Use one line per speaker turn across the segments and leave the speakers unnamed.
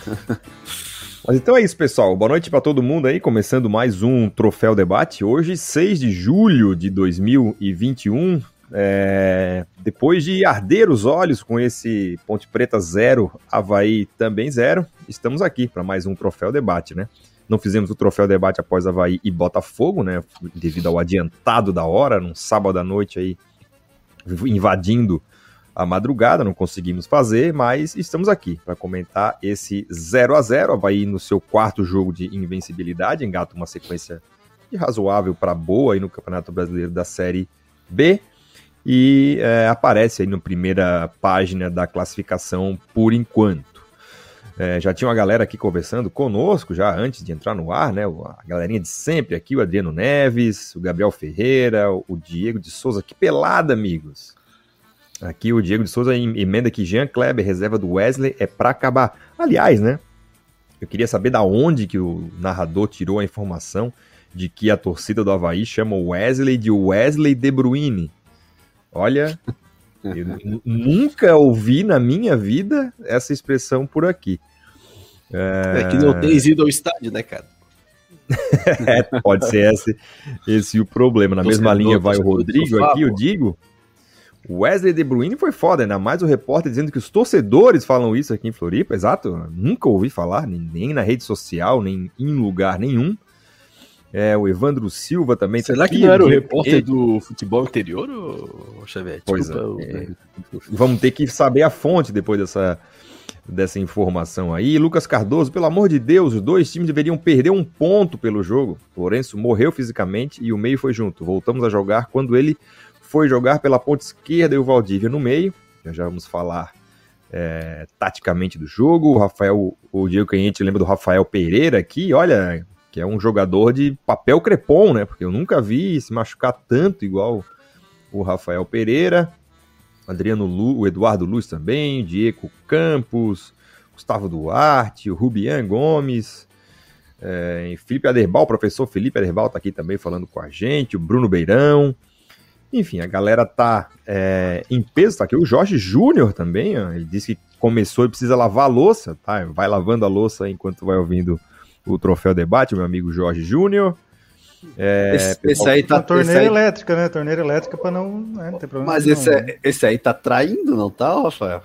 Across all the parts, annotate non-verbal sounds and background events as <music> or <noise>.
<laughs> Mas então é isso, pessoal. Boa noite para todo mundo aí, começando mais um Troféu Debate. Hoje, 6 de julho de 2021. É... Depois de arder os olhos com esse Ponte Preta zero, Havaí também zero, estamos aqui para mais um Troféu Debate, né? Não fizemos o Troféu Debate após Havaí e Botafogo, né? Devido ao adiantado da hora, num sábado à noite aí, invadindo a madrugada, não conseguimos fazer, mas estamos aqui para comentar esse 0 a 0 Havaí no seu quarto jogo de invencibilidade, engata uma sequência de razoável para boa aí no Campeonato Brasileiro da Série B e é, aparece aí na primeira página da classificação por enquanto. É, já tinha uma galera aqui conversando conosco já antes de entrar no ar, né? A galerinha de sempre aqui, o Adriano Neves, o Gabriel Ferreira, o Diego de Souza. Que pelada, amigos! Aqui o Diego de Souza emenda que Jean Kleber, reserva do Wesley, é para acabar. Aliás, né? Eu queria saber da onde que o narrador tirou a informação de que a torcida do Havaí chama o Wesley de Wesley De Bruyne. Olha, <laughs> eu nunca ouvi na minha vida essa expressão por aqui.
É, é que não tem ido ao estádio, né, cara? <laughs>
é, pode ser esse, esse o problema. Na mesma linha vai o Rodrigo aqui, eu digo. Wesley De Bruyne foi foda, ainda mais o repórter dizendo que os torcedores falam isso aqui em Floripa, exato, nunca ouvi falar, nem na rede social, nem em lugar nenhum. É, o Evandro Silva também.
Será tá que não era o repórter ele... do futebol interior, ou Xavier?
Pois Desculpa, é, é. Vamos ter que saber a fonte depois dessa, dessa informação aí. Lucas Cardoso, pelo amor de Deus, os dois times deveriam perder um ponto pelo jogo. Lourenço morreu fisicamente e o meio foi junto. Voltamos a jogar quando ele foi jogar pela ponta esquerda e o Valdívia no meio. Já, já vamos falar é, taticamente do jogo. O Rafael, o Diego Canhete lembra do Rafael Pereira aqui, olha, que é um jogador de papel crepom, né? Porque eu nunca vi se machucar tanto igual o Rafael Pereira. Adriano Lu, o Eduardo Luz também, Diego Campos, Gustavo Duarte, o Rubian Gomes, é, Felipe Aderbal, o professor Felipe Aderbal está aqui também falando com a gente, o Bruno Beirão, enfim, a galera tá é, em peso, tá aqui o Jorge Júnior também, ó, ele disse que começou e precisa lavar a louça, tá? Vai lavando a louça enquanto vai ouvindo o Troféu Debate, meu amigo Jorge Júnior.
É, esse, esse, aí tá. Torneira aí... elétrica, né? Torneira elétrica para não, né, não ter problema.
Mas esse, é, esse aí tá traindo, não tá, Rafael?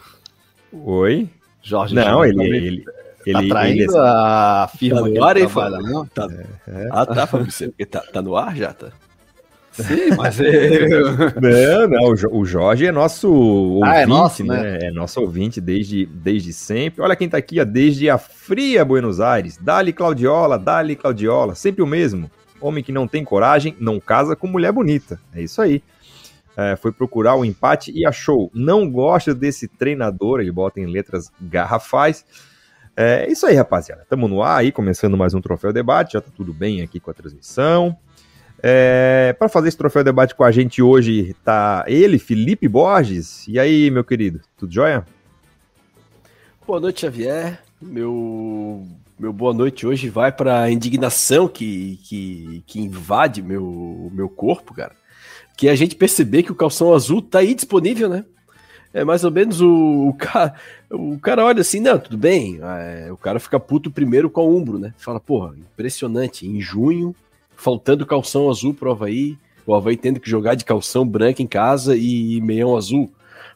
Oi?
Jorge
Não, Júnior, ele, ele,
ele,
tá
traindo ele... a firma
tá ar, hein, Fala? Não, tá... É,
é. Ah, tá, Fabrício, porque tá, tá no ar já, tá?
Sim, <laughs> mas é... Não, não, o Jorge é nosso ouvinte, ah, é nosso, né? né? É nosso ouvinte desde, desde sempre. Olha quem tá aqui, ó, desde a fria Buenos Aires. Dali Claudiola, Dali Claudiola, sempre o mesmo. Homem que não tem coragem, não casa com mulher bonita. É isso aí. É, foi procurar o empate e achou. Não gosta desse treinador, ele bota em letras garrafais. É isso aí, rapaziada. Estamos no ar aí, começando mais um Troféu Debate. Já tá tudo bem aqui com a transmissão. É, para fazer esse troféu debate com a gente hoje tá ele, Felipe Borges. E aí, meu querido, tudo jóia?
Boa noite, Xavier. Meu, meu boa noite hoje vai para a indignação que, que, que invade meu, meu corpo, cara. Que é a gente perceber que o calção azul tá aí disponível, né? É mais ou menos o, o, cara, o cara olha assim, não, tudo bem. É, o cara fica puto primeiro com o Umbro, né? Fala, porra, impressionante. Em junho faltando calção azul pro Havaí, o Havaí tendo que jogar de calção branca em casa e meião azul,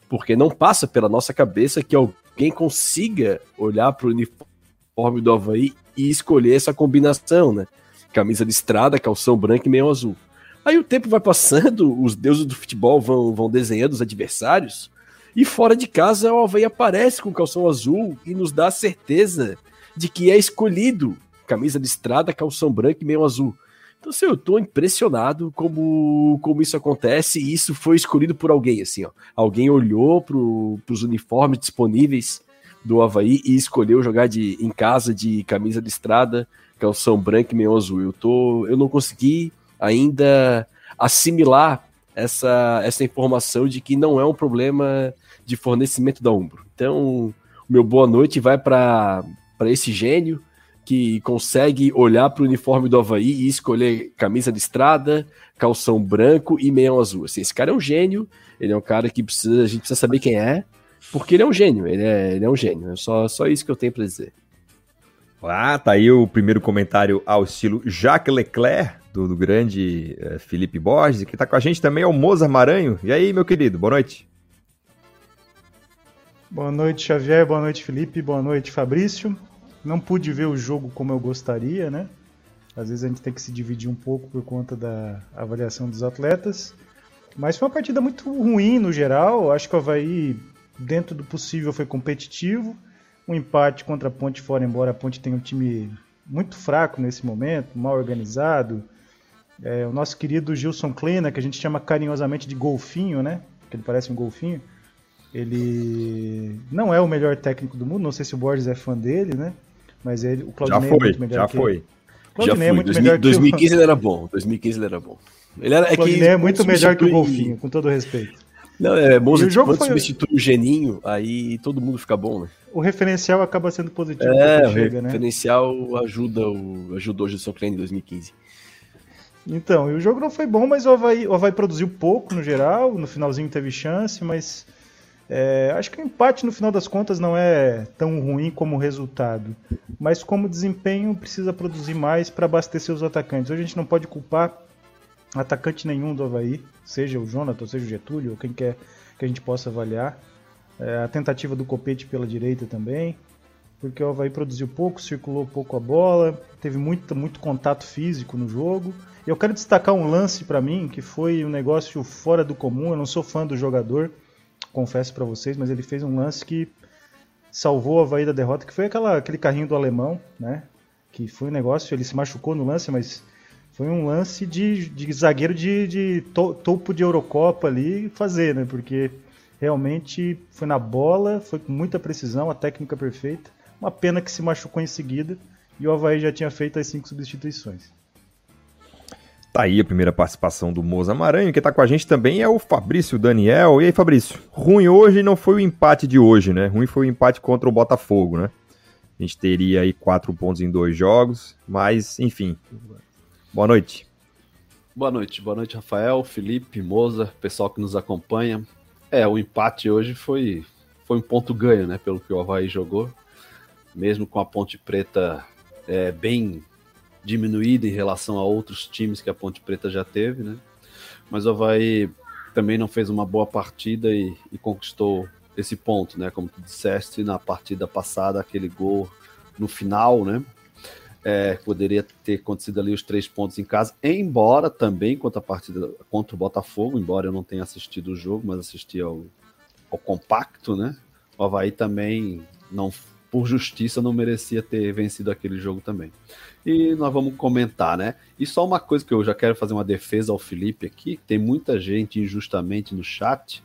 porque não passa pela nossa cabeça que alguém consiga olhar para o uniforme do Havaí e escolher essa combinação, né? Camisa de estrada, calção branco e meião azul. Aí o tempo vai passando, os deuses do futebol vão, vão desenhando os adversários, e fora de casa o Havaí aparece com calção azul e nos dá a certeza de que é escolhido camisa de estrada, calção branco e meio azul. Então, assim, eu tô impressionado como, como isso acontece e isso foi escolhido por alguém, assim, ó. Alguém olhou pro, pros uniformes disponíveis do Havaí e escolheu jogar de, em casa de camisa de estrada, calção branco e meio azul. Eu, tô, eu não consegui ainda assimilar essa, essa informação de que não é um problema de fornecimento da Umbro. Então, meu boa noite vai para esse gênio que consegue olhar para o uniforme do Havaí e escolher camisa de estrada, calção branco e meião azul. Assim, esse cara é um gênio, ele é um cara que precisa, a gente precisa saber quem é, porque ele é um gênio, ele é, ele é um gênio. É só, só isso que eu tenho para dizer.
Ah, tá aí o primeiro comentário ao estilo Jacques Leclerc, do, do grande uh, Felipe Borges, que tá com a gente também é o Mozart Maranho. E aí, meu querido, boa noite.
Boa noite, Xavier, boa noite, Felipe, boa noite, Fabrício. Não pude ver o jogo como eu gostaria, né? Às vezes a gente tem que se dividir um pouco por conta da avaliação dos atletas. Mas foi uma partida muito ruim no geral. Acho que o Havaí, dentro do possível, foi competitivo. Um empate contra a Ponte fora, embora a Ponte tenha um time muito fraco nesse momento, mal organizado. É, o nosso querido Gilson Kleina, que a gente chama carinhosamente de golfinho, né? Que ele parece um golfinho. Ele não é o melhor técnico do mundo, não sei se o Borges é fã dele, né? Mas ele, o
Claudinei já foi, é muito melhor já que foi. Ele.
Já. É muito 2000, melhor 2015 que o... ele era <laughs> bom. 2015 ele era bom. Ele era,
é, que é muito melhor que o Golfinho, com todo respeito.
Não, é bom, o jogo quando foi... substitui o Geninho, aí todo mundo fica bom, né?
O referencial acaba sendo positivo.
É, o chega, né? referencial né? ajuda o, ajudou o Gilson Klein em 2015.
Então, e o jogo não foi bom, mas o Havaí, o Havaí produziu pouco no geral, no finalzinho teve chance, mas é, acho que o empate no final das contas não é tão ruim como resultado, mas como desempenho precisa produzir mais para abastecer os atacantes. Hoje a gente não pode culpar atacante nenhum do Havaí, seja o Jonathan, seja o Getúlio, ou quem quer que a gente possa avaliar. É, a tentativa do Copete pela direita também, porque o Havaí produziu pouco, circulou pouco a bola, teve muito, muito contato físico no jogo. Eu quero destacar um lance para mim que foi um negócio fora do comum. Eu não sou fã do jogador, confesso para vocês, mas ele fez um lance que salvou o Havaí da derrota, que foi aquela, aquele carrinho do alemão, né? Que foi um negócio, ele se machucou no lance, mas foi um lance de, de zagueiro de, de to, topo de Eurocopa ali fazer, né? Porque realmente foi na bola, foi com muita precisão, a técnica perfeita. Uma pena que se machucou em seguida e o Havaí já tinha feito as cinco substituições.
Tá aí a primeira participação do Moza Maranhão. Quem tá com a gente também é o Fabrício Daniel. E aí, Fabrício? Ruim hoje não foi o empate de hoje, né? Ruim foi o empate contra o Botafogo, né? A gente teria aí quatro pontos em dois jogos, mas enfim, Boa noite.
Boa noite, boa noite, Rafael, Felipe, Moza, pessoal que nos acompanha. É, o empate hoje foi, foi um ponto ganho, né? Pelo que o Havaí jogou. Mesmo com a Ponte Preta é, bem diminuída em relação a outros times que a Ponte Preta já teve, né? Mas o Havaí também não fez uma boa partida e, e conquistou esse ponto, né? Como tu disseste, na partida passada, aquele gol no final, né? É, poderia ter acontecido ali os três pontos em casa, embora também contra a partida contra o Botafogo, embora eu não tenha assistido o jogo, mas assisti ao, ao compacto, né? O Havaí também, não, por justiça, não merecia ter vencido aquele jogo também. E nós vamos comentar, né? E só uma coisa que eu já quero fazer uma defesa ao Felipe aqui: tem muita gente injustamente no chat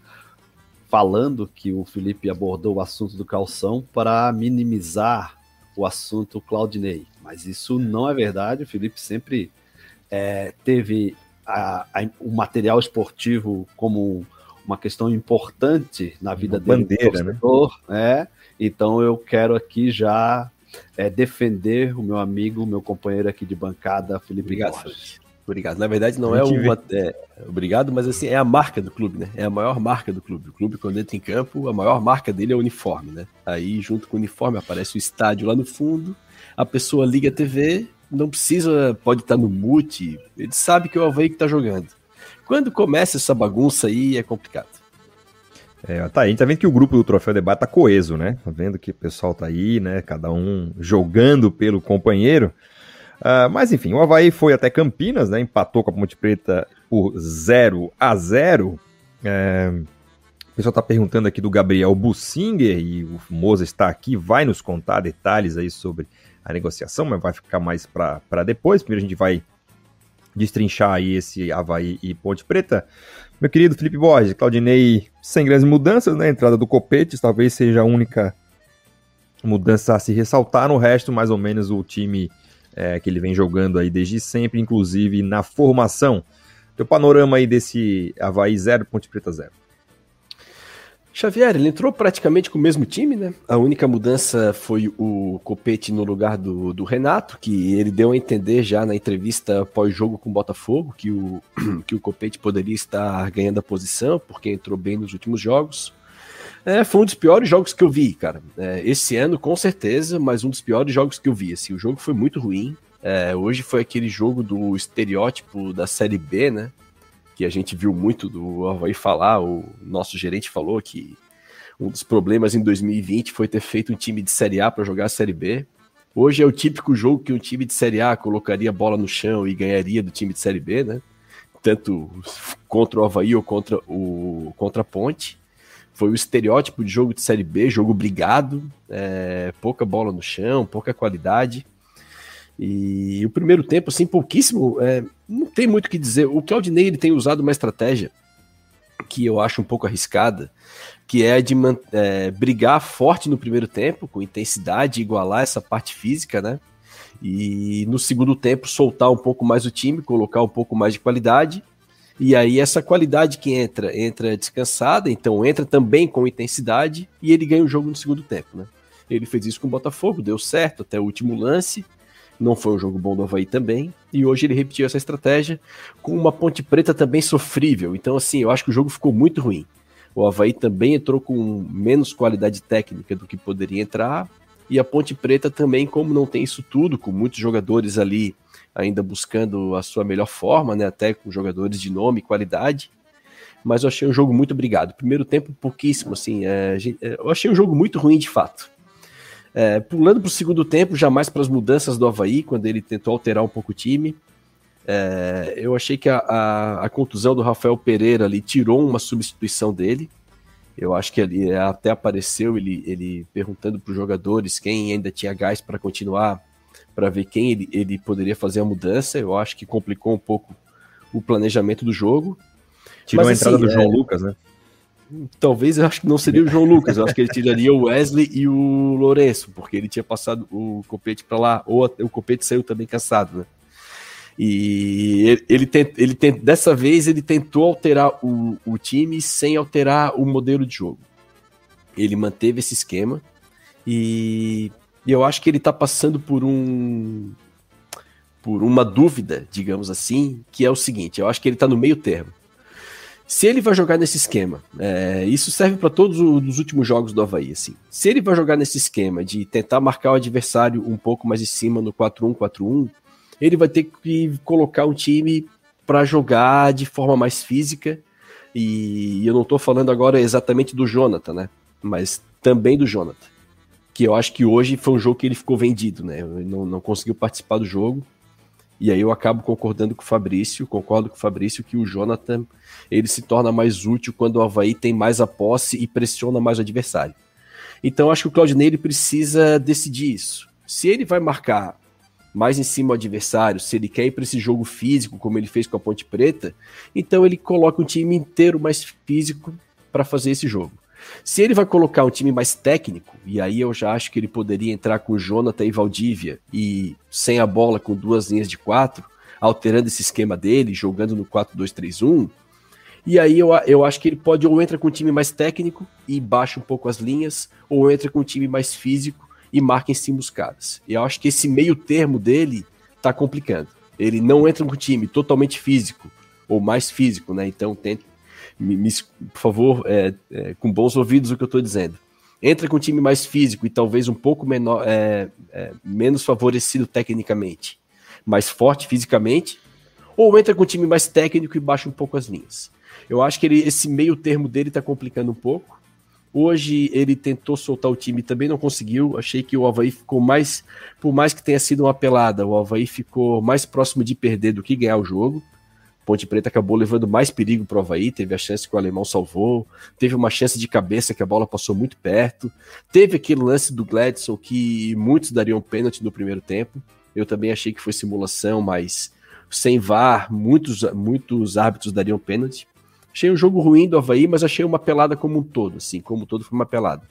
falando que o Felipe abordou o assunto do calção para minimizar o assunto Claudinei. Mas isso não é verdade. O Felipe sempre é, teve a, a, o material esportivo como uma questão importante na vida uma
dele. Bandeira, né?
É, então eu quero aqui já é, defender o meu amigo, meu companheiro aqui de bancada, Felipe
Obrigado, Borges. Obrigado. Na verdade, não é uma. É, obrigado, mas assim, é a marca do clube, né? É a maior marca do clube. O clube, quando entra em campo, a maior marca dele é o uniforme, né? Aí, junto com o uniforme, aparece o estádio lá no fundo a pessoa liga a TV, não precisa, pode estar no mute, ele sabe que é o Havaí que está jogando. Quando começa essa bagunça aí, é complicado. É, tá a gente tá vendo que o grupo do Troféu Debate tá coeso, né? Tá vendo que o pessoal tá aí, né? Cada um jogando pelo companheiro. Uh, mas enfim, o Havaí foi até Campinas, né? Empatou com a Ponte Preta por 0 a 0 é... O pessoal tá perguntando aqui do Gabriel Bussinger e o Moza está aqui, vai nos contar detalhes aí sobre a negociação, mas vai ficar mais para depois. Primeiro a gente vai destrinchar aí esse Havaí e Ponte Preta. Meu querido Felipe Borges, Claudinei sem grandes mudanças, né? Entrada do Copete, talvez seja a única mudança a se ressaltar. No resto, mais ou menos, o time é, que ele vem jogando aí desde sempre, inclusive na formação. Teu panorama aí desse Havaí 0, Ponte Preta 0.
Xavier, ele entrou praticamente com o mesmo time, né? A única mudança foi o Copete no lugar do, do Renato, que ele deu a entender já na entrevista pós-jogo com o Botafogo que o, <clears throat> que o Copete poderia estar ganhando a posição, porque entrou bem nos últimos jogos. É, foi um dos piores jogos que eu vi, cara. É, esse ano, com certeza, mas um dos piores jogos que eu vi. Assim, o jogo foi muito ruim. É, hoje foi aquele jogo do estereótipo da Série B, né? Que a gente viu muito do Havaí falar. O nosso gerente falou que um dos problemas em 2020 foi ter feito um time de Série A para jogar a Série B. Hoje é o típico jogo que um time de Série A colocaria bola no chão e ganharia do time de Série B, né? Tanto contra o Havaí ou contra, o, contra a Ponte. Foi o estereótipo de jogo de Série B, jogo brigado, é, pouca bola no chão, pouca qualidade. E o primeiro tempo, assim, pouquíssimo, é, não tem muito o que dizer. O Claudinei ele tem usado uma estratégia que eu acho um pouco arriscada, que é de é, brigar forte no primeiro tempo, com intensidade, igualar essa parte física, né? E no segundo tempo soltar um pouco mais o time, colocar um pouco mais de qualidade. E aí essa qualidade que entra, entra descansada, então entra também com intensidade e ele ganha o jogo no segundo tempo, né? Ele fez isso com o Botafogo, deu certo até o último lance. Não foi um jogo bom do Havaí também. E hoje ele repetiu essa estratégia com uma Ponte Preta também sofrível. Então, assim, eu acho que o jogo ficou muito ruim. O Havaí também entrou com menos qualidade técnica do que poderia entrar. E a Ponte Preta também, como não tem isso tudo, com muitos jogadores ali ainda buscando a sua melhor forma, né? Até com jogadores de nome e qualidade. Mas eu achei um jogo muito obrigado. Primeiro tempo, pouquíssimo, assim. É, é eu achei um jogo muito ruim de fato. É, pulando para o segundo tempo, jamais para as mudanças do Havaí, quando ele tentou alterar um pouco o time. É, eu achei que a, a, a, contusão do Rafael Pereira ali tirou uma substituição dele. Eu acho que ali até apareceu ele, ele perguntando para os jogadores quem ainda tinha gás para continuar, para ver quem ele, ele poderia fazer a mudança. Eu acho que complicou um pouco o planejamento do jogo.
Tirou Mas, a entrada assim, do João é, Lucas, né?
Talvez eu acho que não seria o João Lucas, eu acho que ele tiraria o Wesley e o Lourenço, porque ele tinha passado o copete para lá, ou o copete saiu também cansado, né? E ele, ele, tent, ele tent, dessa vez ele tentou alterar o, o time sem alterar o modelo de jogo. Ele manteve esse esquema e, e eu acho que ele está passando por um por uma dúvida, digamos assim, que é o seguinte: eu acho que ele está no meio termo. Se ele vai jogar nesse esquema, é, isso serve para todos os últimos jogos do Havaí. Assim. Se ele vai jogar nesse esquema de tentar marcar o adversário um pouco mais em cima no 4-1-4-1, ele vai ter que colocar um time para jogar de forma mais física. E eu não estou falando agora exatamente do Jonathan, né? Mas também do Jonathan. Que eu acho que hoje foi um jogo que ele ficou vendido, né? Não, não conseguiu participar do jogo. E aí eu acabo concordando com o Fabrício, concordo com o Fabrício que o Jonathan ele se torna mais útil quando o Havaí tem mais a posse e pressiona mais o adversário. Então acho que o Claudinei ele precisa decidir isso. Se ele vai marcar mais em cima do adversário, se ele quer ir para esse jogo físico, como ele fez com a Ponte Preta, então ele coloca um time inteiro mais físico para fazer esse jogo. Se ele vai colocar um time mais técnico, e aí eu já acho que ele poderia entrar com Jonathan e Valdívia e sem a bola com duas linhas de quatro, alterando esse esquema dele, jogando no 4-2-3-1. E aí eu, eu acho que ele pode ou entra com um time mais técnico e baixa um pouco as linhas, ou entra com um time mais físico e marca em cima os caras. E eu acho que esse meio termo dele tá complicando. Ele não entra com um time totalmente físico, ou mais físico, né? Então tenta, me, me, por favor, é, é, com bons ouvidos o que eu estou dizendo. Entra com um time mais físico e talvez um pouco menor, é, é, menos favorecido tecnicamente, mais forte fisicamente, ou entra com um time mais técnico e baixa um pouco as linhas. Eu acho que ele, esse meio termo dele está complicando um pouco. Hoje ele tentou soltar o time também não conseguiu. Achei que o Havaí ficou mais, por mais que tenha sido uma pelada, o Havaí ficou mais próximo de perder do que ganhar o jogo. Ponte Preta acabou levando mais perigo para o Havaí, teve a chance que o alemão salvou, teve uma chance de cabeça que a bola passou muito perto, teve aquele lance do Gladson que muitos dariam pênalti no primeiro tempo. Eu também achei que foi simulação, mas sem VAR, muitos, muitos árbitros dariam pênalti. Achei um jogo ruim do Havaí, mas achei uma pelada como um todo, assim, como um todo foi uma pelada.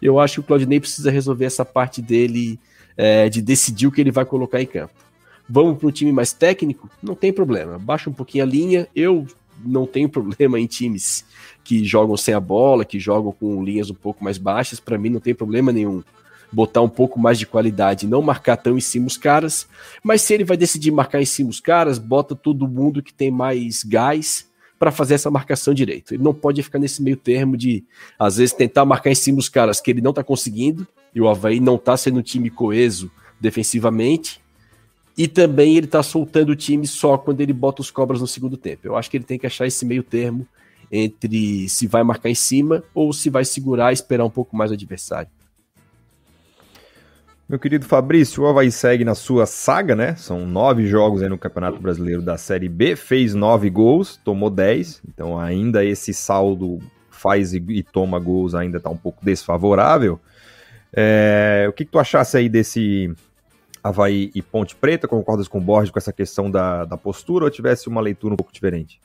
Eu acho que o Claudinei precisa resolver essa parte dele é, de decidir o que ele vai colocar em campo. Vamos para um time mais técnico? Não tem problema. Baixa um pouquinho a linha. Eu não tenho <laughs> problema em times que jogam sem a bola, que jogam com linhas um pouco mais baixas. Para mim não tem problema nenhum botar um pouco mais de qualidade, não marcar tão em cima os caras. Mas se ele vai decidir marcar em cima os caras, bota todo mundo que tem mais gás para fazer essa marcação direito. Ele não pode ficar nesse meio termo de, às vezes, tentar marcar em cima dos caras que ele não tá conseguindo, e o Havaí não tá sendo um time coeso defensivamente, e também ele tá soltando o time só quando ele bota os cobras no segundo tempo. Eu acho que ele tem que achar esse meio termo entre se vai marcar em cima ou se vai segurar e esperar um pouco mais o adversário.
Meu querido Fabrício, o Havaí segue na sua saga, né? São nove jogos aí no Campeonato Brasileiro da Série B, fez nove gols, tomou dez, então ainda esse saldo faz e, toma gols ainda está um pouco desfavorável. É, o que, que, tu achasse aí desse Havaí e Ponte Preta? Concordas com o Borges com essa questão da, da postura ou tivesse uma leitura um pouco diferente?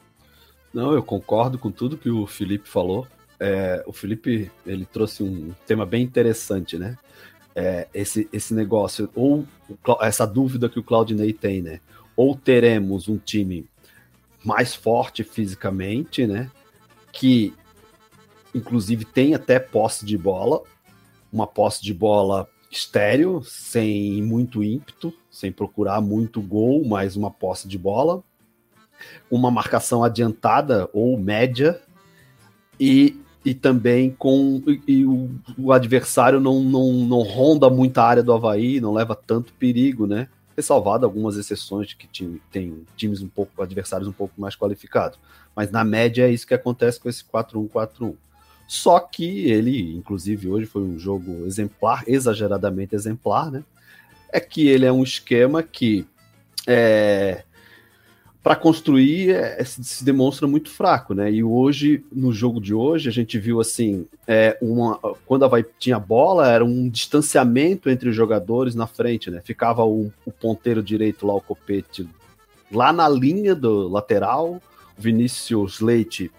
Não, eu concordo com tudo que o Felipe falou. É, o Felipe ele trouxe um tema bem interessante, né? é, esse, esse negócio, ou essa dúvida que o Claudinei tem, né? Ou teremos um time mais forte fisicamente, né? Que inclusive tem até posse de bola, uma posse de bola estéreo, sem muito ímpeto, sem procurar muito gol, mas uma posse de bola, uma marcação adiantada ou média e e também com e, e o, o, adversário não, não, não ronda muita área do Havaí, não leva tanto perigo, né? Ressalvado algumas exceções que time, tem times um pouco, adversários um pouco mais qualificados. Mas na média é isso que acontece com esse 4-1-4-1. Só que ele, inclusive, hoje foi um jogo exemplar, exageradamente exemplar, né? É que ele é um esquema que é, para construir é, se, se, demonstra muito fraco, né? E hoje, no jogo de hoje, a gente viu assim, é, uma, quando a Vai tinha bola, era um distanciamento entre os jogadores na frente, né? Ficava o, o ponteiro direito lá, o Copete, lá na linha do lateral, Vinícius Leite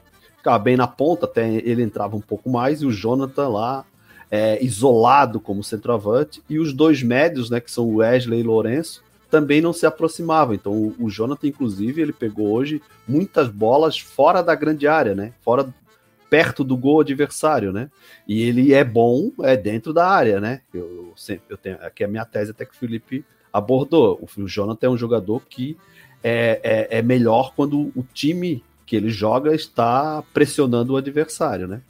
ficava bem na ponta, até ele entrava um pouco mais, e o Jonathan lá é, isolado como centroavante, e os dois médios, né, que são o Wesley e Lourenço, também não se aproximava. Então o Jonathan, inclusive, ele pegou hoje muitas bolas fora da grande área, né? Fora perto do gol adversário, né? E ele é bom é dentro da área, né? Eu sempre eu tenho aqui a minha tese até que o Felipe abordou. O Jonathan é um jogador que é, é, é melhor quando o time que ele joga está pressionando o adversário, né?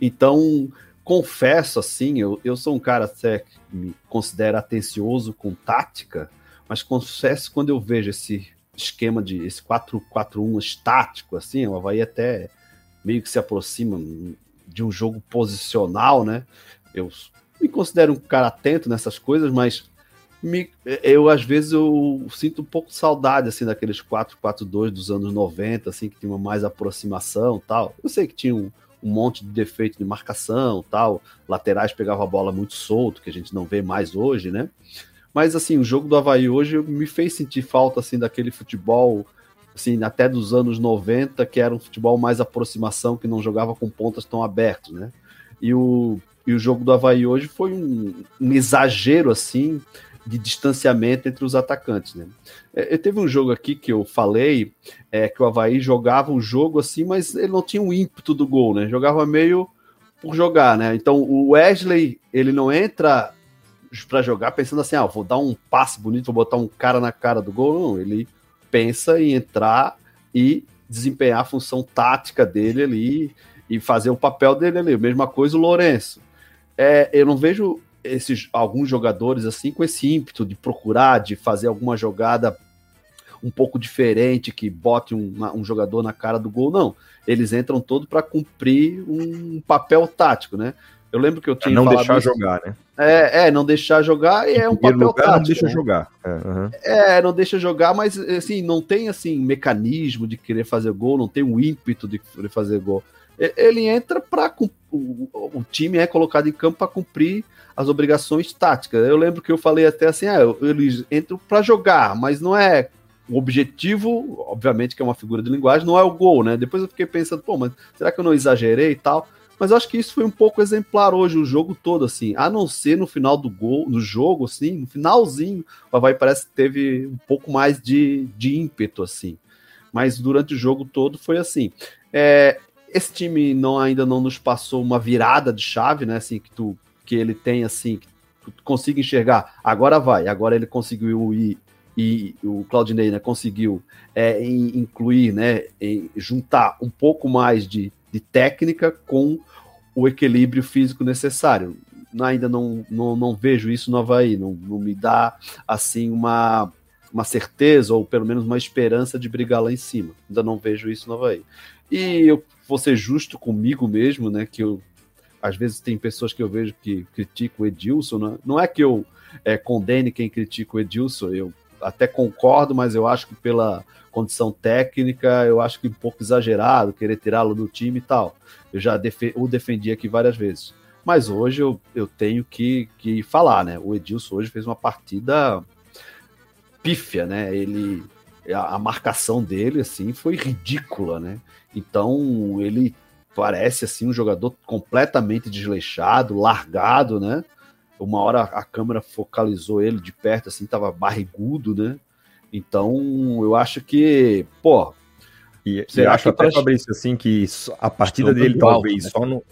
Então confesso assim, eu, eu sou um cara até que me considera atencioso com tática, mas confesso quando eu vejo esse esquema de esse 4-4-1 estático, assim, o Havaí até meio que se aproxima de um jogo posicional, né? Eu me considero um cara atento nessas coisas, mas me, eu às vezes eu sinto um pouco de saudade assim daqueles 4-4-2 dos anos 90, assim, que tinha mais aproximação, tal. Eu sei que tinha um, um monte de defeito de marcação, tal, laterais pegavam a bola muito solto, que a gente não vê mais hoje, né? Mas assim, o jogo do Havaí hoje me fez sentir falta assim daquele futebol assim, até dos anos 90, que era um futebol mais aproximação, que não jogava com pontas tão abertos, né? E o, e o jogo do Havaí hoje foi um, um exagero assim de distanciamento entre os atacantes, né? É, teve um jogo aqui que eu falei é, que o Havaí jogava o jogo assim, mas ele não tinha o ímpeto do gol, né? Jogava meio por jogar, né? Então o Wesley ele não entra para jogar pensando assim, ah, vou dar um passe bonito, vou botar um cara na cara do gol. Não, ele pensa em entrar e desempenhar a função tática dele ali e fazer o papel dele ali. Mesma coisa o Lourenço. É, eu não vejo esses alguns jogadores assim com esse ímpeto de procurar, de fazer alguma jogada um pouco diferente que bote um, um jogador na cara do gol, não. Eles entram todo para cumprir um papel tático, né? Eu lembro que eu tinha.
É não deixar isso. jogar, né?
É, é, não deixar jogar e é um papel lugar, tático.
Não deixa
né?
jogar.
É, uhum. é, não deixa jogar, mas assim, não tem assim mecanismo de querer fazer gol, não tem o ímpeto de querer fazer gol. Ele entra para o, time é colocado em campo para cumprir as obrigações táticas. Eu lembro que eu falei até assim, ah, eles entram para jogar, mas não é o objetivo, obviamente que é uma figura de linguagem, não é o gol, né? Depois eu fiquei pensando, pô, mas será que eu não exagerei e tal? Mas eu acho que isso foi um pouco exemplar hoje, o jogo todo, assim. A não ser no final do gol, no jogo, assim, no finalzinho, o Havaí parece que teve um pouco mais de, de ímpeto, assim. Mas durante o jogo todo foi assim. É, esse time não, ainda não nos passou uma virada de chave, né? Assim, que, tu, que ele tem, assim, que tu consiga enxergar. Agora vai, agora ele conseguiu ir e o Claudinei né, conseguiu é, incluir, né, juntar um pouco mais de, de técnica com o equilíbrio físico necessário. Ainda não, não, não vejo isso no Havaí, não, não me dá assim uma, uma certeza ou pelo menos uma esperança de brigar lá em cima. Ainda não vejo isso no Havaí. E eu vou ser justo comigo mesmo, né? Que eu às vezes tem pessoas que eu vejo que criticam o Edilson, né? não é que eu é, condene quem critica o Edilson, eu até concordo, mas eu acho que pela condição técnica, eu acho que um pouco exagerado querer tirá-lo do time e tal. Eu já def o defendi aqui várias vezes. Mas hoje eu, eu tenho que, que falar, né? O Edilson hoje fez uma partida pífia, né? Ele a, a marcação dele assim foi ridícula, né? Então ele parece assim um jogador completamente desleixado, largado, né? Uma hora a câmera focalizou ele de perto, assim, tava barrigudo, né? Então, eu acho que, pô.
E, e acho até, pra... Fabrício, assim, que a partida dele talvez né? só não.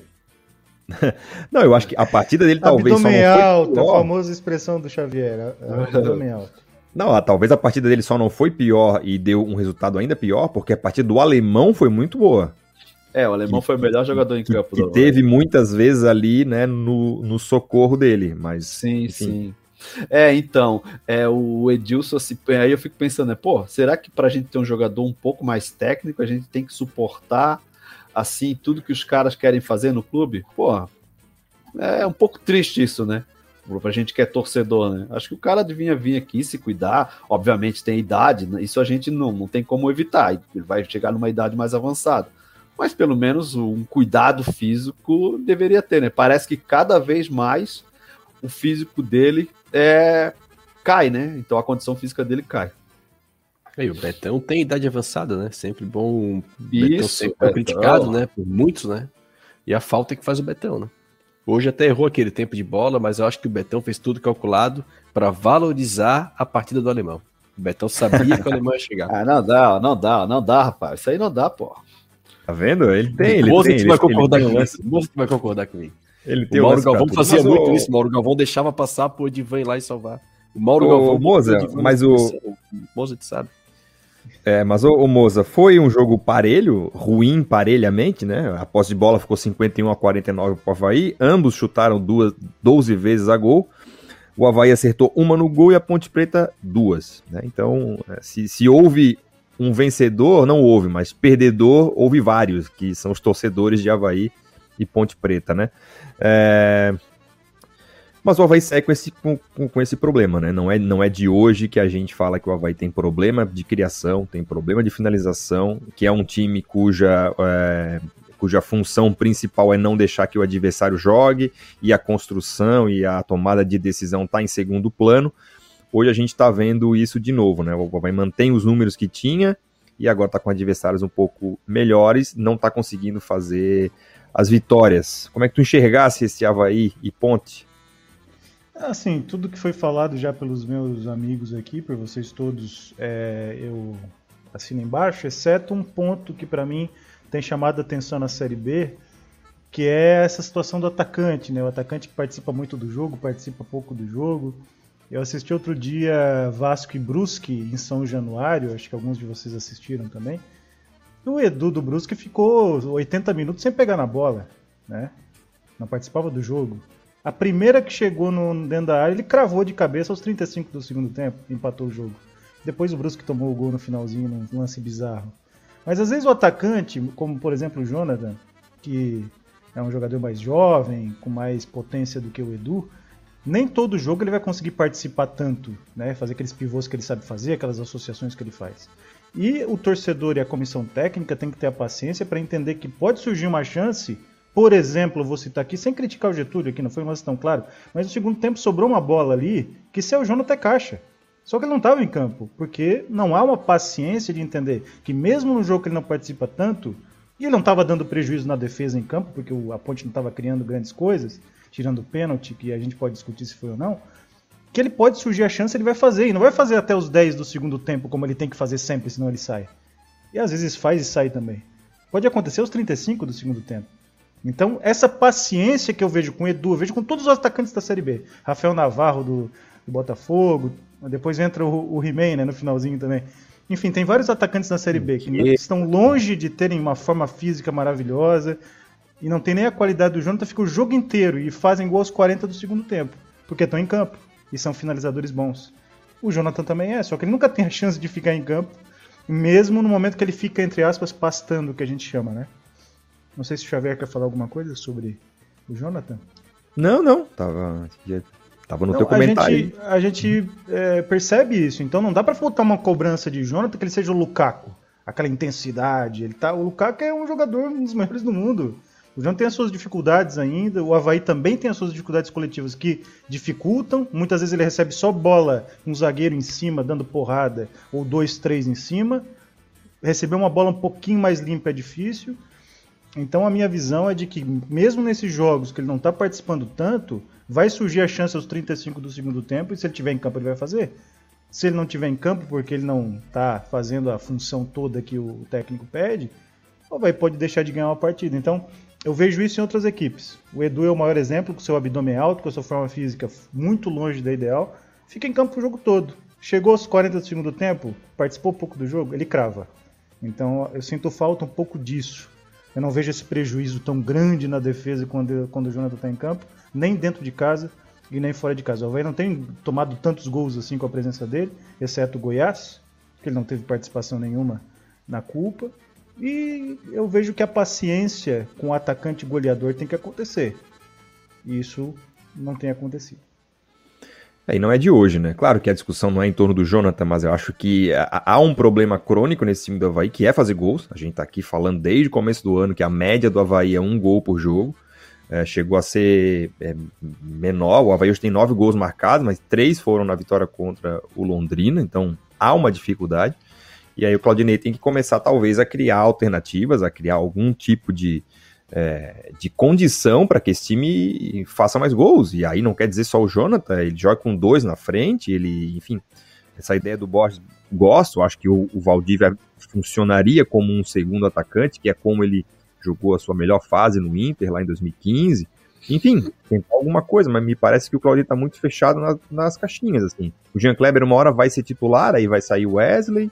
<laughs> não, eu acho que a partida dele talvez
só não foi alto, a famosa expressão do Xavier, abdômen alto.
Não, talvez a partida dele só não foi pior e deu um resultado ainda pior, porque a partida do alemão foi muito boa.
É, o alemão que, foi o melhor jogador em campo.
Que, teve muitas vezes ali, né, no, no socorro dele, mas...
Sim, enfim. sim. É, então, é, o Edilson, assim, aí eu fico pensando, né, pô, será que pra gente ter um jogador um pouco mais técnico, a gente tem que suportar, assim, tudo que os caras querem fazer no clube? Pô, é um pouco triste isso, né? Pra gente que é torcedor, né? Acho que o cara devia vir aqui se cuidar. Obviamente tem idade, né? isso a gente não, não tem como evitar. Ele vai chegar numa idade mais avançada mas pelo menos um cuidado físico deveria ter, né? Parece que cada vez mais o físico dele é cai, né? Então a condição física dele cai.
E o Betão tem idade avançada, né? Sempre bom. Isso, Betão sempre criticado, né? Por muitos, né? E a falta é que faz o Betão, né? Hoje até errou aquele tempo de bola, mas eu acho que o Betão fez tudo calculado para valorizar a partida do alemão. O Betão sabia que o alemão ia chegar. <laughs>
ah, não dá, não dá, não dá, rapaz. Isso aí não dá, pô.
Tá vendo? Ele tem, ele
Moça
tem.
Que vai concordar com isso. Moça que vai concordar comigo.
Ele tem
o Mauro Galvão fazia muito o... isso. O Mauro Galvão deixava passar pro Edivan ir lá e salvar.
O Mauro o Galvão. Moza, mas o.
Moza te sabe.
É, mas o, Moza, foi um jogo parelho, ruim parelhamente, né? A posse de bola ficou 51 a 49 para o Havaí. Ambos chutaram duas, 12 vezes a gol. O Havaí acertou uma no gol e a Ponte Preta duas. Né? Então, é, se, se houve um vencedor não houve, mas perdedor houve vários, que são os torcedores de Havaí e Ponte Preta, né? É... Mas o Havaí segue com esse, com, com, esse problema, né? Não é, não é de hoje que a gente fala que o Havaí tem problema de criação, tem problema de finalização, que é um time cuja, é, cuja função principal é não deixar que o adversário jogue, e a construção e a tomada de decisão está em segundo plano. Hoje a gente está vendo isso de novo, né? O Havaí mantém os números que tinha e agora está com adversários um pouco melhores, não está conseguindo fazer as vitórias. Como é que tu enxergasse esse Havaí e Ponte?
Assim, tudo que foi falado já pelos meus amigos aqui, por vocês todos, é, eu assino embaixo, exceto um ponto que para mim tem chamado a atenção na Série B, que é essa situação do atacante, né? O atacante que participa muito do jogo, participa pouco do jogo. Eu assisti outro dia Vasco e Brusque em São Januário, acho que alguns de vocês assistiram também. O Edu do Brusque ficou 80 minutos sem pegar na bola, né? Não participava do jogo. A primeira que chegou no, dentro da área, ele cravou de cabeça aos 35 do segundo tempo, empatou o jogo. Depois o Brusque tomou o gol no finalzinho, num lance bizarro. Mas às vezes o atacante, como por exemplo o Jonathan, que é um jogador mais jovem, com mais potência do que o Edu, nem todo jogo ele vai conseguir participar tanto, né? Fazer aqueles pivôs que ele sabe fazer, aquelas associações que ele faz. E o torcedor e a comissão técnica tem que ter a paciência para entender que pode surgir uma chance. Por exemplo, vou citar aqui, sem criticar o Getúlio, aqui não foi mais tão claro, mas no segundo tempo sobrou uma bola ali que se é o Jonathan caixa. Só que ele não estava em campo, porque não há uma paciência de entender que mesmo no jogo que ele não participa tanto, e ele não estava dando prejuízo na defesa em campo, porque a Ponte não estava criando grandes coisas, tirando o pênalti, que a gente pode discutir se foi ou não, que ele pode surgir a chance, ele vai fazer. E não vai fazer até os 10 do segundo tempo, como ele tem que fazer sempre, senão ele sai. E às vezes faz e sai também. Pode acontecer aos 35 do segundo tempo. Então, essa paciência que eu vejo com o Edu, eu vejo com todos os atacantes da Série B. Rafael Navarro do, do Botafogo, Depois entra o, o He-Man, né, no finalzinho também. Enfim, tem vários atacantes na Série B que estão longe de terem uma forma física maravilhosa e não tem nem a qualidade do Jonathan, fica o jogo inteiro e fazem gol aos 40 do segundo tempo, porque estão em campo e são finalizadores bons. O Jonathan também é, só que ele nunca tem a chance de ficar em campo, mesmo no momento que ele fica, entre aspas, pastando, que a gente chama, né? Não sei se o Xavier quer falar alguma coisa sobre o Jonathan.
Não, não. Tava, tava no não, teu comentário.
A gente, a gente é, percebe isso. Então não dá para faltar uma cobrança de Jonathan que ele seja o Lukaku. Aquela intensidade. Ele tá, o Lukaku é um jogador um dos melhores do mundo. O João tem as suas dificuldades ainda, o Havaí também tem as suas dificuldades coletivas que dificultam. Muitas vezes ele recebe só bola, um zagueiro em cima, dando porrada, ou dois, três em cima. Receber uma bola um pouquinho mais limpa é difícil. Então a minha visão é de que, mesmo nesses jogos que ele não está participando tanto, vai surgir a chance aos 35 do segundo tempo, e se ele tiver em campo, ele vai fazer. Se ele não tiver em campo, porque ele não está fazendo a função toda que o técnico pede, o vai pode deixar de ganhar uma partida. Então, eu vejo isso em outras equipes. O Edu é o maior exemplo, com seu abdômen alto, com a sua forma física muito longe da ideal. Fica em campo o jogo todo. Chegou aos 40 do segundo tempo, participou pouco do jogo, ele crava. Então eu sinto falta um pouco disso. Eu não vejo esse prejuízo tão grande na defesa quando, quando o Jonathan está em campo, nem dentro de casa e nem fora de casa. O Havaí não tem tomado tantos gols assim com a presença dele, exceto o Goiás, que ele não teve participação nenhuma na culpa. E eu vejo que a paciência com o atacante goleador tem que acontecer. E isso não tem acontecido.
É, e não é de hoje, né? Claro que a discussão não é em torno do Jonathan, mas eu acho que há um problema crônico nesse time do Havaí, que é fazer gols. A gente tá aqui falando desde o começo do ano que a média do Havaí é um gol por jogo. É, chegou a ser é, menor. O Havaí hoje tem nove gols marcados, mas três foram na vitória contra o Londrina, então há uma dificuldade. E aí o Claudinei tem que começar, talvez, a criar alternativas, a criar algum tipo de, é, de condição para que esse time faça mais gols. E aí não quer dizer só o Jonathan, ele joga com dois na frente, ele, enfim, essa ideia do Borges gosto, acho que o, o Valdívia funcionaria como um segundo atacante, que é como ele jogou a sua melhor fase no Inter lá em 2015. Enfim, tentar alguma coisa, mas me parece que o Claudinei está muito fechado nas, nas caixinhas, assim. O Jean Kleber uma hora vai ser titular, aí vai sair o Wesley,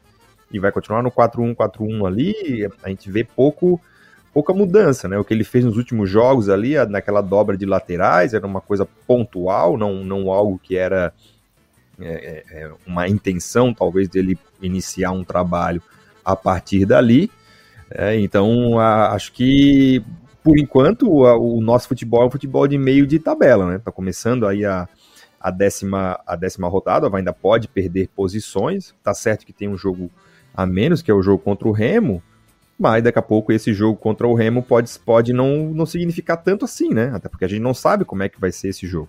e vai continuar no 4-1-4-1 ali, a gente vê pouco pouca mudança, né? O que ele fez nos últimos jogos ali, naquela dobra de laterais, era uma coisa pontual, não, não algo que era é, é, é, uma intenção, talvez, dele iniciar um trabalho a partir dali. É, então, a, acho que, por enquanto, a, o nosso futebol é um futebol de meio de tabela, né? Tá começando aí a, a, décima, a décima rodada, ainda pode perder posições, tá certo que tem um jogo a menos, que é o jogo contra o Remo, mas daqui a pouco esse jogo contra o Remo pode, pode não, não significar tanto assim, né? Até porque a gente não sabe como é que vai ser esse jogo.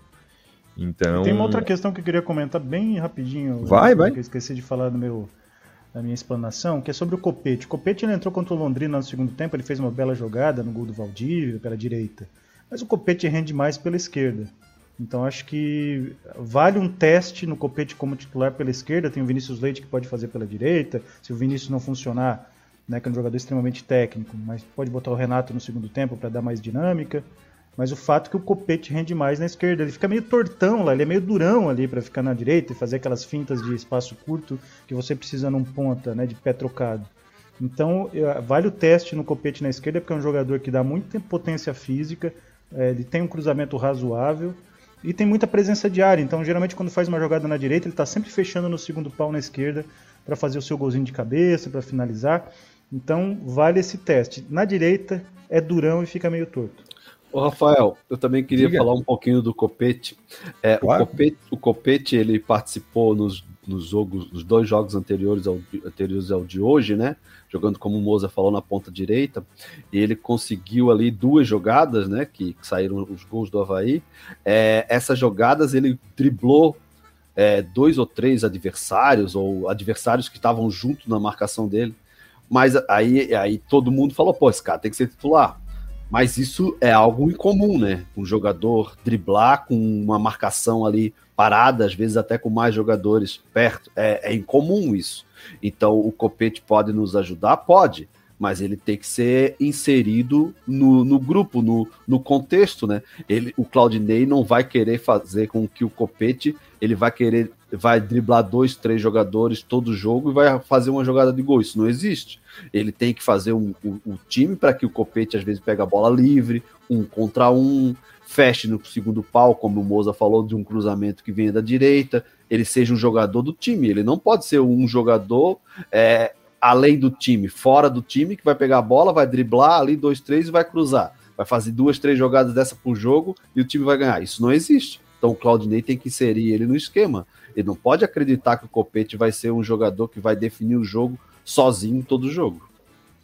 Então.
Tem uma outra questão que eu queria comentar bem rapidinho.
Vai, vai.
Que eu esqueci de falar no meu, na minha explanação, que é sobre o Copete. O Copete ele entrou contra o Londrina no segundo tempo, ele fez uma bela jogada no gol do Valdívia pela direita. Mas o Copete rende mais pela esquerda. Então acho que vale um teste no Copete como titular pela esquerda. Tem o Vinícius Leite que pode fazer pela direita. Se o Vinícius não funcionar, né, que é um jogador extremamente técnico, mas pode botar o Renato no segundo tempo para dar mais dinâmica. Mas o fato é que o Copete rende mais na esquerda. Ele fica meio tortão lá, ele é meio durão ali para ficar na direita e fazer aquelas fintas de espaço curto que você precisa num ponta, né, de pé trocado. Então, vale o teste no Copete na esquerda, porque é um jogador que dá muita potência física, é, ele tem um cruzamento razoável e tem muita presença de área, então geralmente quando faz uma jogada na direita, ele está sempre fechando no segundo pau na esquerda para fazer o seu golzinho de cabeça, para finalizar. Então vale esse teste. Na direita é durão e fica meio torto.
Ô, Rafael, eu também queria Diga. falar um pouquinho do Copete. É, claro. o, Copete o Copete ele participou nos, nos, jogos, nos dois jogos anteriores ao, anteriores ao de hoje, né? jogando como o Moza falou na ponta direita, e ele conseguiu ali duas jogadas, né, que, que saíram os gols do Havaí. É, essas jogadas ele driblou é, dois ou três adversários, ou adversários que estavam junto na marcação dele, mas aí, aí todo mundo falou, pô, esse cara tem que ser titular. Mas isso é algo incomum, né? Um jogador driblar com uma marcação ali parada, às vezes até com mais jogadores perto. É, é incomum isso. Então o Copete pode nos ajudar? Pode. Mas ele tem que ser inserido no, no grupo, no, no contexto, né? Ele, o Claudinei não vai querer fazer com que o Copete ele vai querer vai driblar dois, três jogadores todo jogo e vai fazer uma jogada de gol. Isso não existe. Ele tem que fazer um, um, um time para que o Copete às vezes pegue a bola livre, um contra um, feche no segundo pau, como o Moza falou, de um cruzamento que venha da direita, ele seja um jogador do time. Ele não pode ser um jogador é, além do time, fora do time, que vai pegar a bola, vai driblar ali dois, três e vai cruzar. Vai fazer duas, três jogadas dessa por jogo e o time vai ganhar. Isso não existe. Então o Claudinei tem que inserir ele no esquema. Ele não pode acreditar que o Copete vai ser um jogador que vai definir o jogo sozinho todo jogo.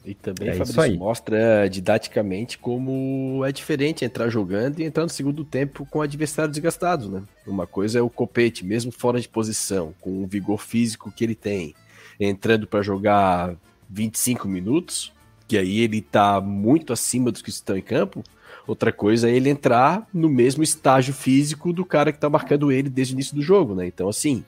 E também, é Fabrício, mostra didaticamente como é diferente entrar jogando e entrar no segundo tempo com adversários desgastados, né? Uma coisa é o Copete, mesmo fora de posição, com o vigor físico que ele tem, entrando para jogar 25 minutos, que aí ele tá muito acima dos que estão em campo. Outra coisa é ele entrar no mesmo estágio físico do cara que tá marcando ele desde o início do jogo, né? Então, assim,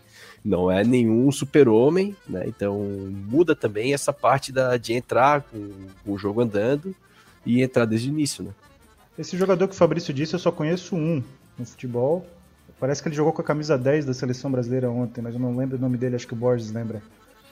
não é nenhum super-homem, né? Então muda também essa parte da, de entrar com, com, o jogo andando e entrar desde o início, né?
Esse jogador que o Fabrício disse, eu só conheço um no futebol. Parece que ele jogou com a camisa 10 da seleção brasileira ontem, mas eu não lembro o nome dele, acho que o Borges lembra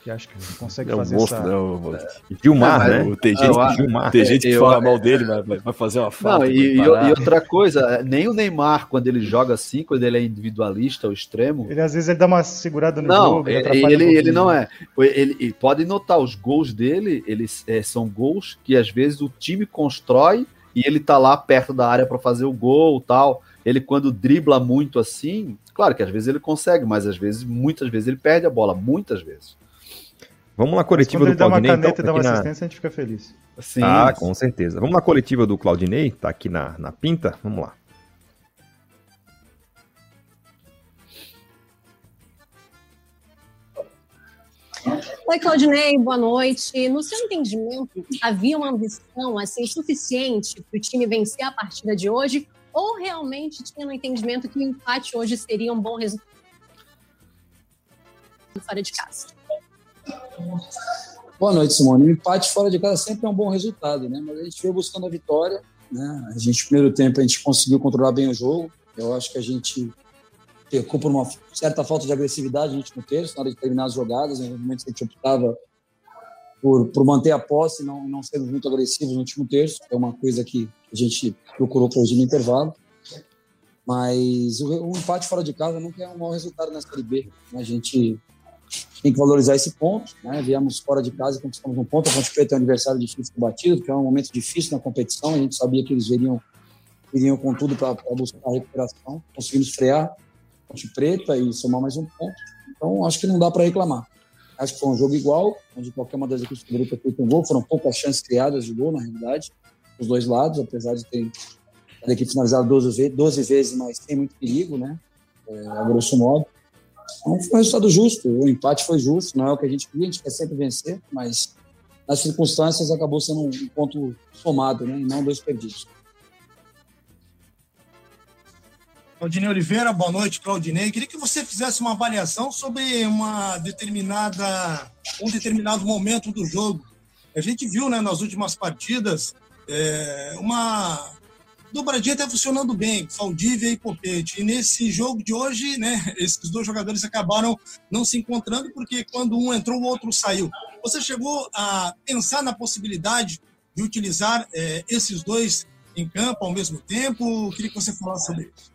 que acho que <laughs> consegue
é um
fazer
monstro,
essa...
Não,
Gilmar,
é,
né?
Tem gente, ah, Gilmar. Tem gente que eu, fala mal dele, mas vai fazer uma falta.
Não, e, e, outra coisa, nem o Neymar, quando ele joga assim, quando ele é individualista, ao extremo...
Ele às vezes ele dá uma segurada no
não,
jogo.
Ele, ele, um ele não é. Ele, ele, pode notar, os gols dele, eles é, são gols que às vezes o time constrói e ele tá lá perto da área para fazer o gol tal. Ele quando dribla muito assim, claro que às vezes ele consegue, mas às vezes, muitas vezes ele perde a bola, muitas vezes.
Vamos na coletiva
do
Claudinei.
Quando ele dá uma caneta
então,
e dá uma
na...
assistência, a gente fica feliz.
Sim, ah, com certeza. Vamos na coletiva do Claudinei, tá aqui na, na pinta. Vamos lá.
Oi, Claudinei, boa noite. No seu entendimento, havia uma ambição assim, suficiente para o time vencer a partida de hoje? Ou realmente tinha no entendimento que o empate hoje seria um bom resultado fora de casa?
Boa noite, Simone. O empate fora de casa sempre é um bom resultado, né? Mas a gente veio buscando a vitória, né? A gente, primeiro tempo, a gente conseguiu controlar bem o jogo. Eu acho que a gente pecou por uma certa falta de agressividade no último terço, na hora de terminar as jogadas. Em momentos que a gente optava por, por manter a posse e não, não sermos muito agressivos no último terço, é uma coisa que a gente procurou corrigir no intervalo. Mas o, o empate fora de casa nunca é um mau resultado na Série B. A gente tem que valorizar esse ponto. Né? Viemos fora de casa e conquistamos um ponto. A Ponte Preta é um adversário difícil batido, porque é um momento difícil na competição. A gente sabia que eles viriam, viriam com tudo para buscar a recuperação. Conseguimos frear a Ponte Preta e somar mais um ponto. Então, acho que não dá para reclamar. Acho que foi um jogo igual, onde qualquer uma das equipes poderia ter feito um gol. Foram poucas chances criadas de gol, na realidade, dos dois lados, apesar de ter a equipe finalizado 12, 12 vezes, mas sem muito perigo, né? É, a grosso modo. Então foi um resultado justo, o empate foi justo, não é o que a gente queria, a gente quer sempre vencer, mas nas circunstâncias acabou sendo um ponto somado, né, e não dois perdidos.
Claudinei Oliveira, boa noite, Claudinei. Queria que você fizesse uma avaliação sobre uma determinada, um determinado momento do jogo. A gente viu né, nas últimas partidas é, uma dobradinha está funcionando bem, Saldívia e Popete. E nesse jogo de hoje, né, esses dois jogadores acabaram não se encontrando porque quando um entrou, o outro saiu. Você chegou a pensar na possibilidade de utilizar é, esses dois em campo ao mesmo tempo? Queria que você falasse sobre isso.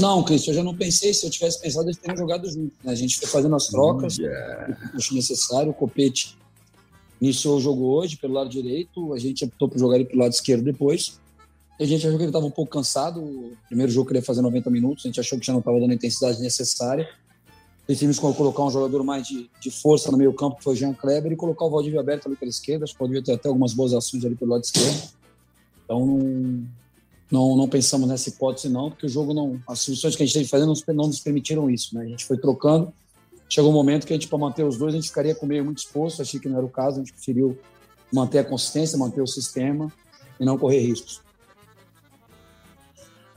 Não, Cristian, eu já não pensei. Se eu tivesse pensado, eles teriam jogado juntos. Né? A gente foi fazendo as trocas, yeah. o que necessário. O Copete iniciou o jogo hoje pelo lado direito, a gente optou por jogar ele pelo lado esquerdo depois. A gente achou que ele estava um pouco cansado. O primeiro jogo que ele ia fazer 90 minutos, a gente achou que já não estava dando a intensidade necessária. Decidimos colocar um jogador mais de, de força no meio campo, que foi o Jean Kleber, e colocar o Valdívia aberto ali pela esquerda. Acho que pode ter até algumas boas ações ali pelo lado esquerdo. Então, não, não, não pensamos nessa hipótese, não, porque o jogo não. As soluções que a gente teve fazendo não, não nos permitiram isso. Né? A gente foi trocando. Chegou um momento que a gente, para manter os dois, a gente ficaria com o meio muito exposto. Achei que não era o caso. A gente preferiu manter a consistência, manter o sistema e não correr riscos.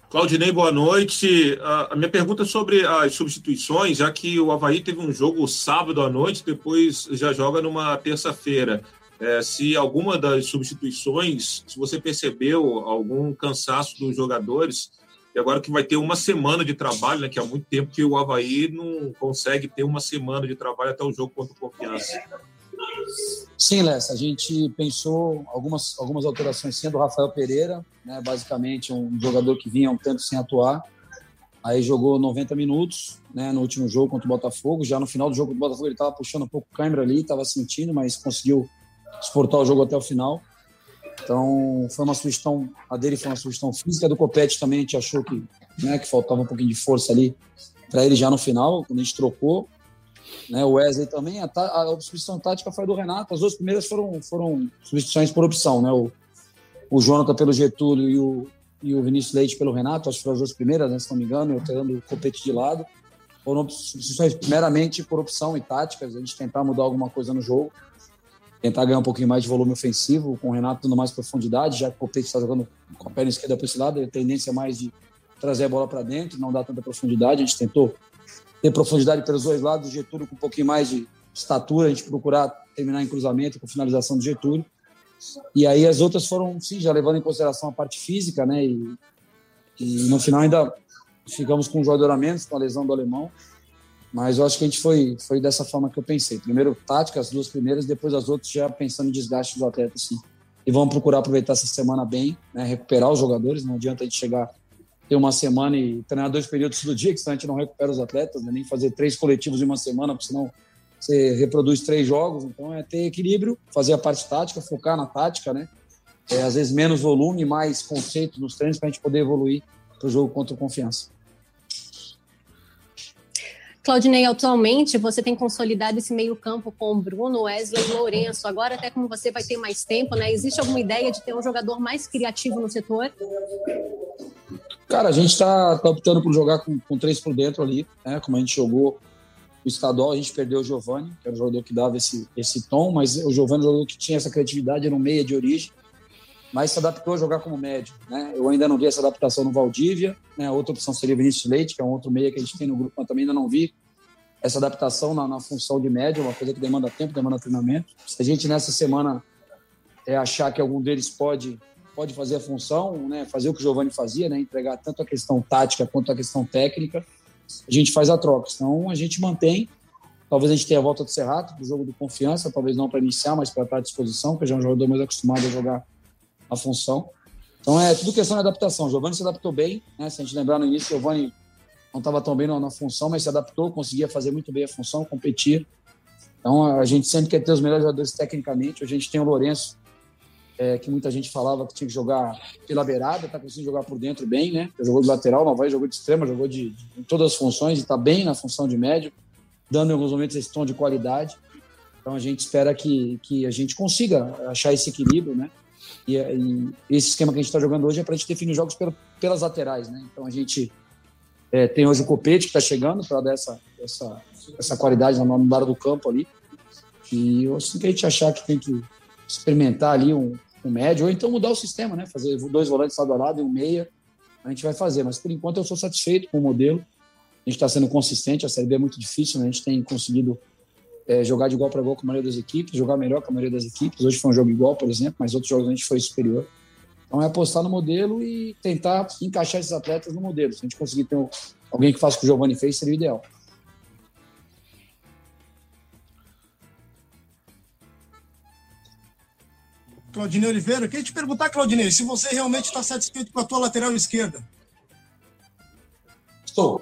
Claudinei, boa noite. A minha pergunta é sobre as substituições, já que o Havaí teve um jogo sábado à noite, depois já joga numa terça-feira. é, se alguma das substituições, se você percebeu algum cansaço dos jogadores, e agora que vai ter uma semana de trabalho, né, que há muito tempo que o Havaí não consegue ter uma semana de trabalho até o jogo contra o Confiança.
Sim, Lessa, a gente pensou algumas, algumas alterações sendo o Rafael Pereira, né, basicamente um jogador que vinha um tempo sem atuar, aí jogou 90 minutos né, no último jogo contra o Botafogo, já no final do jogo contra o Botafogo ele estava puxando um pouco o câmera ali, estava sentindo, mas conseguiu exportar o jogo até o final. Então, foi uma sugestão, a dele foi uma sugestão física, do Copete também a gente achou que, né, que faltava um pouquinho de força ali para ele já no final, quando a gente trocou. Né, o Wesley também, a, a, substituição tática foi do Renato, as duas primeiras foram, foram substituições por opção, né, o, o Jonathan pelo Getúlio e o, e o Vinícius Leite pelo Renato, acho que foram as duas primeiras, né, se não me engano, eu tirando o Copete de lado. Foram substituições meramente por opção e táticas, a gente tentar mudar alguma coisa no jogo tentar ganhar um pouquinho mais de volume ofensivo, com o Renato dando mais profundidade, já que o Copete está jogando com a perna esquerda para esse lado, a tendência é mais de trazer a bola para dentro, não dá tanta profundidade. A gente tentou ter profundidade pelos dois lados, o Getúlio com um pouquinho mais de estatura, a gente procurar terminar em cruzamento com finalização do Getúlio. E aí as outras foram, sim, já levando em consideração a parte física, né? E, e no final ainda ficamos com um jogador a menos, com a lesão do alemão. Mas eu acho que a gente foi, foi dessa forma que eu pensei. Primeiro tática, as duas primeiras, depois as outras já pensando em desgaste do atleta, sim. E vamos procurar aproveitar essa semana bem, né, recuperar os jogadores. Não adianta a gente chegar, ter uma semana e treinar dois períodos do dia, que senão a gente não recupera os atletas, né, nem fazer três coletivos em uma semana, porque senão você reproduz três jogos. Então é ter equilíbrio, fazer a parte tática, focar na tática, né? É, às vezes menos volume, mais conceito nos treinos para a gente poder evoluir para o jogo contra o Confiança.
Claudinei, atualmente você tem consolidado esse meio-campo com Bruno, Wesley e Lourenço. Agora, até como você vai ter mais tempo, né? Existe alguma ideia de ter um jogador mais criativo no setor?
Cara, a gente está tá optando por jogar com, com, três por dentro ali, né? Como a gente jogou o estadual, a gente perdeu o Giovani, que era o jogador que dava esse, esse tom, mas o Giovani é jogador que tinha essa criatividade, era um meia de origem, mas se adaptou a jogar como médio, né? Eu ainda não vi essa adaptação no Valdívia, né? Outra opção seria Vinícius Leite, que é um outro meia que a gente tem no grupo, mas também ainda não vi essa adaptação na, na função de médio, uma coisa que demanda tempo, demanda treinamento. Se a gente nessa semana é, achar que algum deles pode pode fazer a função, né, fazer o que o Giovanni fazia, né, entregar tanto a questão tática quanto a questão técnica, a gente faz a troca. Então a gente mantém. Talvez a gente tenha a volta do Serrato para o jogo de confiança, talvez não para iniciar, mas para estar à disposição, porque já é um jogador mais acostumado a jogar a função. Então é tudo questão de adaptação. O Giovanni se adaptou bem, né? Se a gente lembrar no início, o Giovanni não estava tão bem na, na, função, mas se adaptou, conseguia fazer muito bem a função, competir. Então a gente sempre quer ter os melhores jogadores tecnicamente. A gente tem o Lourenço, é, que muita gente falava que tinha que jogar pela beirada, está conseguindo jogar por dentro bem, né? Jogou de lateral, não vai, jogou de extrema, jogou de, de em todas as funções e está bem na função de médio, dando em alguns momentos esse tom de qualidade. Então a gente espera que, que a gente consiga achar esse equilíbrio, né? E, e esse esquema que a gente está jogando hoje é para a gente definir jogos pela, pelas laterais, né? Então a gente é, tem hoje o Copete que está chegando para dar essa, essa, essa qualidade no lado do campo ali. E assim que a gente achar que tem que experimentar ali um, médio, ou então mudar o sistema, né? Fazer dois volantes lado a lado e um meia, a gente vai fazer. Mas por enquanto eu sou satisfeito com o modelo. A gente está sendo consistente, a Série B é muito difícil, né? A gente tem conseguido é, jogar de igual para igual com a maioria das equipes, jogar melhor com a maioria das equipes. Hoje foi um jogo igual, por exemplo, mas outros jogos a gente foi superior. Então é apostar no modelo e tentar encaixar esses atletas no modelo. Se a gente conseguir ter alguém que faça o que o Giovanni fez, seria o ideal.
Claudinei Oliveira, eu queria te perguntar, Claudinei, se você realmente está satisfeito com a tua lateral esquerda.
Estou.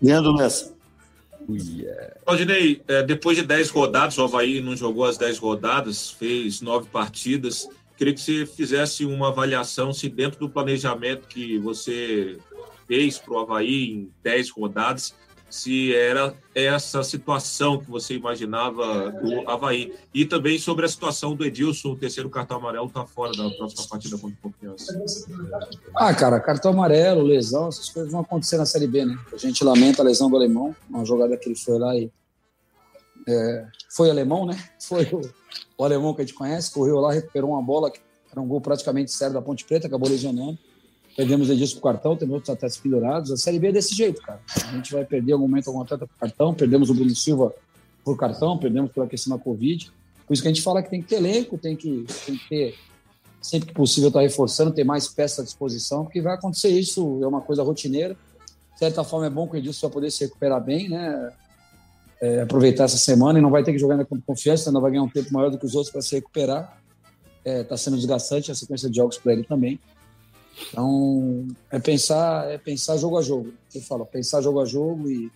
Leandro Lessa.
Claudinei, é, depois de 10 rodadas, o Havaí não jogou as 10 rodadas, fez nove partidas. Queria que você fizesse uma avaliação se dentro do planejamento que você fez para o Havaí em 10 rodadas, se era essa situação que você imaginava do Havaí. E também sobre a situação do Edilson, o terceiro cartão amarelo está fora da próxima partida contra o Confiança.
Ah, cara, cartão amarelo, lesão, essas coisas vão acontecer na Série B, né? A gente lamenta a lesão do alemão, uma jogada que ele foi lá e. É, foi alemão, né? Foi o, o alemão que a gente conhece, correu lá, recuperou uma bola que era um gol praticamente sério da Ponte Preta, acabou lesionando. Perdemos Edilson pro cartão, temos outros atletas pendurados. A Série B é desse jeito, cara. A gente vai perder algum momento algum atleta pro cartão. Perdemos o Bruno Silva por cartão, perdemos pela questão da Covid. Por isso que a gente fala que tem que ter elenco, tem que, tem que ter, sempre que possível, estar tá reforçando, ter mais peças à disposição, porque vai acontecer isso, é uma coisa rotineira. De certa forma, é bom que o Edilson vai poder se recuperar bem, né? É, aproveitar essa semana e não vai ter que jogar com confiança, ainda vai ganhar um tempo maior do que os outros para se recuperar. Está é, tá sendo desgastante a sequência de jogos para ele também. Então, é pensar, é pensar jogo a jogo. Eu falo, pensar jogo a jogo e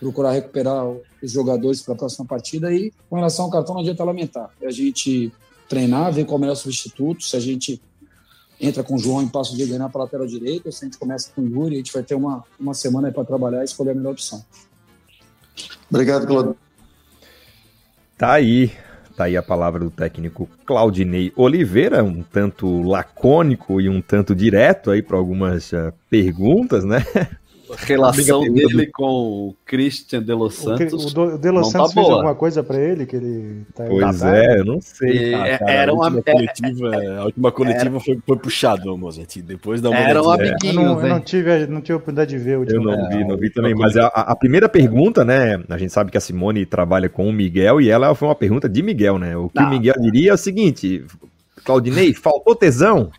procurar recuperar os jogadores para a próxima partida. E com relação ao cartão, não adianta lamentar. É a gente treinar, ver qual é o substituto. Se a gente entra com o João e passa o dia ganhar para a lateral direita, se a gente começa com o Yuri, a gente vai ter uma, uma semana para trabalhar e escolher a melhor opção.
Obrigado, Claudio.
Tá aí. Tá aí a palavra do técnico Claudinei Oliveira, um tanto lacônico e um tanto direto aí para algumas uh, perguntas, né? <laughs>
relação dele com o Christian De Los Santos.
O, o De Los tá Santos tá fez alguma coisa para ele que ele
tá Pois é, eu não sei.
Ah, cara, era uma a última coletiva, a última coletiva era... foi, foi puxado, amor, gente. Depois da
Era um amiguinho, eu não, eu não, tive, não tive a oportunidade de ver o
Eu não vi, não vi também, mas a, a, primeira pergunta, né, a gente sabe que a Simone trabalha com o Miguel e ela foi uma pergunta de Miguel, né? O que o Miguel diria é o seguinte, Claudinei, faltou tesão?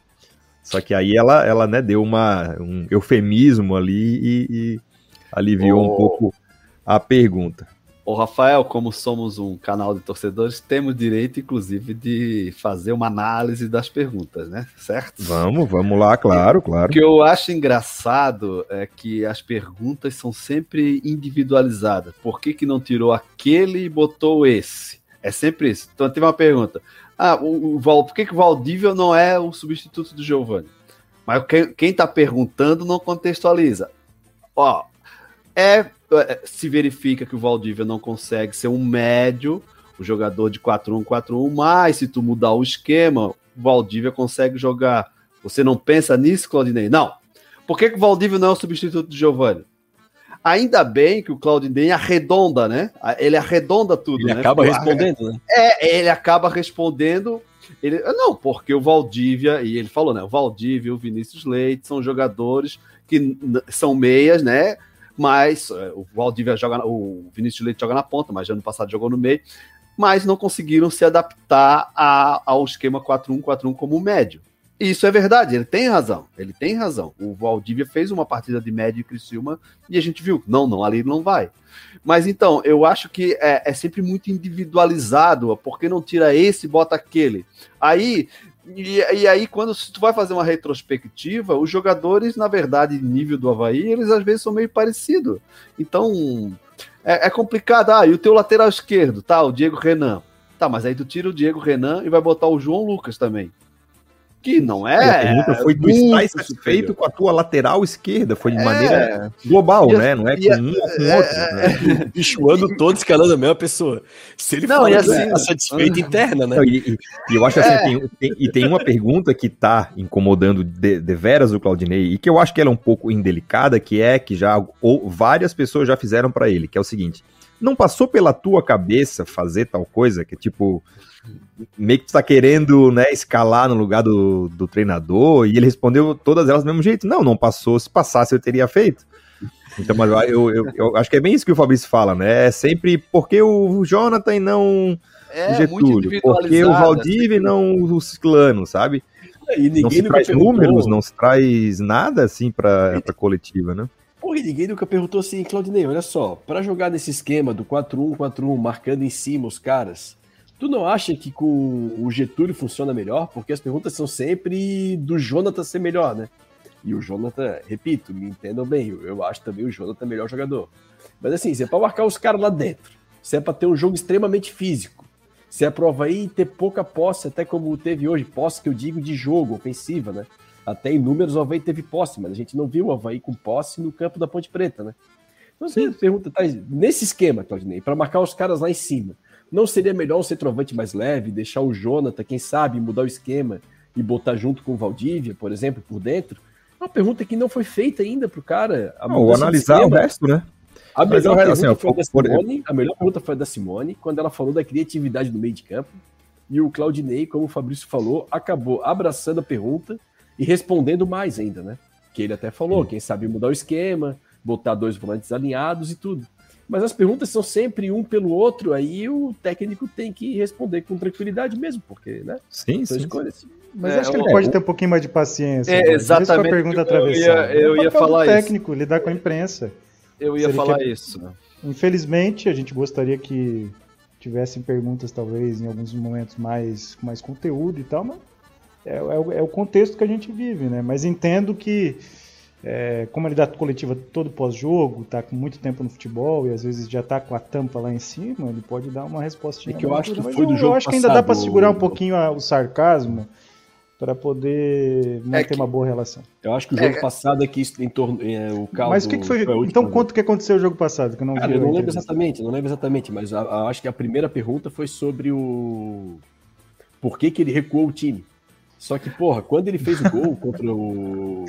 Só que aí ela, ela né, deu uma, um eufemismo ali e, e aliviou oh. um pouco a pergunta.
Ô Rafael, como somos um canal de torcedores, temos direito, inclusive, de fazer uma análise das perguntas, né? Certo?
Vamos, vamos lá, claro, claro.
O que eu acho engraçado é que as perguntas são sempre individualizadas. Por que, que não tirou aquele e botou esse? É sempre isso. Então, teve uma pergunta. Ah, o, o Val, por que, que o Valdívia não é o substituto do Giovanni? Mas quem, quem tá perguntando não contextualiza. Ó, é, é, se verifica que o Valdívia não consegue ser um médio, o jogador de 4-1-4-1, mas se tu mudar o esquema, o Valdívia consegue jogar. Você não pensa nisso, Claudinei? Não. Por que, que o Valdívia não é o substituto do Giovanni? Ainda bem que o Claudinei arredonda, né? Ele arredonda tudo,
ele
né?
acaba porque, respondendo, né?
É, ele acaba respondendo. Ele, não, porque o Valdívia, e ele falou, né? O Valdívia e o Vinícius Leite são jogadores que são meias, né? Mas é, o Valdívia joga, o Vinícius Leite joga na ponta, mas ano passado jogou no meio, mas não conseguiram se adaptar a, ao esquema 4-1-4-1 como médio. Isso é verdade, ele tem razão, ele tem razão. O Valdívia fez uma partida de média em Criciúma e a gente viu, não, não, ali não vai. Mas então, eu acho que é, é sempre muito individualizado, porque não tira esse e bota aquele. Aí, e, e, aí, quando tu vai fazer uma retrospectiva, os jogadores, na verdade, nível do Havaí, eles às vezes são meio parecidos. Então, é, é, complicado. Ah, e o teu lateral esquerdo, tá? O Diego Renan. Tá, mas aí tu tira o Diego Renan e vai botar o João Lucas também. Que não é.
A pergunta foi: tu estás satisfeito com a tua lateral esquerda? Foi de é. maneira global, e, né? Não é com um ou com outro. Né? <laughs>
Bichoando todos escalando a mesma pessoa. Se ele não, e assim, é satisfeito interna, né?
e, e, e, eu acho assim: é. tem, tem, e tem uma pergunta que tá incomodando de, de, veras o Claudinei, e que eu acho que ela é um pouco indelicada, que é que já ou, várias pessoas já fizeram para ele, que é o seguinte: não passou pela tua cabeça fazer tal coisa, que tipo meio que tu tá querendo, né, escalar no lugar do, do treinador, e ele respondeu todas elas do mesmo jeito. Não, não passou. Se passasse, eu teria feito. Então, mas eu, eu, eu, acho que é bem isso que o Fabrício fala, né? É sempre porque o Jonathan e não é, o Getúlio, porque o Valdívia e não o Ciclano, sabe? E não se traz perguntou... números, não se traz nada assim para a coletiva, né?
Porra, ninguém nunca perguntou assim, Claudinei, olha só, para jogar nesse esquema do 4-1-4-1, marcando em cima os caras, Tu não acha que com o Getúlio funciona melhor? Porque as perguntas são sempre do Jonathan ser melhor, né? E o Jonathan, repito, me entendam bem, eu acho também o Jonathan melhor jogador. Mas assim, se é pra marcar os caras lá dentro, se é pra ter um jogo extremamente físico, se é prova aí ter pouca posse, até como teve hoje, posse que eu digo de jogo, ofensiva, né? Até em números o Havaí teve posse, mas a gente não viu o Havaí com posse no campo da Ponte Preta, né? Então você pergunta, tá, nesse esquema, Claudinei, para marcar os caras lá em cima, não seria melhor um centroavante mais leve, deixar o Jonathan, quem sabe, mudar o esquema e botar junto com o Valdívia, por exemplo, por dentro? Uma pergunta que não foi feita ainda pro cara.
Ou analisar o resto, né?
A melhor, pergunta assim, foi da Simone, a melhor pergunta foi da Simone, quando ela falou da criatividade no meio de campo. E o Claudinei, como o Fabrício falou, acabou abraçando a pergunta e respondendo mais ainda, né? Que ele até falou, quem sabe mudar o esquema, botar dois volantes alinhados e tudo. Mas as perguntas são sempre um pelo outro, aí o técnico tem que responder com tranquilidade mesmo, porque, né?
Sim,
São
sim.
escolhas.
Mas
É,
acho que ele
é,
pode
o-
ter um pouquinho mais de paciência.
É,
né? Deixa
exatamente
a pergunta
eu ia- eu
É o
ia
do
falar isso.
técnico, lidar com a imprensa.
Eu ia falar
quer-
isso.
Infelizmente, a gente gostaria que tivessem perguntas, talvez, em alguns momentos mais com mais conteúdo e tal, mas é, é o- é o contexto que a gente vive, né? Mas entendo que, é, como a lidar coletiva todo pós-jogo, tá com muito tempo no futebol e às vezes já tá com a tampa lá em cima, ele pode dar uma respostinha.
É que eu acho que foi do
eu,
jogo
Eu acho que ainda dá
passado,
para segurar um
o-
pouquinho a- o sarcasmo para poder manter
que-
uma boa relação.
Eu acho que o jogo passado é que isso em torno. É, o caldo,
Mas o que, que foi?
última
Então
vez.
conta o que aconteceu no jogo passado, que eu não
Cara,
vi.
eu não lembro exatamente, não lembro exatamente, mas a- a- acho que a primeira pergunta foi sobre o. Por que, que ele recuou o time? Só que, porra, quando ele fez o gol contra o.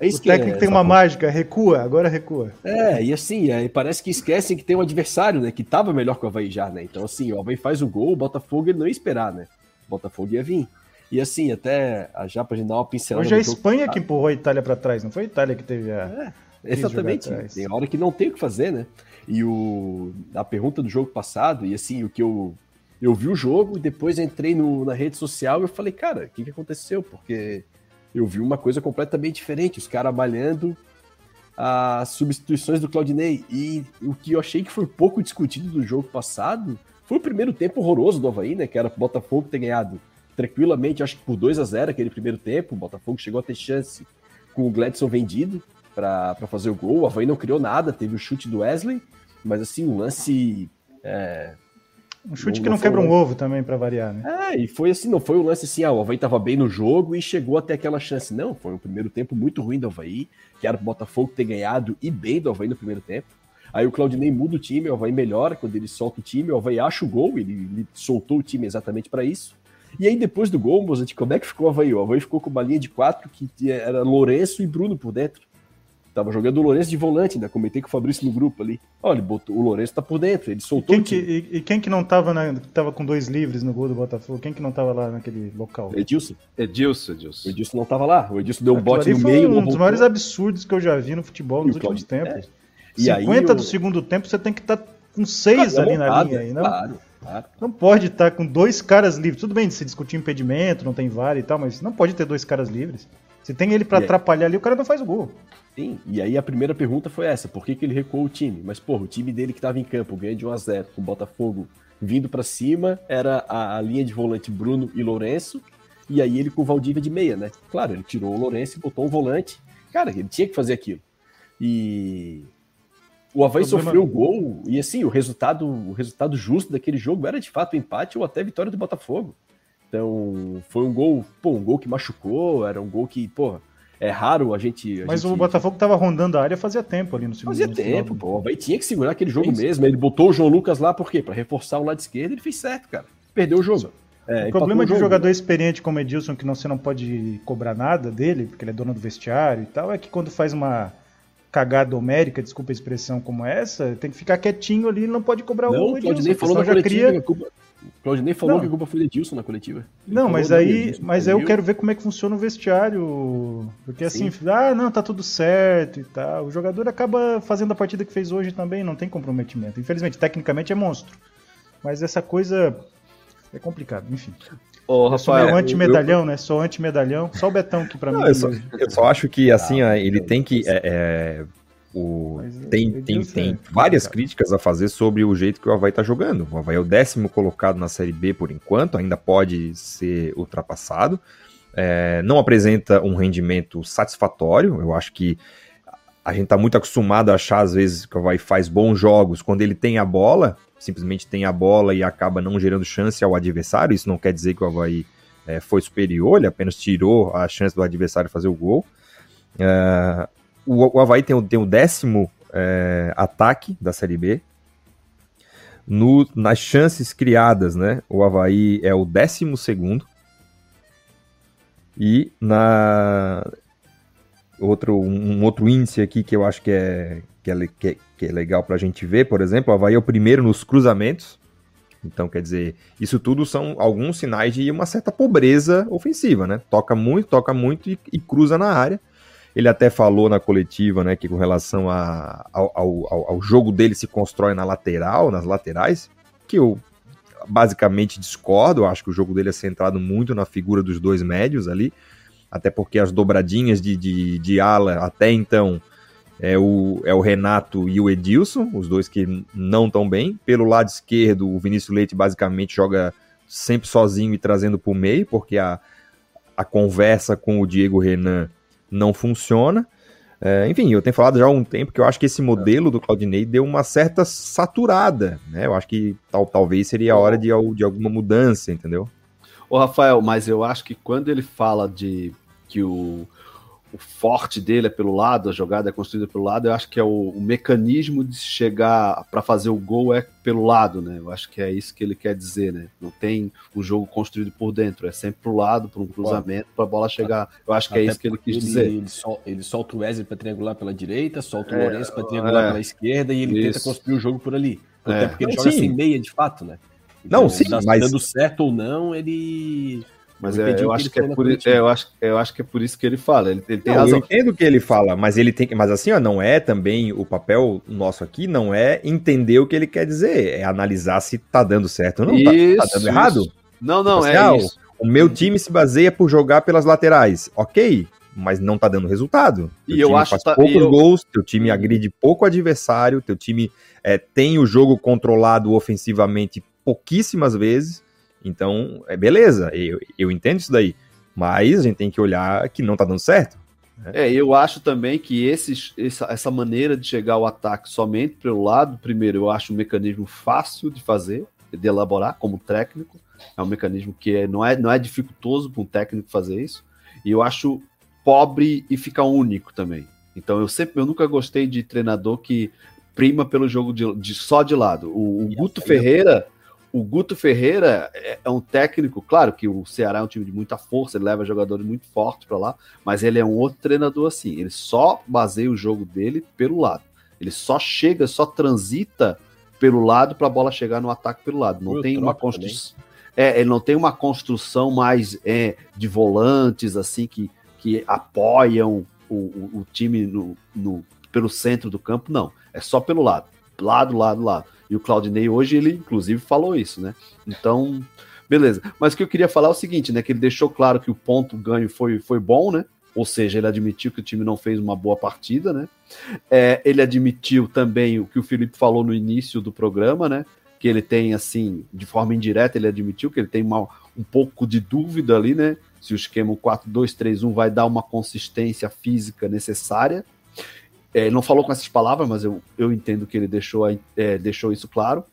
É
O
isso que é
técnico tem
essa
uma mágica, recua, agora recua.
É, e assim, aí parece que esquecem que tem um adversário, né? Que tava melhor que o Havaí já, né? Então, assim, o Havaí faz o gol, o Botafogo ele não ia esperar, né? O Botafogo ia vir. E assim, até a já pra gente dar uma pincelada.
Hoje é a Espanha que empurrou a Itália para trás, não foi a Itália que teve a.
Exatamente.
jogar atrás.
Tem hora que não tem o que fazer, né? E o, a pergunta do jogo passado, e assim, o que eu. Eu vi o jogo e depois entrei no, na rede social e falei, cara, o que, que aconteceu? Porque eu vi uma coisa completamente diferente, os caras malhando as substituições do Claudinei. E o que eu achei que foi pouco discutido do jogo passado foi o primeiro tempo horroroso do Havaí, né? Que era pro Botafogo ter ganhado tranquilamente, acho que por 2 a 0 aquele primeiro tempo. O Botafogo chegou a ter chance com o Gladson vendido para fazer o gol. O Havaí não criou nada, teve o chute do Wesley, mas assim, um lance. É,
Um chute
Não-
que
não
não quebra um ovo também, para variar, né?
é, e foi assim, não foi um lance assim, ah, o Havaí tava bem no jogo e chegou até aquela chance. Não, foi um primeiro tempo muito ruim do Havaí, que era pro Botafogo ter ganhado e bem do Havaí no primeiro tempo. Aí o Claudinei muda o time, o Havaí melhora quando ele solta o time, o Havaí acha o gol, ele, ele soltou o time exatamente para isso. E aí depois do gol, Mozart, como é que ficou o Havaí? O Havaí ficou com uma linha de quatro que era Lourenço e Bruno por dentro. Tava jogando o Lourenço de volante, ainda comentei com o Fabrício no grupo ali. Olha, ele botou, o Lourenço tá por dentro, ele soltou
Quem
o
que, e, e quem que não tava, na, tava com dois livres no gol do Botafogo? Quem que não tava lá naquele local?
Edilson.
Edilson,
O
Edilson.
Edilson não tava lá. O Edilson deu um
Aquilo
bote
ali
no
foi
meio.
um dos
voltou.
maiores absurdos que eu já vi no futebol nos
E
últimos tempos.
E aí
50
o-
do segundo tempo, você tem que estar com seis
Claro,
ali na
montado,
linha aí, não?
Claro, claro.
Não pode estar com dois caras livres. Tudo bem se discutir impedimento, não tem vale e tal, mas não pode ter dois caras livres. Se tem ele pra
E aí?
atrapalhar ali, o cara não faz o gol.
Sim, e aí a primeira pergunta foi essa: por que, que ele recuou o time? Mas, porra, o time dele que tava em campo, ganha de 1x0, com o Botafogo vindo pra cima, era a, a linha de volante Bruno e Lourenço, e aí ele com o Valdívia de meia, né? Claro, ele tirou o Lourenço e botou um volante. Cara, ele tinha que fazer aquilo. E o Havaí sofreu o gol, e assim, o resultado, o resultado justo daquele jogo era de fato o empate ou até a vitória do Botafogo. Então, foi um gol, pô, um gol que machucou, era um gol que, pô, é raro a gente. a
Mas
gente-
o Botafogo tava rondando a área fazia tempo ali no segundo
Fazia tempo,
do-
pô. O Havaí tinha que segurar aquele jogo
Isso.
mesmo. Ele botou o João Lucas lá por quê? Pra reforçar o lado esquerdo. Ele fez certo, cara. Perdeu o jogo. É,
O problema de um
jogo.
jogador experiente como Edilson, que não, você não pode cobrar nada dele, porque ele é dono do vestiário e tal, é que quando faz uma cagada homérica, desculpa a expressão como essa, tem que ficar quietinho ali não pode cobrar
Não,
o
o
Edilson. Porque
falou na
já
coletiva
cria-
que a culpa. Claudinei falou
Não.
que a culpa foi do Edilson na coletiva. Ele
Não, mas aí,
Edilson
mas eu
caiu.
quero ver como é que funciona o vestiário, porque assim,
Sim.
ah, não, tá tudo certo e tal. O jogador acaba fazendo a partida que fez hoje também, não tem comprometimento. Infelizmente, tecnicamente é monstro, mas essa coisa é complicado, enfim.
Ô,
Eu sou
Rafael,
meio anti-medalhão, né? Sou anti-medalhão. Só o Betão que pra
Não,
mim.
eu, só, eu só acho que assim, ó, ele tem que. é, é, o, tem tem,
é
tem várias críticas a fazer sobre o jeito que o Havaí tá jogando. O Havaí é o décimo colocado na Série B por enquanto, ainda pode ser ultrapassado. É, não apresenta um rendimento satisfatório. Eu acho que a gente tá muito acostumado a achar, às vezes, que o Havaí faz bons jogos quando ele tem a bola, simplesmente tem a bola e acaba não gerando chance ao adversário. Isso não quer dizer que o Havaí é, foi superior, ele apenas tirou a chance do adversário fazer o gol. É, o, o Havaí tem o, tem o décimo é, ataque da Série B. No- nas chances criadas, né? O Havaí é o décimo segundo. E na outro, um outro índice aqui que eu acho que é, que é, que é, que é legal para a gente ver, por exemplo, o Havaí é o primeiro nos cruzamentos. Então, quer dizer, isso tudo são alguns sinais de uma certa pobreza ofensiva, né? Toca muito, toca muito e, e cruza na área. Ele até falou na coletiva, né, que com relação a, ao, ao, ao jogo dele se constrói na lateral, nas laterais, que eu basicamente discordo. Eu acho que o jogo dele é centrado muito na figura dos dois médios ali, até porque as dobradinhas de, de, de ala até então é o, é o Renato e o Edilson, os dois que não estão bem. Pelo lado esquerdo, o Vinícius Leite basicamente joga sempre sozinho e trazendo para o meio, porque a, a conversa com o Diego Renan não funciona. É, enfim, eu tenho falado já há um tempo que eu acho que esse modelo do Claudinei deu uma certa saturada, né? Eu acho que tal, talvez seria a hora de, de alguma mudança, entendeu?
Ô, Rafael, mas eu acho que quando ele fala de que o, o forte dele é pelo lado, a jogada é construída pelo lado, eu acho que é o, o mecanismo de chegar para fazer o gol é pelo lado, né? Eu acho que é isso que ele quer dizer, né? Não tem um jogo construído por dentro, é sempre pro lado, para um cruzamento, para a bola chegar. Eu acho que é isso que ele quis
ele,
dizer.
Ele, sol, ele solta o Wesley para triangular pela direita, solta o é, Lourenço para triangular é, pela esquerda e ele isso. tenta construir o jogo por ali. Até é. porque ele joga sim. sem meia de fato, né?
Então, não, sim,
mas dando certo ou não, ele
mas é, eu, acho que é por, é, eu, acho, eu acho que é por isso que ele fala. Ele, ele tem não, razão.
Eu entendo o que ele fala, mas ele tem Mas assim, ó, não é também o papel nosso aqui, não é entender o que ele quer dizer, é analisar se tá dando certo ou não. Isso, tá, tá dando errado?
Não, não, tipo assim, é ah, isso.
O, o meu time se baseia por jogar pelas laterais. Ok, mas não tá dando resultado.
Teu e eu acho
faz tá, poucos eu... gols, teu time agride pouco adversário, teu time é, tem o jogo controlado ofensivamente pouquíssimas vezes. Então, é beleza, eu, eu entendo isso daí. Mas a gente tem que olhar que não tá dando certo.
Né? É, eu acho também que esses, essa, essa maneira de chegar ao ataque somente pelo lado, primeiro, eu acho um mecanismo fácil de fazer, de elaborar como técnico. É um mecanismo que é, não, é, não é dificultoso para um técnico fazer isso. E eu acho pobre e fica único também. Então eu sempre, eu nunca gostei de treinador que prima pelo jogo de, de só de lado. O, o Guto Ferreira o Guto Ferreira é, é um técnico, claro que o Ceará é um time de muita força, ele leva jogadores muito fortes para lá, mas ele é um outro treinador assim. Ele só baseia o jogo dele pelo lado. Ele só chega, só transita pelo lado para a bola chegar no ataque pelo lado. Não tem uma construção. É, ele não tem uma construção mais é, de volantes assim que, que apoiam o, o, o time no, no, pelo centro do campo, não. É só pelo lado. Lado, lado, lado. E o Claudinei hoje, ele inclusive falou isso, né? Então, beleza. Mas o que eu queria falar é o seguinte, né? Que ele deixou claro que o ponto ganho foi, foi bom, né? Ou seja, ele admitiu que o time não fez uma boa partida, né? É, ele admitiu também o que o Felipe falou no início do programa, né? Que ele tem, assim, de forma indireta, ele admitiu que ele tem uma, um pouco de dúvida ali, né? Se o esquema 4-2-3-1 vai dar uma consistência física necessária. É, não falou com essas palavras, mas eu, eu entendo que ele deixou, é, deixou isso claro.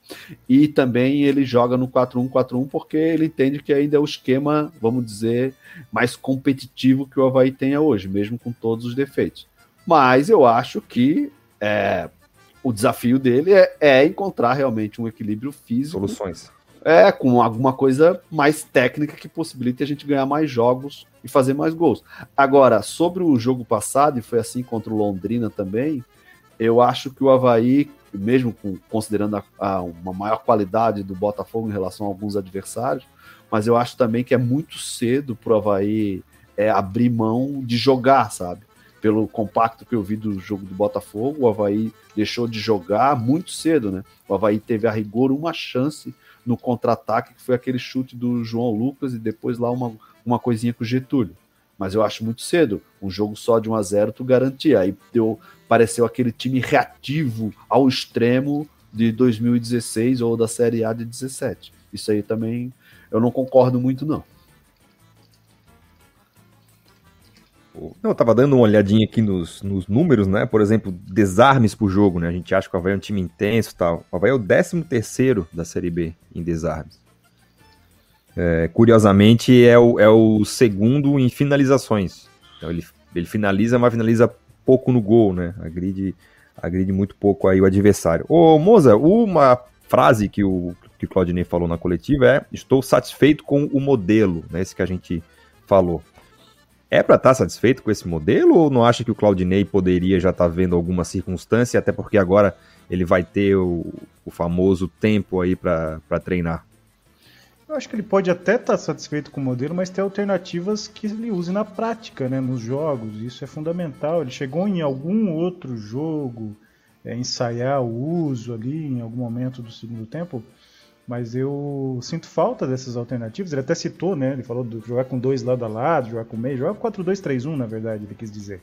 E também ele joga no 4-1-4-1 porque ele entende que ainda é o esquema, vamos dizer, mais competitivo que o Havaí tenha hoje, mesmo com todos os defeitos. Mas eu acho que é, o desafio dele é, é encontrar realmente um equilíbrio físico.
Soluções
é, com alguma coisa mais técnica que possibilite a gente ganhar mais jogos e fazer mais gols. Agora, sobre o jogo passado, e foi assim contra o Londrina também, eu acho que o Havaí, mesmo com, considerando a, a, uma maior qualidade do Botafogo em relação a alguns adversários, mas eu acho também que é muito cedo para o Havaí é, abrir mão de jogar, sabe? Pelo compacto que eu vi do jogo do Botafogo, o Havaí deixou de jogar muito cedo, né? O Havaí teve a rigor uma chance no contra-ataque, que foi aquele chute do João Lucas e depois lá uma, uma coisinha com o Getúlio. Mas eu acho muito cedo. Um jogo só de 1 a 0 tu garantia. Aí deu, pareceu aquele time reativo ao extremo de 2016 ou da Série A de 17. Isso aí também eu não concordo muito, não.
Não, eu tava dando uma olhadinha aqui nos, nos números, né? Por exemplo, desarmes por jogo, né? A gente acha que o Havaí é um time intenso e tal. O Havaí é o 13 terceiro da Série B em desarmes. É, curiosamente, é o, é o segundo em finalizações. Então, ele, ele finaliza, mas finaliza pouco no gol, né? Agride, agride muito pouco aí o adversário. Ô, Moza, uma frase que o, que o Claudinei falou na coletiva é estou satisfeito com o modelo, né? Esse que a gente falou. É para estar tá satisfeito com esse modelo ou não acha que o Claudinei poderia já estar tá vendo alguma circunstância, até porque agora ele vai ter o, o famoso tempo aí para treinar?
Eu acho que ele pode até estar tá satisfeito com o modelo, mas ter alternativas que ele use na prática, né, nos jogos. Isso é fundamental. Ele chegou em algum outro jogo é, ensaiar o uso ali em algum momento do segundo tempo, mas eu sinto falta dessas alternativas. Ele até citou, né? Ele falou de jogar com dois lado a lado, jogar com meio, jogar 4-2-3-1, na verdade, ele quis dizer.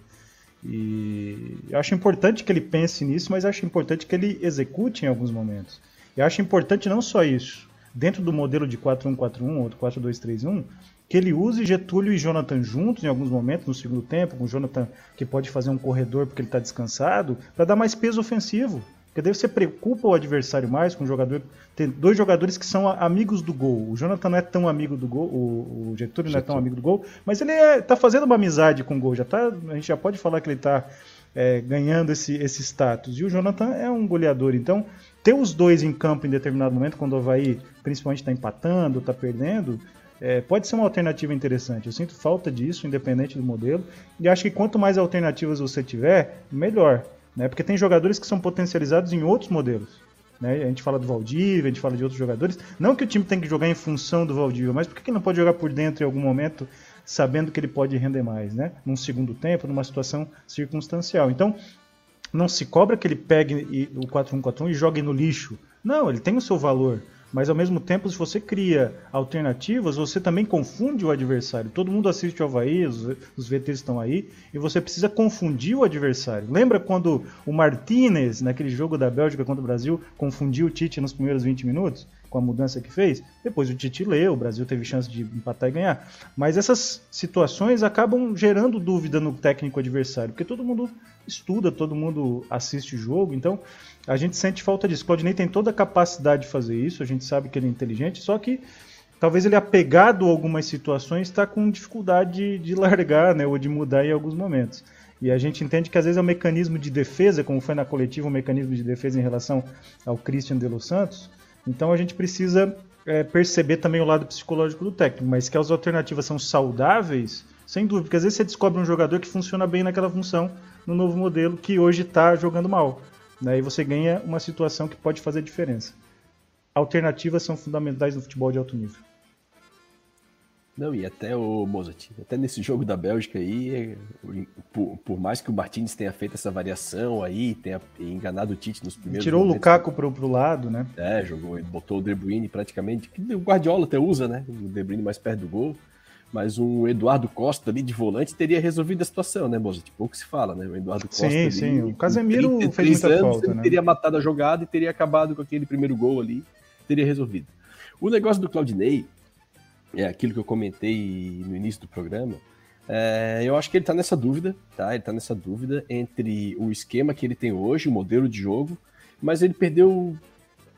E eu acho importante que ele pense nisso, mas acho importante que ele execute em alguns momentos. E acho importante não só isso, dentro do modelo de 4-1-4-1 ou 4-2-3-1, que ele use Getúlio e Jonathan juntos em alguns momentos no segundo tempo, com Jonathan que pode fazer um corredor porque ele está descansado, para dar mais peso ofensivo. Porque daí você preocupa o adversário mais com o jogador. Tem dois jogadores que são amigos do gol. O Jonathan não é tão amigo do gol, o, Getúlio, Getúlio não é tão amigo do gol, mas ele está é, tá fazendo uma amizade com o gol. Já tá, a gente já pode falar que ele está é, ganhando esse, esse status. E o Jonathan é um goleador. Então, ter os dois em campo em determinado momento, quando o Havaí principalmente está empatando, está perdendo, é, pode ser uma alternativa interessante. Eu sinto falta disso, independente do modelo. E acho que quanto mais alternativas você tiver, melhor. Né? Porque tem jogadores que são potencializados em outros modelos. Né? A gente fala do Valdívia, a gente fala de outros jogadores. Não que o time tem que jogar em função do Valdívia, mas por que, não pode jogar por dentro em algum momento, sabendo que ele pode render mais, né? Num segundo tempo, numa situação circunstancial. Então, não se cobra que ele pegue o 4-1-4-1 e jogue no lixo. Não, ele tem o seu valor mas ao mesmo tempo, se você cria alternativas, você também confunde o adversário. Todo mundo assiste o Havaí, os, os VTs estão aí, e você precisa confundir o adversário. Lembra quando o Martinez, naquele jogo da Bélgica contra o Brasil, confundiu o Tite nos primeiros 20 minutos? Com a mudança que fez? Depois o Tite leu, o Brasil teve chance de empatar e ganhar. Mas essas situações acabam gerando dúvida no técnico adversário, porque todo mundo estuda, todo mundo assiste o jogo, então a gente sente falta disso. Claudinei tem toda a capacidade de fazer isso, a gente sabe que ele é inteligente, só que talvez ele apegado a algumas situações está com dificuldade de, largar, né, ou de mudar em alguns momentos. E a gente entende que às vezes é um mecanismo de defesa, como foi na coletiva, um mecanismo de defesa em relação ao Christian de Los Santos. Então a gente precisa é, perceber também o lado psicológico do técnico, mas que as alternativas são saudáveis, sem dúvida, porque às vezes você descobre um jogador que funciona bem naquela função no novo modelo que hoje está jogando mal. Daí você ganha uma situação que pode fazer diferença. Alternativas são fundamentais no futebol de alto nível.
Não, e até o Mozart, até nesse jogo da Bélgica aí, por, por, mais que o Martins tenha feito essa variação aí, tenha enganado o Tite nos primeiros
Tirou momentos, o Lukaku pro, pro lado, né?
É, jogou, botou o De Bruyne praticamente, que o Guardiola até usa, né? O De Bruyne mais perto do gol. Mas o Eduardo Costa ali de volante teria resolvido a situação, né, Mozart? Pouco se fala, né? O Eduardo Costa.
Sim,
ali,
sim. O Casemiro fez muita anos, falta, né?
teria matado a jogada e teria acabado com aquele primeiro gol ali, teria resolvido. O negócio do Claudinei, é aquilo que eu comentei no início do programa, é, eu acho que ele está nessa dúvida, tá? Ele está nessa dúvida entre o esquema que ele tem hoje, o modelo de jogo, mas ele perdeu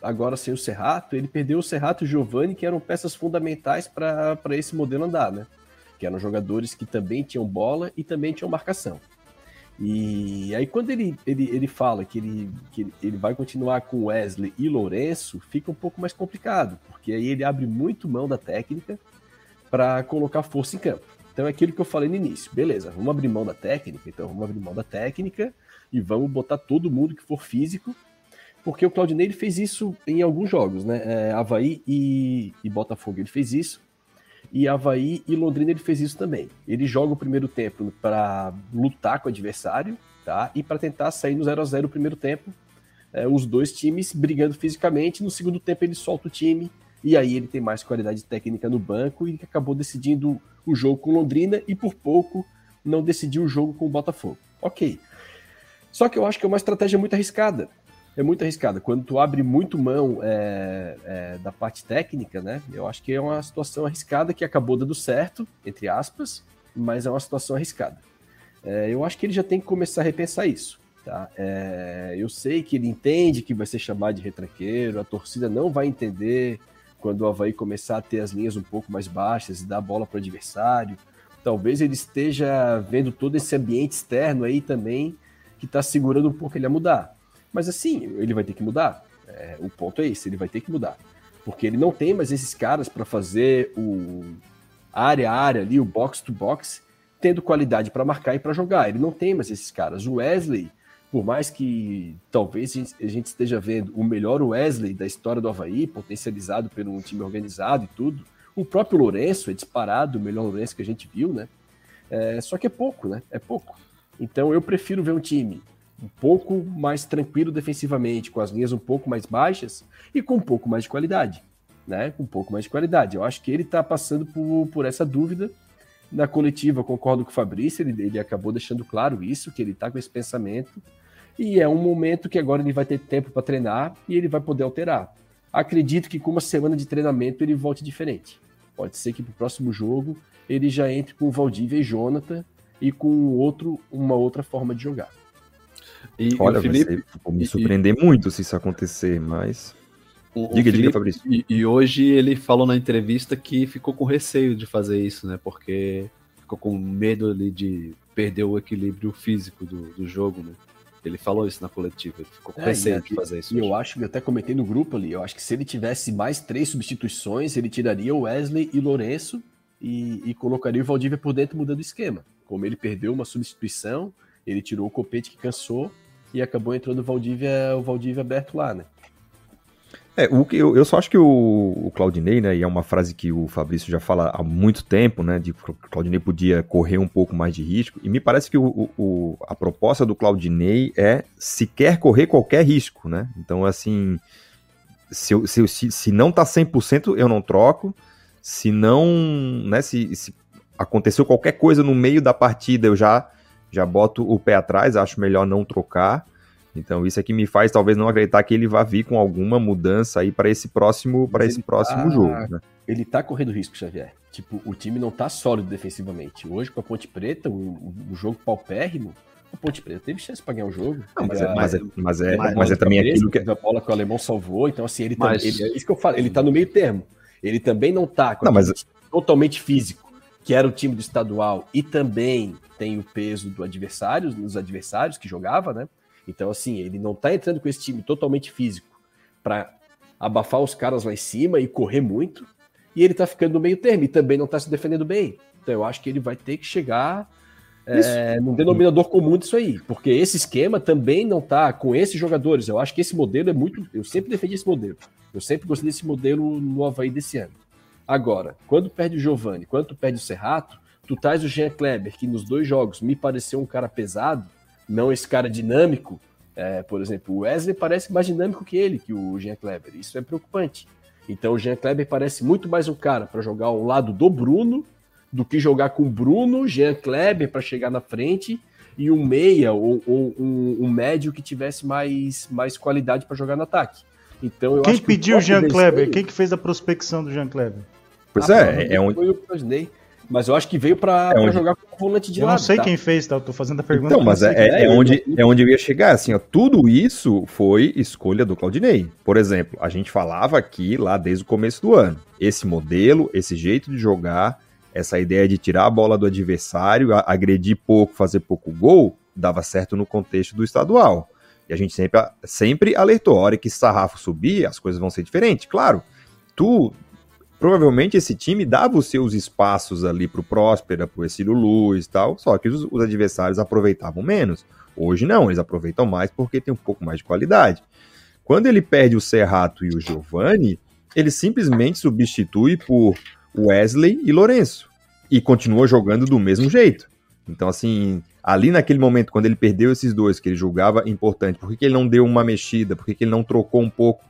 agora sem o Serrato, ele perdeu o Serrato e o Giovanni, que eram peças fundamentais para esse modelo andar, né? Que eram jogadores que também tinham bola e também tinham marcação. E aí quando ele, ele, ele fala que ele, que ele vai continuar com Wesley e Lourenço, fica um pouco mais complicado, porque aí ele abre muito mão da técnica para colocar força em campo. Então é aquilo que eu falei no início. Beleza, vamos abrir mão da técnica, então vamos abrir mão da técnica e vamos botar todo mundo que for físico porque o Claudinei ele fez isso em alguns jogos, né? É, Havaí e, e Botafogo ele fez isso, e Havaí e Londrina ele fez isso também. Ele joga o primeiro tempo para lutar com o adversário, tá? E para tentar sair no 0 a 0 o primeiro tempo, é, os dois times brigando fisicamente. No segundo tempo ele solta o time e aí ele tem mais qualidade técnica no banco e acabou decidindo o jogo com Londrina e por pouco não decidiu o jogo com o Botafogo. Ok. Só que eu acho que é uma estratégia muito arriscada, é muito arriscada. Quando tu abre muito mão é, é, da parte técnica, né? Eu acho que é uma situação arriscada que acabou dando certo, entre aspas, mas é uma situação arriscada. É, eu acho que ele já tem que começar a repensar isso. Tá? É, eu sei que ele entende que vai ser chamado de retranqueiro, a torcida não vai entender quando o Havaí começar a ter as linhas um pouco mais baixas e dar a bola para o adversário. Talvez ele esteja vendo todo esse ambiente externo aí também que está segurando um pouco ele a mudar. Mas assim, ele vai ter que mudar. É, o ponto é esse, ele vai ter que mudar. Porque ele não tem mais esses caras para fazer o área a área ali, o box to box, tendo qualidade para marcar e para jogar. Ele não tem mais esses caras. O Wesley por mais que talvez a gente esteja vendo o melhor Wesley da história do Havaí, potencializado por um time organizado e tudo, o próprio Lourenço é disparado o melhor Lourenço que a gente viu, né? É, só que é pouco, né? É pouco. Então eu prefiro ver um time um pouco mais tranquilo defensivamente, com as linhas um pouco mais baixas e com um pouco mais de qualidade, né? Com um pouco mais de qualidade. Eu acho que ele está passando por, por essa dúvida na coletiva. Concordo com o Fabrício, ele, ele acabou deixando claro isso, que ele está com esse pensamento. E é um momento que agora ele vai ter tempo para treinar e ele vai poder alterar. Acredito que com uma semana de treinamento ele volte diferente. Pode ser que para o próximo jogo ele já entre com o Valdívia e Jonathan e com outro, uma outra forma de jogar.
E, Olha, Felipe, vou me surpreender e, muito se isso acontecer, mas.
O, diga, o Felipe, diga, Fabrício. E, e, hoje ele falou na entrevista que ficou com receio de fazer isso, né? Porque ficou com medo ali de perder o equilíbrio físico do, do jogo, né? Ele falou isso na coletiva, ele ficou com é, receio de fazer isso.
E eu acho que eu até comentei no grupo ali, eu acho que se ele tivesse mais três substituições, ele tiraria o Wesley e Lourenço e, e colocaria o Valdívia por dentro mudando o esquema. Como ele perdeu uma substituição, ele tirou o Copete que cansou e acabou entrando o Valdívia, o Valdívia aberto lá, né?
É, o eu, eu só acho que o, o Claudinei, né, e é uma frase que o Fabrício já fala há muito tempo, né, de que o Claudinei podia correr um pouco mais de risco, e me parece que o, o, a proposta do Claudinei é se quer correr qualquer risco, né? Então, assim, se, eu, se, se, se não tá 100%, eu não troco, se não, né, se, se aconteceu qualquer coisa no meio da partida, eu já já boto o pé atrás, acho melhor não trocar. Então isso é que me faz talvez não acreditar que ele vá vir com alguma mudança aí para esse próximo para esse próximo tá, jogo. Né?
Ele tá correndo risco, Xavier. Tipo, o time não tá sólido defensivamente. Hoje com a Ponte Preta, o, o jogo paupérrimo, a Ponte Preta teve chance para ganhar o jogo.
Não, mas, é, mas, é, mas, é, mas, mas é também aquilo que
a bola que o alemão salvou. Então assim ele, mas... ele é isso que eu falo. Ele tá no meio termo. Ele também não tá
não, mas...
totalmente físico, que era o time do estadual e também tem o peso do adversário, dos adversários que jogava, né? Então, assim, ele não tá entrando com esse time totalmente físico para abafar os caras lá em cima e correr muito, e ele tá ficando no meio termo e também não tá se defendendo bem. Então, eu acho que ele vai ter que chegar é, num denominador comum disso aí, porque esse esquema também não tá com esses jogadores. Eu acho que esse modelo é muito. Eu sempre defendi esse modelo. Eu sempre gostei desse modelo no Havaí desse ano. Agora, quando perde o Giovani, quando perde o Serrato, tu traz o Jean Kleber, que nos dois jogos me pareceu um cara pesado, não esse cara dinâmico. É, por exemplo, o Wesley parece mais dinâmico que ele, que o Jean Kleber. Isso é preocupante. Então o Jean Kleber parece muito mais um cara para jogar ao lado do Bruno do que jogar com o Bruno, Jean Kleber para chegar na frente e um meia ou, ou um, um, médio que tivesse mais, mais qualidade para jogar no ataque. Então eu
Quem pediu o Jean Kleber? Quem que fez a prospecção do Jean Kleber?
Pois ah, é, é onde
foi o Claudinei. Mas eu acho que veio para é onde... jogar com o volante de
eu
lado.
Eu não sei tá? quem fez, tá? Eu tô fazendo a pergunta.
Então, mas é, é, é, onde, é onde eu ia chegar. Assim, ó, tudo isso foi escolha do Claudinei. Por exemplo, a gente falava aqui lá desde o começo do ano. Esse modelo, esse jeito de jogar, essa ideia de tirar a bola do adversário, agredir pouco, fazer pouco gol, dava certo no contexto do estadual. E a gente sempre, sempre alertou, a hora que esse sarrafo subir, as coisas vão ser diferentes. Claro, tu provavelmente esse time dava os seus espaços ali pro Próspera, pro Exílio Luz e tal, só que os, os, adversários aproveitavam menos. Hoje não, eles aproveitam mais porque tem um pouco mais de qualidade. Quando ele perde o Serrato e o Giovani, ele simplesmente substitui por Wesley e Lourenço e continua jogando do mesmo jeito. Então, assim, ali naquele momento, quando ele perdeu esses dois que ele julgava importante, por que, que ele não deu uma mexida? Por que, que ele não trocou um pouco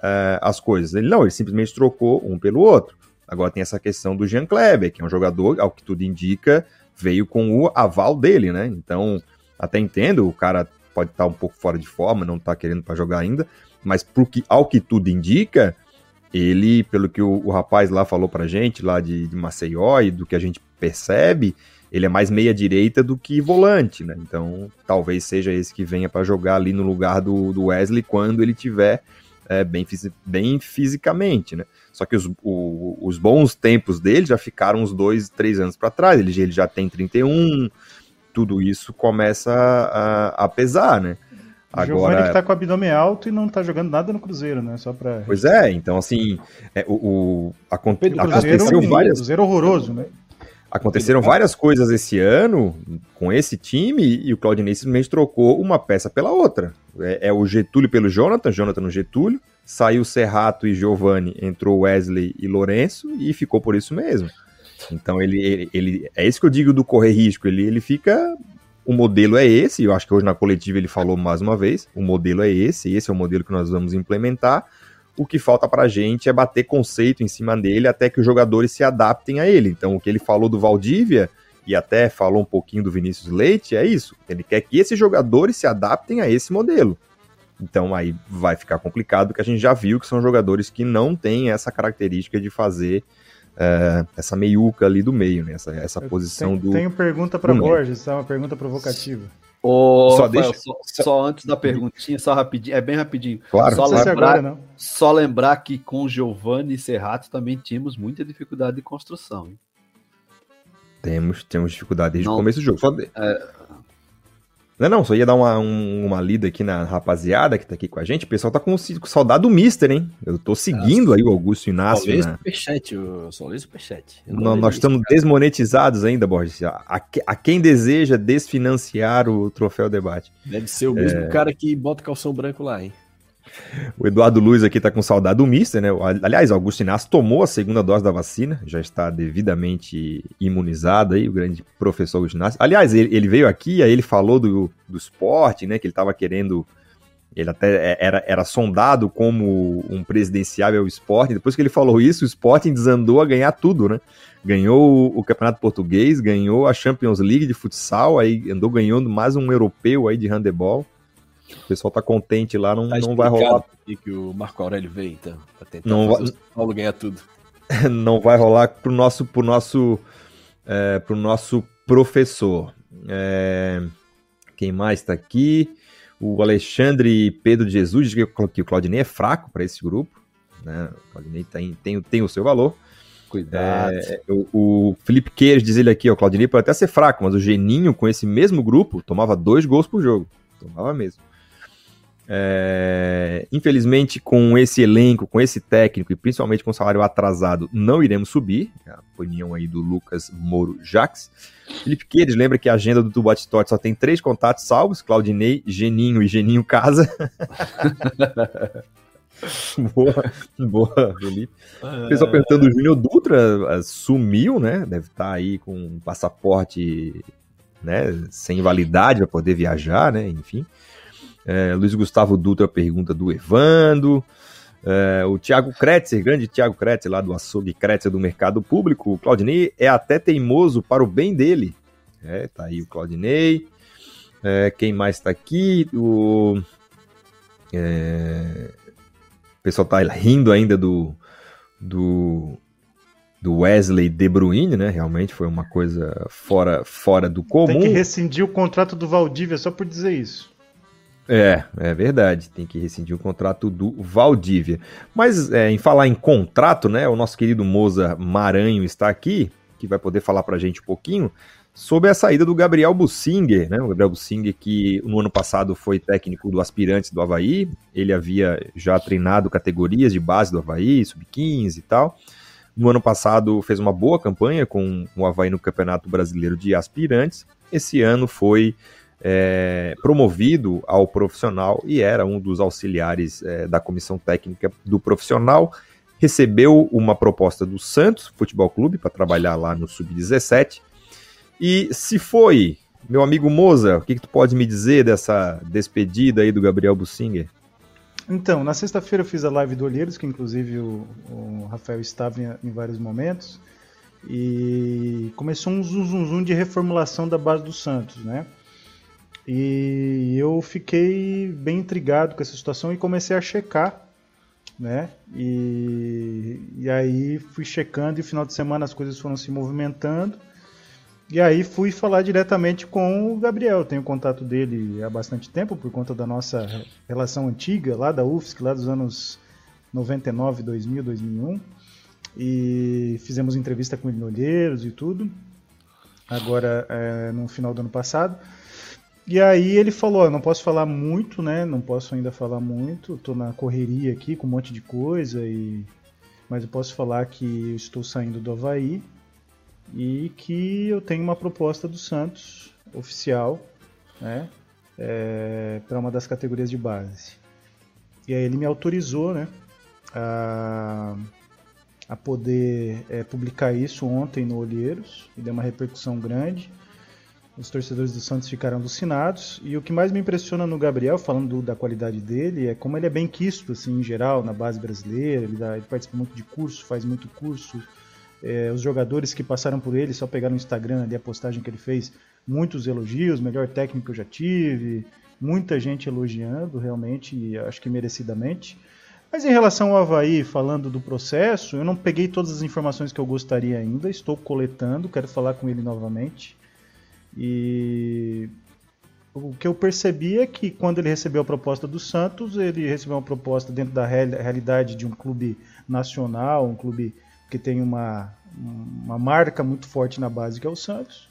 uh, as coisas. Ele não, ele simplesmente trocou um pelo outro. Agora tem essa questão do Jean Kleber, que é um jogador, ao que tudo indica, veio com o aval dele, né? Então, até entendo, o cara pode estar tá um pouco fora de forma, não está querendo para jogar ainda, mas pro que, ao que tudo indica, ele, pelo que o, o rapaz lá falou pra gente, lá de, de Maceió, e do que a gente percebe, ele é mais meia direita do que volante, né? Então, talvez seja esse que venha para jogar ali no lugar do, do Wesley quando ele tiver é, bem, bem fisicamente, né? Só que os, o, os bons tempos dele já ficaram uns dois, três anos para trás. Ele, ele já tem 31, tudo isso começa a, a pesar, né?
Agora, Giovanni que tá com o abdômen alto e não tá jogando nada no Cruzeiro, né? Só para.
Pois é, então assim, é, o, o
aconte, Cruzeiro, aconteceu várias. Cruzeiro horroroso, né?
Aconteceram várias coisas esse ano com esse time e o Claudinei simplesmente trocou uma peça pela outra. É, é o Getúlio pelo Jonathan, Jonathan no Getúlio, saiu Serrato e Giovanni, entrou Wesley e Lourenço e ficou por isso mesmo. Então ele, ele, ele é isso que eu digo do correr risco, ele, ele fica o modelo é esse, eu acho que hoje na coletiva ele falou mais uma vez, o modelo é esse, esse é o modelo que nós vamos implementar. O que falta pra gente é bater conceito em cima dele até que os jogadores se adaptem a ele. Então, o que ele falou do Valdívia e até falou um pouquinho do Vinícius Leite é isso. Ele quer que esses jogadores se adaptem a esse modelo. Então aí vai ficar complicado, que a gente já viu que são jogadores que não têm essa característica de fazer é, essa meiuca ali do meio, né? Essa, essa posição
tenho,
do.
Tenho pergunta para Borges, tá? Uma pergunta provocativa.
Ô, só, Rafael, deixa... só, só, antes da perguntinha, só rapidinho, é bem rapidinho.
Claro,
só,
lembrar,
agora, não. só lembrar que com Giovanni e Serrato também tínhamos muita dificuldade de construção. Hein?
Temos, temos dificuldade desde não, o começo do jogo. Só de... é, não, não, só ia dar uma, um, uma lida aqui na rapaziada que tá aqui com a gente. O pessoal tá com, com saudade do Mister, hein? Eu tô seguindo Nossa. aí o Augusto Inácio. Só
lê né? superchat, só lê superchat.
Não, nós estamos desmonetizados ainda, Borges. A, a, quem deseja desfinanciar o troféu debate.
Deve ser o mesmo é... cara que bota calção branco lá, hein?
O Eduardo Luiz aqui tá com saudade do Mister, né? Aliás, Augusto Inácio tomou a segunda dose da vacina, já está devidamente imunizado aí, o grande professor Augusto Inácio. Aliás, ele, ele veio aqui, aí ele falou do, do esporte, né? Que ele estava querendo. Ele até é, era, era sondado como um presidenciável esporte. Depois que ele falou isso, o Sporting desandou a ganhar tudo, né? Ganhou o Campeonato Português, ganhou a Champions League de futsal, aí andou ganhando mais um europeu aí de handebol. O pessoal tá contente lá, não, tá não vai rolar.
que o Marco Aurélio veio, então, pra tentar
não
vai... o Paulo ganhar tudo. <laughs>
não vai rolar pro nosso, pro nosso, é, pro nosso professor. É... Quem mais tá aqui? O Alexandre Pedro de Jesus diz que o Claudinei é fraco para esse grupo. Né? O Claudinei tem, tem, tem o seu valor.
Cuidado.
É, o, o, Felipe Queiroz diz ele aqui, ó, o Claudinei pode até ser fraco, mas o Geninho com esse mesmo grupo tomava dois gols por jogo. Tomava mesmo. É, infelizmente, com esse elenco, com esse técnico e principalmente com o salário atrasado, não iremos subir. A opinião aí do Lucas Moro Jax. Felipe Queires lembra que a agenda do Tubo Tot só tem três contatos salvos: Claudinei, Geninho e Geninho Casa. <laughs> boa, boa, Felipe. O pessoal perguntando: o Júnior Dutra ah, sumiu, né? Deve estar tá aí com um passaporte né, sem validade para poder viajar, né? Enfim. É, Luiz Gustavo Dutra pergunta do Evando. É, o Thiago Kretzer, grande Thiago Kretzer, lá do açougue Kretzer do Mercado Público. O Claudinei é até teimoso para o bem dele. É, tá aí o Claudinei. É, quem mais está aqui? O, é, o pessoal tá rindo ainda do, do, do Wesley De Bruyne, né? Realmente foi uma coisa fora, fora do comum. Tem
que rescindir o contrato do Valdívia só por dizer isso.
É, é verdade. Tem que rescindir o contrato do Valdívia. Mas é, em falar em contrato, né? O nosso querido Moza Maranho está aqui, que vai poder falar para a gente um pouquinho sobre a saída do Gabriel Bussinger, né? O Gabriel Bussinger que no ano passado foi técnico do Aspirantes do Havaí. Ele havia já treinado categorias de base do Havaí, sub-15 e tal. No ano passado fez uma boa campanha com o Havaí no Campeonato Brasileiro de Aspirantes. Esse ano foi é, promovido ao profissional e era um dos auxiliares é, da comissão técnica do profissional. Recebeu uma proposta do Santos Futebol Clube para trabalhar lá no Sub-17. E se foi, meu amigo Moza, o que, que tu pode me dizer dessa despedida aí do Gabriel Bussinger?
Então, na sexta-feira eu fiz a live do Olheiros, que inclusive o, o Rafael estava em, em, vários momentos, e começou um zum, zum, zum de reformulação da base do Santos, né? E eu fiquei bem intrigado com essa situação e comecei a checar, né? E, e aí fui checando e no final de semana as coisas foram se movimentando. E aí fui falar diretamente com o Gabriel. Eu tenho contato dele há bastante tempo por conta da nossa relação antiga lá da UFSC, lá dos anos 99, 2000, 2001. E fizemos entrevista com ele no Olheiros e tudo. Agora, é, no final do ano passado. E aí ele falou, eu não posso falar muito, né? Não posso ainda falar muito. Tô na correria aqui com um monte de coisa e mas eu posso falar que eu estou saindo do Havaí e que eu tenho uma proposta do Santos oficial, né, é, para uma das categorias de base. E aí ele me autorizou, né, a, a poder é, publicar isso ontem no Olheiros, e deu uma repercussão grande. Os torcedores do Santos ficaram alucinados. E o que mais me impressiona no Gabriel, falando da qualidade dele, é como ele é bem quisto, assim, em geral, na base brasileira. Ele, dá, ele participa muito de curso, faz muito curso. É, os jogadores que passaram por ele, só pegaram no Instagram ali a postagem que ele fez, muitos elogios, melhor técnico que eu já tive, muita gente elogiando, realmente, e acho que merecidamente. Mas em relação ao Havaí, falando do processo, eu não peguei todas as informações que eu gostaria ainda, estou coletando, quero falar com ele novamente. E o que eu percebi é que quando ele recebeu a proposta do Santos, ele recebeu uma proposta dentro da realidade de um clube nacional, um clube que tem uma, uma marca muito forte na base, que é o Santos.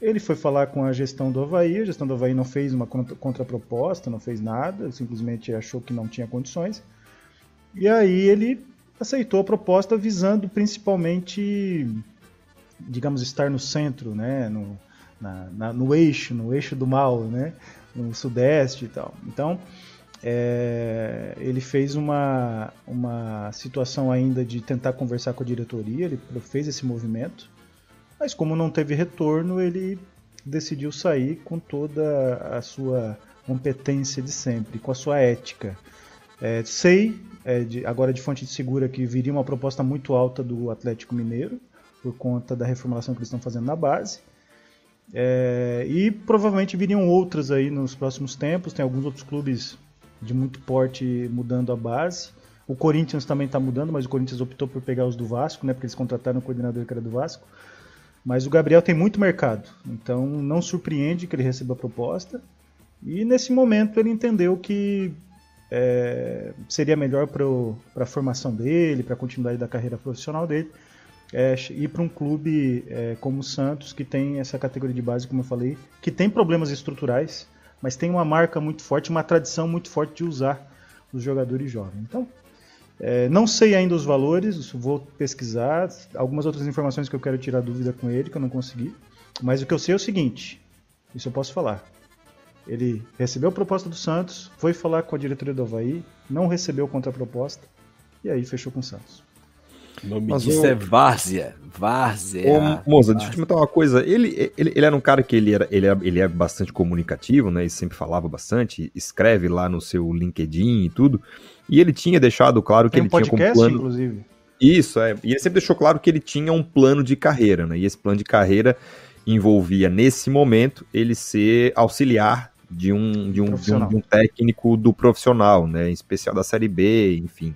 Ele foi falar com a gestão do Havaí, a gestão do Havaí não fez uma contraproposta, não fez nada, simplesmente achou que não tinha condições. E aí ele aceitou a proposta visando principalmente, digamos, estar no centro, né, no, na, na, no eixo, no eixo do mal, né? no sudeste e tal. Então, é, ele fez uma, uma situação ainda de tentar conversar com a diretoria, ele fez esse movimento, mas como não teve retorno, ele decidiu sair com toda a sua competência de sempre, com a sua ética. É, sei, é, de, agora de fonte de segura, que viria uma proposta muito alta do Atlético Mineiro, por conta da reformulação que eles estão fazendo na base. É, e provavelmente viriam outras aí nos próximos tempos. Tem alguns outros clubes de muito porte mudando a base. O Corinthians também está mudando, mas o Corinthians optou por pegar os do Vasco, né? Porque eles contrataram o coordenador que era do Vasco. Mas o Gabriel tem muito mercado, então não surpreende que ele receba a proposta. E nesse momento ele entendeu que é, seria melhor para a formação dele, para a continuidade da carreira profissional dele, é, ir para um clube é, como o Santos, que tem essa categoria de base, como eu falei, que tem problemas estruturais, mas tem uma marca muito forte, uma tradição muito forte de usar os jogadores jovens. Então, é, não sei ainda os valores, vou pesquisar. Algumas outras informações que eu quero tirar dúvida com ele, que eu não consegui. Mas o que eu sei é o seguinte: isso eu posso falar. Ele recebeu a proposta do Santos, foi falar com a diretoria do Havaí, não recebeu contraproposta, e aí fechou com o Santos.
Nome Mas disso o... é Várzea. Várzea.
Ô, Moza, deixa eu te perguntar uma coisa. Ele, ele, ele era um cara que ele, era, ele, era, ele é bastante comunicativo, né? E sempre falava bastante, escreve lá no seu LinkedIn e tudo. E ele tinha deixado claro que
Tem
ele
um podcast,
tinha como plano.
Inclusive.
Isso, é. E ele sempre deixou claro que ele tinha um plano de carreira, né? E esse plano de carreira envolvia, nesse momento, ele ser auxiliar de um, de um, de um, de um técnico do profissional, né? Em especial da Série B, enfim.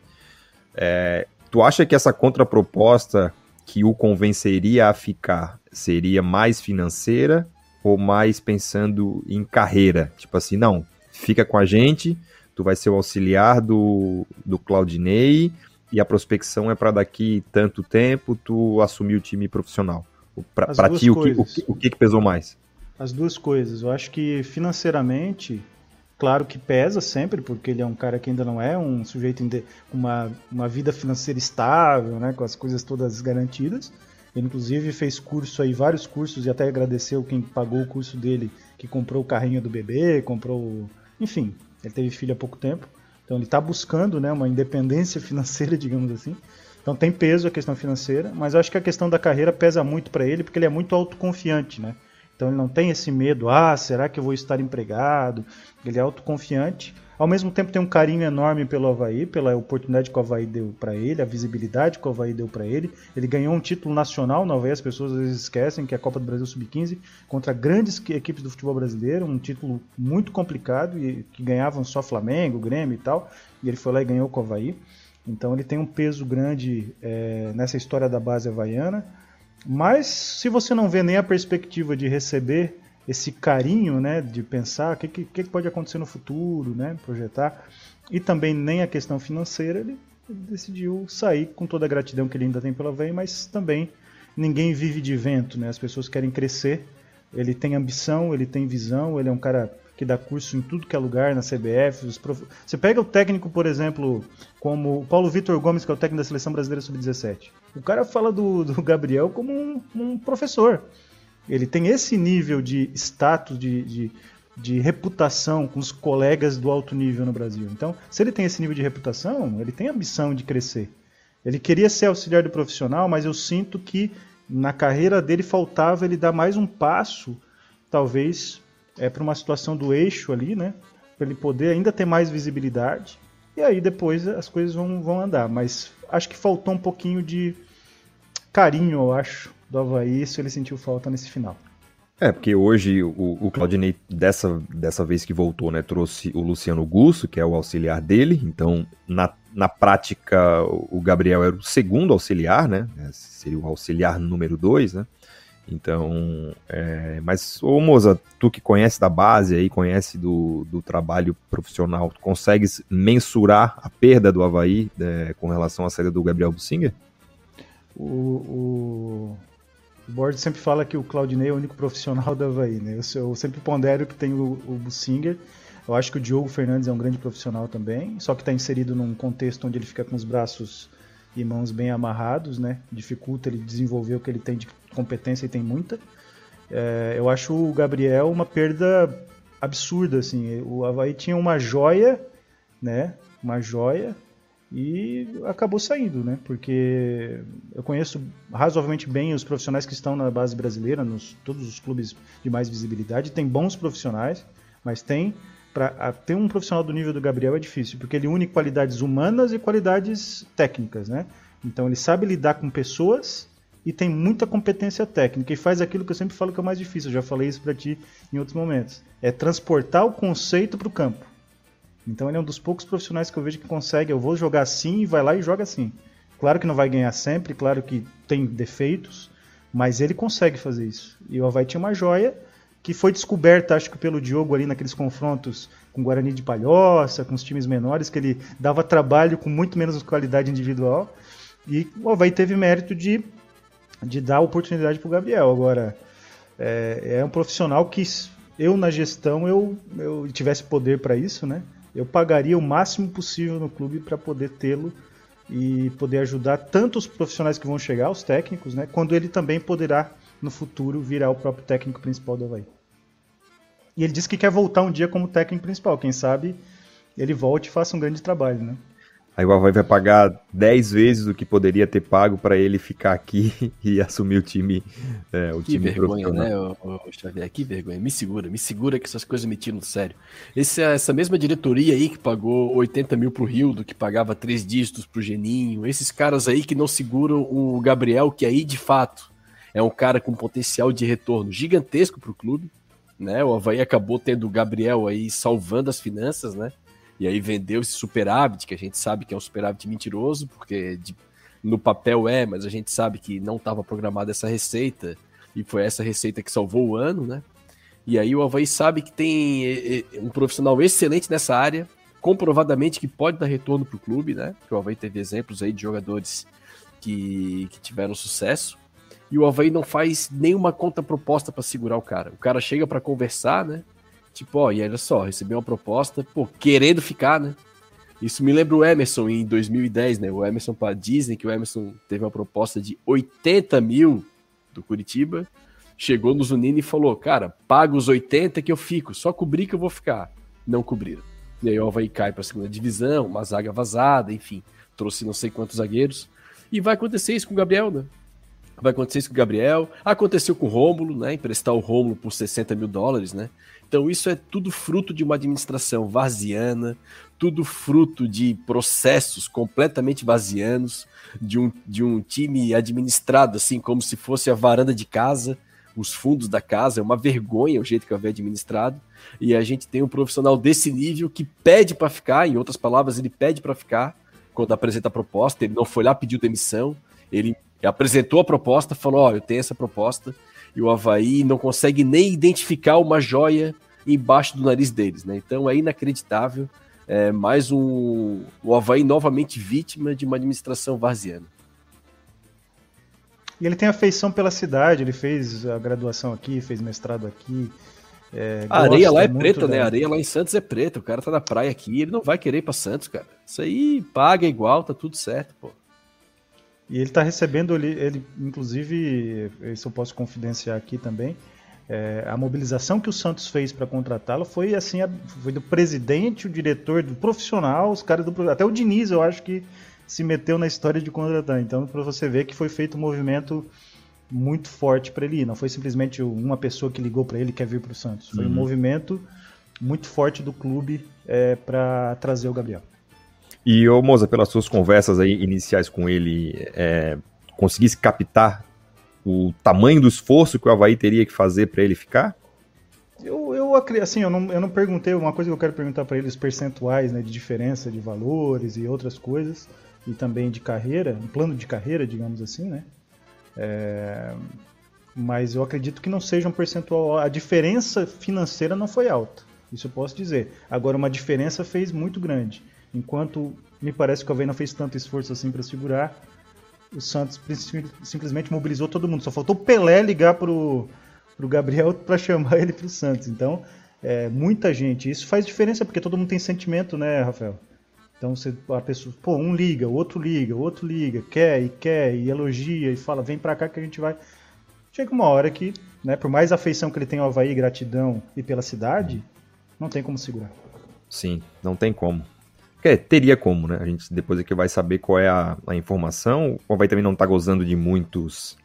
É, Tu acha que essa contraproposta que o convenceria a ficar seria mais financeira ou mais pensando em carreira? Tipo assim, não, fica com a gente, tu vai ser o auxiliar do, do Claudinei e a prospecção é para daqui tanto tempo tu assumir o time profissional. Para ti, o que, o, que, o que pesou mais?
As duas coisas. Eu acho que financeiramente Claro que pesa sempre, porque ele é um cara que ainda não é um sujeito com uma, uma vida financeira estável, né, com as coisas todas garantidas. Ele, inclusive, fez curso aí, vários cursos, e até agradeceu quem pagou o curso dele, que comprou o carrinho do bebê, comprou. Enfim, ele teve filho há pouco tempo. Então, ele está buscando né, uma independência <laughs> financeira, digamos assim. Então, tem peso a questão financeira, mas acho que a questão da carreira pesa muito para ele, porque ele é muito autoconfiante, né? Então ele não tem esse medo, ah, será que eu vou estar empregado? Ele é autoconfiante. Ao mesmo tempo tem um carinho enorme pelo Havaí, pela oportunidade que o Havaí deu para ele, a visibilidade que o Havaí deu para ele. Ele ganhou um título nacional no Havaí, as pessoas às vezes esquecem que é a Copa do Brasil Sub-15, contra grandes equipes do futebol brasileiro, um título muito complicado, e que ganhavam só Flamengo, Grêmio e tal, e ele foi lá e ganhou com o Havaí. Então ele tem um peso grande é, nessa história da base havaiana. Mas se você não vê nem a perspectiva de receber esse carinho, né, de pensar o que, que, que, pode acontecer no futuro, né, projetar, e também nem a questão financeira, ele, ele decidiu sair com toda a gratidão que ele ainda tem pela VEI, mas também ninguém vive de vento, né, as pessoas querem crescer, ele tem ambição, ele tem visão, ele é um cara que dá curso em tudo que é lugar, na CBF. Prof... Você pega o técnico, por exemplo, como o Paulo Vitor Gomes, que é o técnico da Seleção Brasileira Sub-17. O cara fala do, do Gabriel como um, um, professor. Ele tem esse nível de status, de, de, de, reputação com os colegas do alto nível no Brasil. Então, se ele tem esse nível de reputação, ele tem ambição de crescer. Ele queria ser auxiliar do profissional, mas eu sinto que na carreira dele faltava ele dar mais um passo, talvez é, para uma situação do eixo ali, né? Para ele poder ainda ter mais visibilidade. E aí depois as coisas vão, vão andar. Mas acho que faltou um pouquinho de carinho, eu acho, do Havaí, isso ele sentiu falta nesse final.
É, porque hoje o, o Claudinei, dessa, dessa vez que voltou, né, trouxe o Luciano Gusso, que é o auxiliar dele. Então, na, na prática, o Gabriel era o segundo auxiliar, né? Seria o auxiliar número dois, né? Então, é, mas, ô tu que conhece da base aí, conhece do, do trabalho profissional, tu consegues mensurar a perda do Havaí é, com relação à saída do Gabriel Bussinger?
O, o, o Board sempre fala que o Claudinei é o único profissional do Havaí, né? Eu, eu sempre pondero que tem o, o Bussinger. Eu acho que o Diogo Fernandes é um grande profissional também, só que está inserido num contexto onde ele fica com os braços e mãos bem amarrados, né? Dificulta ele desenvolver o que ele tem de competência e tem muita. É, eu acho o Gabriel uma perda absurda, assim. O Havaí tinha uma joia, né? Uma joia e acabou saindo, né? Porque eu conheço razoavelmente bem os profissionais que estão na base brasileira, nos todos os clubes de mais visibilidade. Tem bons profissionais, mas tem para ter um profissional do nível do Gabriel é difícil, porque ele une qualidades humanas e qualidades técnicas, né? Então ele sabe lidar com pessoas e tem muita competência técnica e faz aquilo que eu sempre falo que é o mais difícil. Eu já falei isso para ti em outros momentos. É transportar o conceito para o campo. Então ele é um dos poucos profissionais que eu vejo que consegue. Eu vou jogar assim e vai lá e joga assim. Claro que não vai ganhar sempre, claro que tem defeitos, mas ele consegue fazer isso. E o Havaí tinha uma joia que foi descoberta, acho que pelo Diogo ali naqueles confrontos com o Guarani de Palhoça, com os times menores, que ele dava trabalho com muito menos qualidade individual. E o Havaí teve mérito de, de dar oportunidade para o Gabriel. Agora, é, é, um profissional que eu, na gestão, eu, eu tivesse poder para isso, né? Eu pagaria o máximo possível no clube para poder tê-lo e poder ajudar tanto os profissionais que vão chegar, os técnicos, né? Quando ele também poderá no futuro virar o próprio técnico principal do Havaí. E ele disse que quer voltar um dia como técnico principal. Quem sabe ele volte e faça um grande trabalho, né?
Aí o Havaí vai pagar 10 vezes o que poderia ter pago para ele ficar aqui <laughs> e assumir o time. É, o
que
time
vergonha, né, o, o Xavier? Que vergonha. Me segura, me segura que essas coisas me tiram do sério. Esse, essa mesma diretoria aí que pagou 80 mil pro Rildo, que pagava três dígitos pro Geninho, esses caras aí que não seguram o Gabriel, que aí de fato é um cara com potencial de retorno gigantesco para o clube. Né? O Havaí acabou tendo o Gabriel aí salvando as finanças, né? E aí vendeu esse superávit, que a gente sabe que é um superávit mentiroso, porque de, no papel é, mas a gente sabe que não estava programada essa receita, e foi essa receita que salvou o ano, né? E aí o Havaí sabe que tem um profissional excelente nessa área, comprovadamente que pode dar retorno para o clube, né? Porque o Havaí teve exemplos aí de jogadores que, que tiveram sucesso e o Havaí não faz nenhuma contraproposta para segurar o cara. O cara chega para conversar, né? Tipo, ó, e olha só, recebeu uma proposta, pô, querendo ficar, né? Isso me lembra o Emerson em 2010, né? O Emerson para Disney, que o Emerson teve uma proposta de 80 mil do Curitiba, chegou no Zunini e falou: Cara, paga os 80 que eu fico, só cobrir que eu vou ficar. Não cobriram. E aí o Havaí cai para a segunda divisão, uma zaga vazada, enfim, trouxe não sei quantos zagueiros. E vai acontecer isso com o Gabriel, né? Vai acontecer isso com o Gabriel. Aconteceu com o Rômulo, né? Emprestar o Rômulo por 60 mil dólares, né? Então isso é tudo fruto de uma administração vaziana, tudo fruto de processos completamente vazianos, de um, de um time administrado assim como se fosse a varanda de casa, os fundos da casa, é uma vergonha o jeito que havia administrado. E a gente tem um profissional desse nível que pede para ficar, em outras palavras, ele pede para ficar quando apresenta a proposta, ele não foi lá, pediu demissão, ele apresentou a proposta, falou: Ó, oh, eu tenho essa proposta, e o Havaí não consegue nem identificar uma joia embaixo do nariz deles, né? Então é inacreditável. É mais um. O Havaí novamente vítima de uma administração varziana.
E ele tem afeição pela cidade, ele fez a graduação aqui, fez mestrado aqui. É,
A areia lá é preta, né? A areia lá em Santos é preta. O cara tá na praia aqui, ele não vai querer ir pra Santos, cara. Isso aí paga igual, tá tudo certo, pô.
E ele está recebendo, ele, ele, inclusive, isso eu posso confidenciar aqui também, é, a mobilização que o Santos fez para contratá-lo foi assim, a- foi do presidente, o diretor, do profissional, os caras do até o Diniz, eu acho que se meteu na história de contratar. Então, para você ver que foi feito um movimento muito forte para ele ir. Não foi simplesmente uma pessoa que ligou para ele e quer vir para o Santos. Foi um
Uhum.
movimento muito forte do clube é, para trazer o Gabriel.
E, ô Moza, pelas suas conversas aí iniciais com ele, é, conseguisse captar o tamanho do esforço que o Havaí teria que fazer para ele ficar?
Eu, eu, assim, eu não, eu não perguntei, uma coisa que eu quero perguntar para ele, os percentuais né, de diferença de valores e outras coisas, e também de carreira, um plano de carreira, digamos assim, né? É, mas eu acredito que não seja um percentual. A diferença financeira não foi alta, isso eu posso dizer. Agora, uma diferença fez muito grande. Enquanto me parece que o Havaí não fez tanto esforço assim para segurar, o Santos sim- simplesmente mobilizou todo mundo. Só faltou o Pelé ligar pro, pro Gabriel <laughs> para chamar ele pro Santos. Então, é, muita gente. Isso faz diferença porque todo mundo tem sentimento, né, Rafael? Então, você, a pessoa, pô, um liga, o outro liga, o outro liga, quer e quer e elogia e fala, vem pra cá que a gente vai. Chega uma hora que, né, por mais afeição que ele tem ao Havaí, gratidão e pela cidade, não tem como segurar.
Sim, não tem como. Quer, teria como, né? A gente depois aqui vai saber qual é a, a informação. O Havaí também não tá gozando de muitos,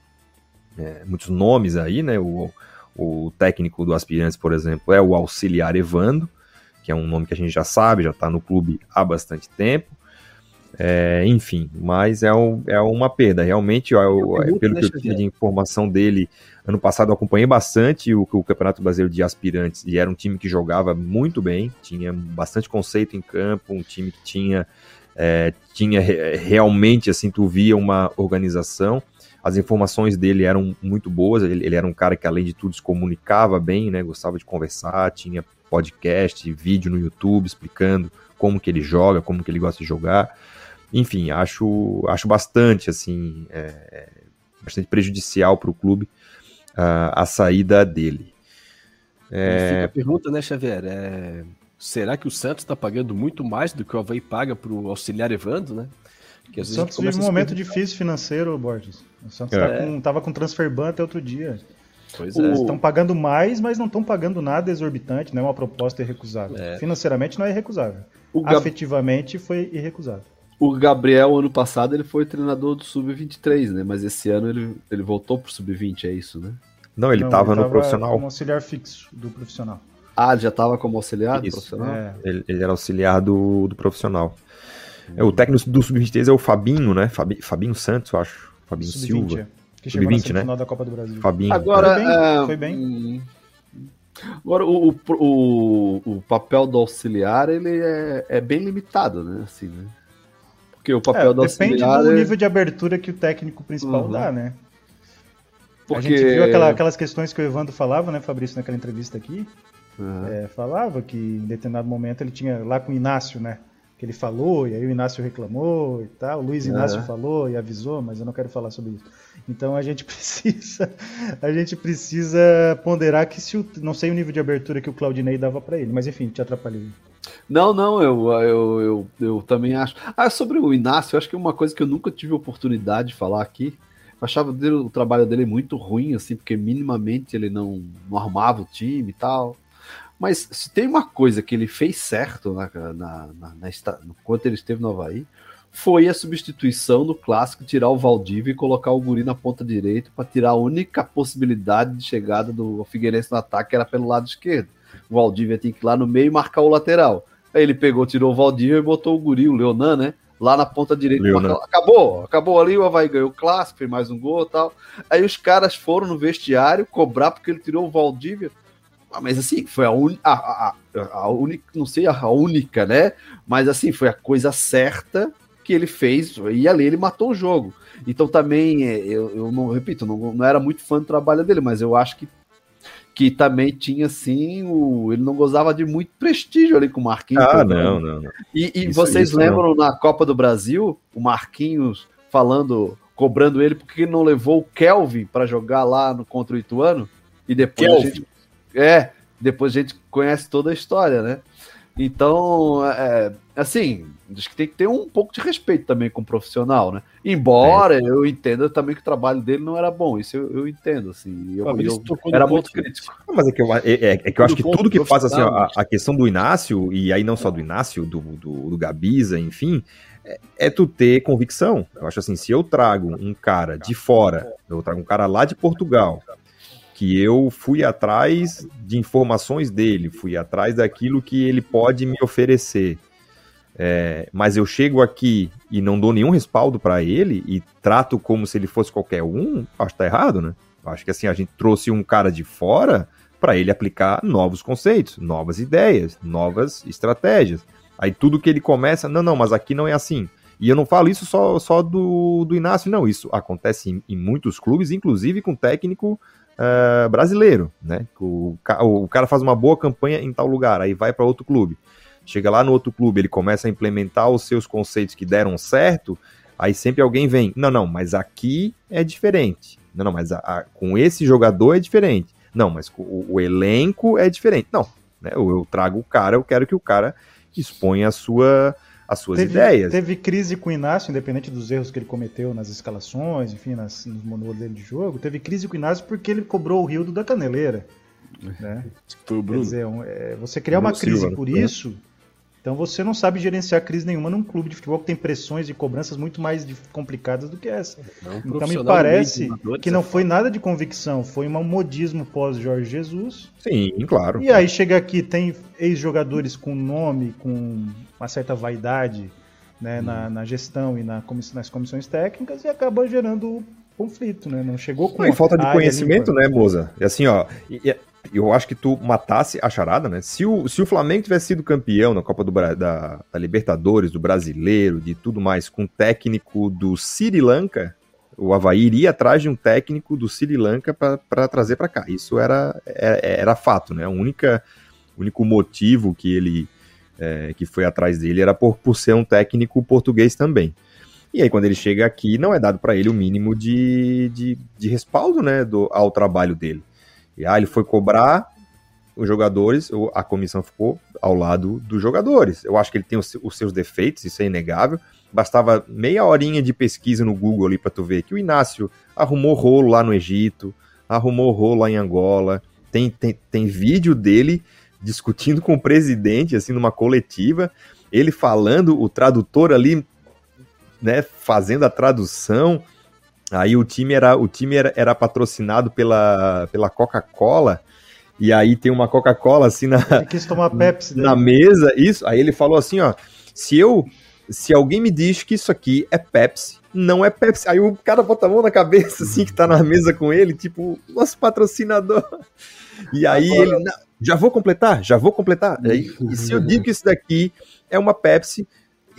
é, muitos nomes aí, né? O, o técnico do Aspirantes, por exemplo, é o auxiliar Evando, que é um nome que a gente já sabe, já tá no clube há bastante tempo. É, enfim, mas é, um- é uma perda. Realmente, ó, eu-
pergunta,
pelo
né,
que eu tinha de informação dele, ano passado eu acompanhei bastante o, o Campeonato Brasileiro de Aspirantes e era um time que jogava muito bem, tinha bastante conceito em campo, um time que tinha, é, tinha re- realmente, assim, tu via uma organização. As informações dele eram muito boas, ele, ele era um cara que, além de tudo, se comunicava bem, né? Gostava de conversar, tinha podcast, vídeo no YouTube explicando como que ele joga, como que ele gosta de jogar. Enfim, acho, acho bastante, assim, é, é, bastante prejudicial para o clube ah, a saída dele.
E Fica a pergunta, né, Xavier? É, será que o Santos tá pagando muito mais do que o Havaí paga pro auxiliar Evando, né? Que
O
a
Santos vive um
a
momento difícil financeiro, Borges. O Santos
É.
tá com, tava com transfer ban até outro dia.
Pois
O-
é.
Eles estão pagando mais, mas não estão pagando nada exorbitante, não é uma proposta irrecusável.
É.
Financeiramente não é irrecusável.
O, Gab-
Afetivamente foi irrecusável.
o Gabriel, ano passado, ele foi treinador do Sub-23, né? Mas esse ano ele, ele voltou pro Sub-20, é isso, né?
Não, ele
Não,
estava no
tava
profissional.
Como auxiliar fixo do profissional.
Ah, ele já tava como auxiliar do
Isso.
profissional?
É,
Ele, ele era auxiliar do, do profissional. É, o técnico do Sub-23 é o Fabinho, né? Fabi- Fabinho Santos, eu acho. Fabinho
sub-20,
Silva.
é, que chegou na
Sub-20, né?
semifinal da Copa do Brasil.
Fabinho.
Agora,
Foi bem,
é,
foi bem.
hum, Agora, o, o, o, o papel do auxiliar, ele é, é bem limitado, né? Assim, né? Porque o papel
É,
do
depende
auxiliar
do
é-
nível de abertura que o técnico principal
Uhum.
dá, né?
Porque...
A gente viu aquela- aquelas questões que o Evandro falava, né, Fabrício, naquela entrevista aqui.
Uhum.
É, falava que em determinado momento ele tinha lá com o Inácio, né? Que ele falou, e aí o Inácio reclamou e tal. O Luiz Inácio
Aham.
falou e avisou, mas eu não quero falar sobre isso. Então a gente <laughs> precisa, a gente precisa ponderar que se o, não sei o nível de abertura que o Claudinei dava pra ele, mas enfim, te atrapalhei.
Não, não, eu, eu, eu, eu também acho. Ah, sobre o Inácio, eu acho que uma coisa que eu nunca tive oportunidade de falar aqui. Achava dele- o trabalho dele muito ruim, assim, porque minimamente ele não, não o time e tal. Mas se tem uma coisa que ele fez certo na, na, na, na enquanto ele esteve no Havaí, foi a substituição do clássico, tirar o Valdívia e colocar o Guri na ponta direita para tirar a única possibilidade de chegada do Figueirense no ataque, que era pelo lado esquerdo. O Valdívia tinha que ir lá no meio e marcar o lateral. Aí ele pegou, tirou o Valdívia e botou o Guri, o Leonan, né? Lá na ponta direita. Marca- Acabou, acabou ali, o Havaí ganhou o clássico, fez mais um gol e tal. Aí os caras foram no vestiário cobrar porque ele tirou o Valdívia. Ah, Mas assim, foi a, un... a, a, a- a única, não sei a única, né? Mas assim, foi a coisa certa que ele fez e ali ele matou o jogo. Então também, é, eu, eu não repito, não, não era muito fã do trabalho dele, mas eu acho que, que também tinha assim, o, ele não gozava de muito prestígio ali com o Marquinhos.
Ah, não, não, não.
e, e
Isso-
vocês
isso
lembram na Copa do Brasil, o Marquinhos falando, cobrando ele porque ele não levou o Kelvin para jogar lá no contra o Ituano? E depois a gente- é, depois a gente conhece toda a história, né? Então, é, assim, acho que tem que ter um pouco de respeito também com o profissional, né? Embora é. eu entenda também que o trabalho dele não era bom, isso eu, eu entendo, assim. Eu, eu era muito crítico.
Não, mas é que eu, é, é, é que eu acho que tudo que faz, assim, a, a, questão do Inácio, e aí não só do Inácio, do, do, do Gabiza, enfim, é, é, tu ter convicção. Eu acho assim, se eu trago um cara de fora, eu trago um cara lá de Portugal, que eu fui atrás de informações dele, fui atrás daquilo que ele pode me oferecer. É, mas eu chego aqui e não dou nenhum respaldo para ele e trato como se ele fosse qualquer um, acho que tá errado, né? Acho que assim, a gente trouxe um cara de fora para ele aplicar novos conceitos, novas ideias, novas estratégias. Aí tudo que ele começa, não, não, mas aqui não é assim. E eu não falo isso só, só do, do Inácio, não. Isso acontece em, em muitos clubes, inclusive com técnico uh, brasileiro, né? O, o, cara faz uma boa campanha em tal lugar, aí vai para outro clube. Chega lá no outro clube, ele começa a implementar os seus conceitos que deram certo, aí sempre alguém vem, não, não, mas aqui é diferente. Não, não, mas a, a, com esse jogador é diferente. Não, mas o, o elenco é diferente. Não, né? Eu, eu trago o cara, eu quero que o cara exponha a sua as suas
teve,
ideias.
Teve crise com o Inácio, independente dos erros que ele cometeu nas escalações, enfim, nas, nos modelos dele de jogo. Teve crise com o Inácio porque ele cobrou o Rio da Caneleira. Né?
Foi o Bruno. Quer
dizer, um, é, você criar uma crise Silva, por né? isso, então você não sabe gerenciar crise nenhuma num clube de futebol que tem pressões e cobranças muito mais complicadas do que essa. É um então me parece que não foi nada de convicção, foi um modismo pós Jorge Jesus.
Sim, claro.
E aí chega aqui, tem ex-jogadores com nome, com uma certa vaidade né, hum. na, na, gestão e na comiss nas comissões técnicas e acaba gerando conflito, né? Não chegou com.
Não, e falta de conhecimento, né, Moza? E assim, ó, e, eu acho que tu matasse a charada, né? Se o, se o Flamengo tivesse sido campeão na Copa do, da, da Libertadores, do Brasileiro, de tudo mais, com técnico do Sri Lanka, o Havaí iria atrás de um técnico do Sri Lanka para trazer para cá. Isso era, era, era, fato, né? O único motivo que ele é, que foi atrás dele era por, por ser um técnico português também. E aí, quando ele chega aqui, não é dado para ele o mínimo de, de, de respaldo né, do, ao trabalho dele. E ah, ele foi cobrar os jogadores, a comissão ficou ao lado dos jogadores. Eu acho que ele tem os, os seus defeitos, isso é inegável. Bastava meia horinha de pesquisa no Google ali para tu ver que o Inácio arrumou rolo lá no Egito, arrumou rolo lá em Angola. Tem, tem, tem vídeo dele discutindo com o presidente, assim, numa coletiva, ele falando, o tradutor ali, né, fazendo a tradução. Aí o time era, o time era, era patrocinado pela, pela Coca-Cola. E aí tem uma Coca-Cola assim na,
ele quis tomar <laughs> Pepsi
na daí. mesa, isso. Aí ele falou assim, ó, se eu se alguém me diz que isso aqui é Pepsi, não é Pepsi. Aí o cara bota a mão na cabeça assim que tá na mesa com ele, tipo, nosso patrocinador. E aí Agora... ele, já vou completar, já vou completar. Aí, e se eu digo que isso daqui é uma Pepsi,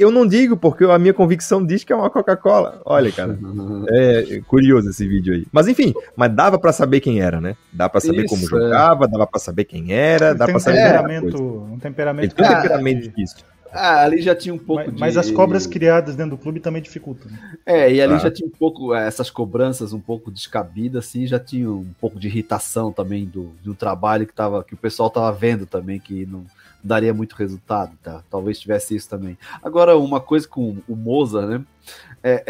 eu não digo, porque a minha convicção diz que é uma Coca-Cola. Olha, cara, <laughs> é curioso esse vídeo aí. Mas enfim, mas dava para saber quem era, né? Dá para saber Isso, como é. jogava, dava para saber quem era, dá para saber
um temperamento, um temperamento,
tem um temperamento difícil.
Ah, ali já tinha um pouco
mas,
de.
Mas as cobras criadas dentro do clube também dificultam. Né?
É, e ali ah. já tinha um pouco, é, essas cobranças um pouco descabidas, assim, já tinha um pouco de irritação também do, do trabalho que, tava, que o pessoal tava vendo também, que não, daria muito resultado, tá? Talvez tivesse isso também. Agora, uma coisa com o Moza, né? É,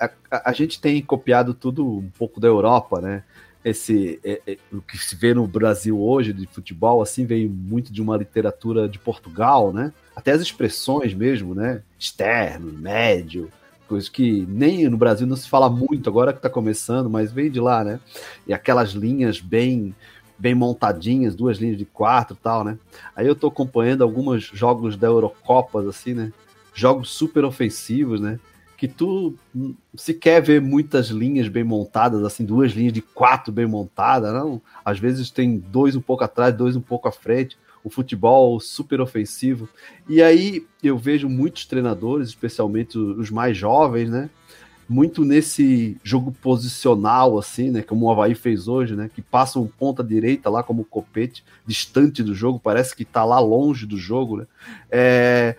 é a, a, gente tem copiado tudo um pouco da Europa, né? Esse, é, é, o que se vê no Brasil hoje de futebol, assim, veio muito de uma literatura de Portugal, né? Até as expressões mesmo, né? Externo, médio, coisa que nem no Brasil não se fala muito, agora que tá começando, mas vem de lá, né? E aquelas linhas bem bem montadinhas, duas linhas de quatro e tal, né? Aí eu tô acompanhando alguns jogos da Eurocopas, assim, né? Jogos super ofensivos, né? Que tu se quer ver muitas linhas bem montadas, assim, duas linhas de quatro bem montadas, não? Às vezes tem dois um pouco atrás, dois um pouco à frente. O futebol super ofensivo. E aí eu vejo muitos treinadores, especialmente os mais jovens, né? Muito nesse jogo posicional, assim, né? Como o Havaí fez hoje, né? Que passa um ponta direita lá como copete, distante do jogo, parece que tá lá longe do jogo, né? É,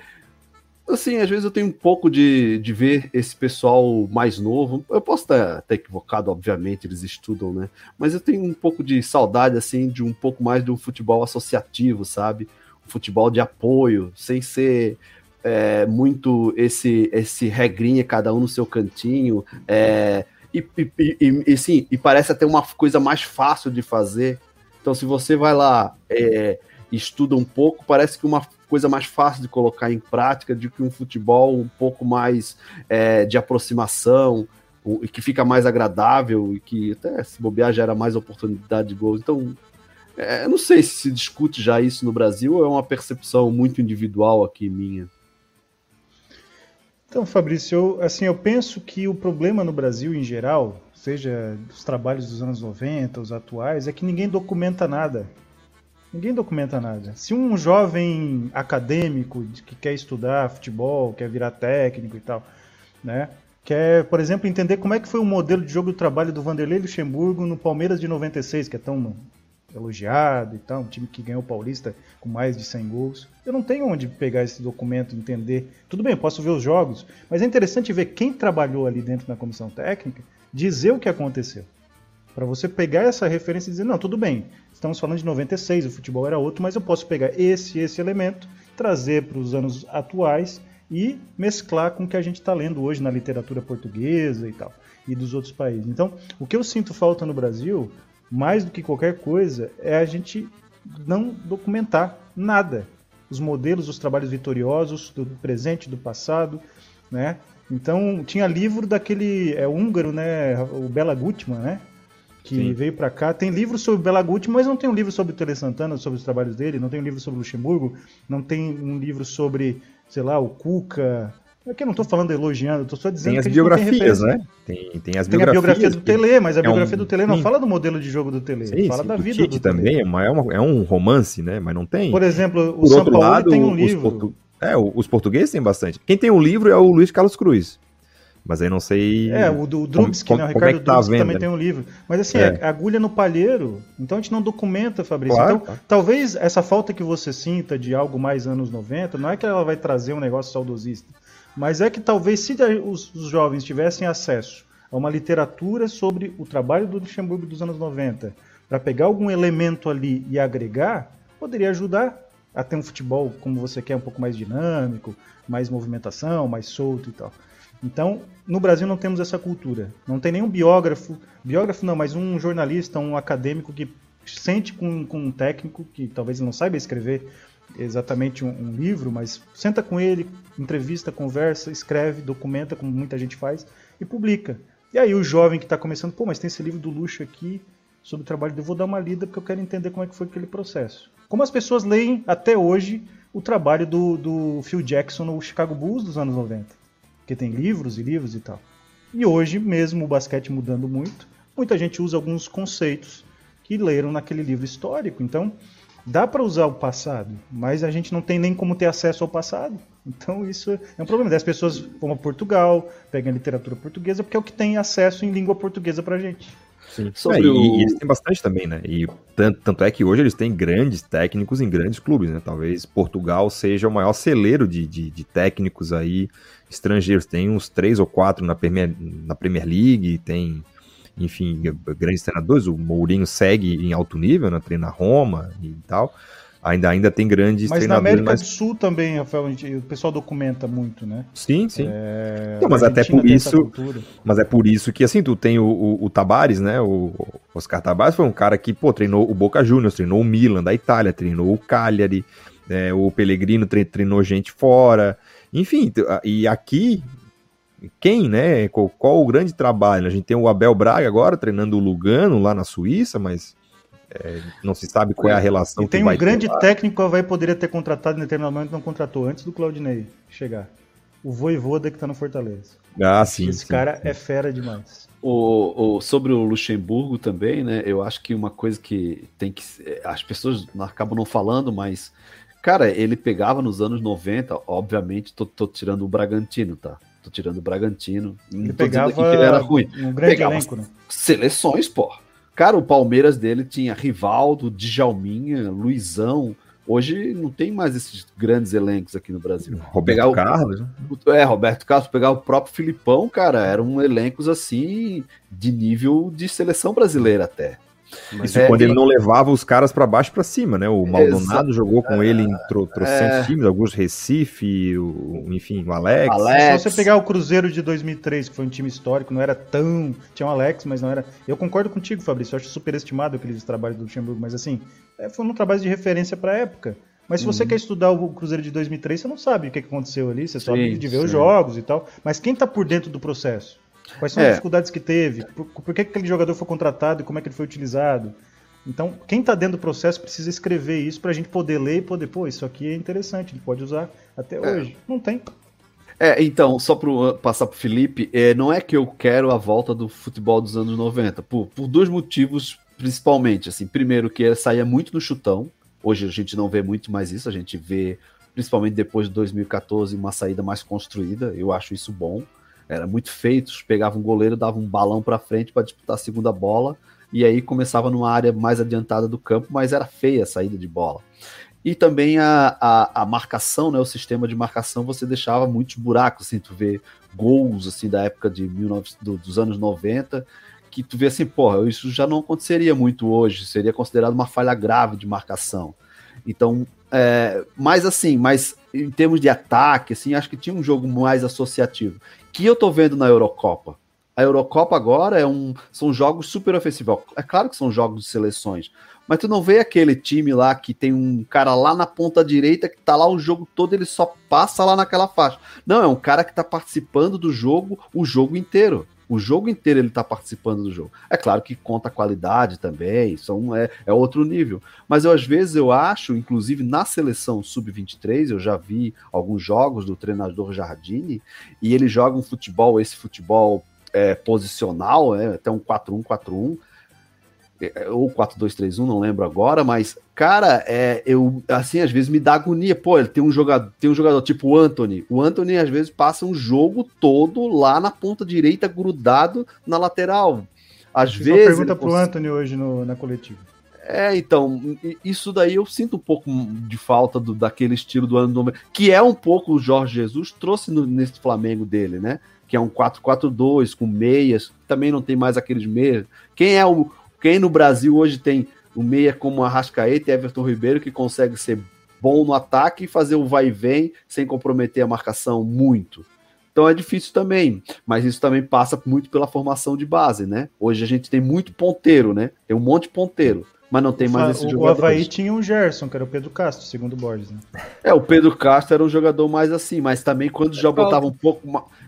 assim, às vezes eu tenho um pouco de, de ver esse pessoal mais novo. Eu posso estar, estar equivocado, obviamente, eles estudam, né? Mas eu tenho um pouco de saudade, assim, de um pouco mais de um futebol associativo, sabe? Futebol de apoio, sem ser é, muito esse, esse regrinha, cada um no seu cantinho. É, e, e, e, e, sim, e parece até uma coisa mais fácil de fazer. Então, se você vai lá é, estuda um pouco, parece que uma coisa mais fácil de colocar em prática do que um futebol um pouco mais é, de aproximação e que fica mais agradável e que até se bobear gera mais oportunidade de gols. Então, é, não sei se se discute já isso no Brasil ou é uma percepção muito individual aqui minha.
Então, Fabrício, eu, assim, eu penso que o problema no Brasil em geral, seja dos trabalhos dos anos 90, os atuais, é que ninguém documenta nada. Ninguém documenta nada. Se um jovem acadêmico que quer estudar futebol, quer virar técnico e tal, né? Quer, por exemplo, entender como é que foi o modelo de jogo do trabalho do Vanderlei Luxemburgo no Palmeiras de 96, que é tão elogiado e tal, um time que ganhou o Paulista com mais de 100 gols. Eu não tenho onde pegar esse documento, entender. Tudo bem, eu posso ver os jogos, mas é interessante ver quem trabalhou ali dentro da comissão técnica, dizer o que aconteceu. Para você pegar essa referência e dizer, não, tudo bem, estamos falando de 96, o futebol era outro, mas eu posso pegar esse esse elemento, trazer para os anos atuais e mesclar com o que a gente está lendo hoje na literatura portuguesa e tal, e dos outros países. Então, o que eu sinto falta no Brasil, mais do que qualquer coisa, é a gente não documentar nada. Os modelos, os trabalhos vitoriosos do presente, do passado, né? Então, tinha livro daquele é, húngaro, né, o Bela Gutmann, né? que Sim. veio para cá. Tem livro sobre Bela Guti, mas não tem um livro sobre o Tele Santana, sobre os trabalhos dele, não tem um livro sobre Luxemburgo, não tem um livro sobre, sei lá, o Cuca. É que eu não estou falando elogiando, estou só dizendo
tem as
que
biografias,
tem
né? Tem, tem as
tem a biografia do Tele, mas a é biografia
um...
do Tele não fala do modelo de jogo do Tele, sim, fala sim, da vida
do também, Tele. É, uma, é um romance, né? Mas não tem.
Por exemplo, o Por São Paulo lado, tem um livro.
Portu... É, os portugueses têm bastante. Quem tem um livro é o Luiz Carlos Cruz. Mas aí não sei.
É, o Drubsky, né? O Ricardo é tá Drubsky também tem um livro. Mas assim, é. é. agulha no palheiro, então a gente não documenta, Fabrício. Claro, então, claro. talvez essa falta que você sinta de algo mais anos 90, não é que ela vai trazer um negócio saudosista, mas é que talvez se os, jovens tivessem acesso a uma literatura sobre o trabalho do Luxemburgo dos anos 90, para pegar algum elemento ali e agregar, poderia ajudar a ter um futebol como você quer, um pouco mais dinâmico, mais movimentação, mais solto e tal. Então, no Brasil não temos essa cultura. Não tem nenhum biógrafo, biógrafo não, mas um jornalista, um acadêmico que sente com, com um técnico que talvez não saiba escrever exatamente um, um, livro, mas senta com ele, entrevista, conversa, escreve, documenta, como muita gente faz, e publica. E aí o jovem que está começando, pô, mas tem esse livro do luxo aqui sobre o trabalho dele, vou dar uma lida porque eu quero entender como é que foi aquele processo. Como as pessoas leem até hoje o trabalho do, do Phil Jackson no Chicago Bulls dos anos 90 porque tem livros e livros e tal. E hoje, mesmo o basquete mudando muito, muita gente usa alguns conceitos que leram naquele livro histórico. Então, dá para usar o passado, mas a gente não tem nem como ter acesso ao passado. Então, isso é um problema. As pessoas vão a Portugal, pegam a literatura portuguesa, porque é o que tem acesso em língua portuguesa para gente.
Sim. Sobre é, o... e, eles têm bastante também, né? E tanto, tanto, é que hoje eles têm grandes técnicos em grandes clubes, né? Talvez Portugal seja o maior celeiro de, de, de técnicos aí estrangeiros. Tem uns três ou quatro na Premier, na Premier League, tem, enfim, grandes treinadores. O Mourinho segue em alto nível, né? Treina Roma e tal ainda, ainda tem grandes
mas treinadores. Mas na América mas... do Sul também, Rafael, o pessoal documenta muito, né?
Sim, sim. É... Não, mas até por isso. Mas é por isso que assim, tu tem o, o, o Tabares, né? O, o Oscar Tabares foi um cara que, pô, treinou o Boca Juniors, treinou o Milan da Itália, treinou o Cagliari, é, o Pellegrino treinou gente fora. Enfim, e aqui quem, né? Qual, qual, o grande trabalho? A gente tem o Abel Braga agora treinando o Lugano lá na Suíça, mas é, não se sabe qual é a relação
e tem um grande ter técnico que o Havaí poderia ter contratado em determinado momento não contratou antes do Claudinei chegar. O Voivoda que tá no Fortaleza.
Ah, sim.
Esse
sim,
cara
sim.
é fera demais.
O, o, sobre o Luxemburgo também, né? Eu acho que uma coisa que tem que. As pessoas acabam não falando, mas. Cara, ele pegava nos anos 90, obviamente, tô, tô tirando o Bragantino, tá? Tô tirando o Bragantino.
Ele pegava que ele era ruim. um grande pegava elenco, né?
Seleções, pô. Cara, o Palmeiras dele tinha Rivaldo, Djalminha, Luizão, Hoje não tem mais esses grandes elencos aqui no Brasil.
Roberto Carlos.
O, é, Roberto Carlos, pegar o próprio Filipão, cara, eram elencos assim de nível de seleção brasileira até.
Mas Isso é, quando ele não levava os caras para baixo para cima, né? O Maldonado jogou com ele em tro, trocentos é, times, alguns Recife, o, enfim, o Alex.
Alex. Se você pegar o Cruzeiro de 2003, que foi um time histórico, não era tão. Tinha o Alex, mas não era. Eu concordo contigo, Fabrício. Eu acho super estimado aqueles trabalhos do Luxemburgo, mas assim, é, foi um trabalho de referência para a época. Mas se uhum. você quer estudar o Cruzeiro de 2003, você não sabe o que aconteceu ali, você só sabe de ver sim. os jogos e tal. Mas quem tá por dentro do processo? Quais são é. as dificuldades que teve? Por, por, que aquele jogador foi contratado e como é que ele foi utilizado? Então, quem está dentro do processo precisa escrever isso para a gente poder ler e poder, pô, isso aqui é interessante, ele pode usar até é. hoje. Não tem.
É, então, só para uh, passar para o Felipe, é, não é que eu quero a volta do futebol dos anos 90, por, por dois motivos principalmente. Assim, primeiro, que saía muito no chutão, hoje a gente não vê muito mais isso, a gente vê, principalmente depois de 2014, uma saída mais construída, eu acho isso bom. Era muito feito, pegava um goleiro, dava um balão para frente para disputar a segunda bola, e aí começava numa área mais adiantada do campo, mas era feia a saída de bola. E também a, a, a, marcação, né, o sistema de marcação, você deixava muitos buracos, assim, tu vê gols, assim, da época de 19, do, dos anos 90, que tu vê assim, porra, isso já não aconteceria muito hoje, seria considerado uma falha grave de marcação. Então, é, mas assim, mas em termos de ataque, assim, acho que tinha um jogo mais associativo que eu tô vendo na Eurocopa. A Eurocopa agora é um, são jogos super ofensivos. É claro que são jogos de seleções, mas tu não vê aquele time lá que tem um cara lá na ponta direita que tá lá o jogo todo, ele só passa lá naquela faixa. Não, é um cara que tá participando do jogo o jogo inteiro. O jogo inteiro ele está participando do jogo. É claro que conta a qualidade também, são, é, é outro nível. Mas eu, às vezes eu acho, inclusive na seleção sub-23, eu já vi alguns jogos do treinador Jardine, e ele joga um futebol, esse futebol é, posicional, é, até um 4-1-4-1, é, ou 4-2-3-1, não lembro agora, mas, cara, é, eu, assim, às vezes me dá agonia. Pô, ele tem um jogador, tem um jogador tipo o Anthony. O Anthony, às vezes, passa um jogo todo lá na ponta direita, grudado na lateral. Às Fiz vezes. Uma
pergunta pro cons... Anthony hoje no, na coletiva.
É, então, isso daí eu sinto um pouco de falta do, daquele estilo do ano que é um pouco o Jorge Jesus trouxe no, nesse Flamengo dele, né? Que é um 4-4-2 com meias, também não tem mais aqueles meias. Quem é o, quem no Brasil hoje tem o meia como Arrascaeta e Everton Ribeiro que consegue ser bom no ataque e fazer o vai e vem sem comprometer a marcação muito. Então é difícil também, mas isso também passa muito pela formação de base, né? Hoje a gente tem muito ponteiro, né? Tem um monte de ponteiro, mas não tem mais esse
jogador. O Havaí tinha um Gerson, que era o Pedro Castro, segundo o Borges, né?
É, o Pedro Castro era um jogador mais assim, mas também quando já botava um pouco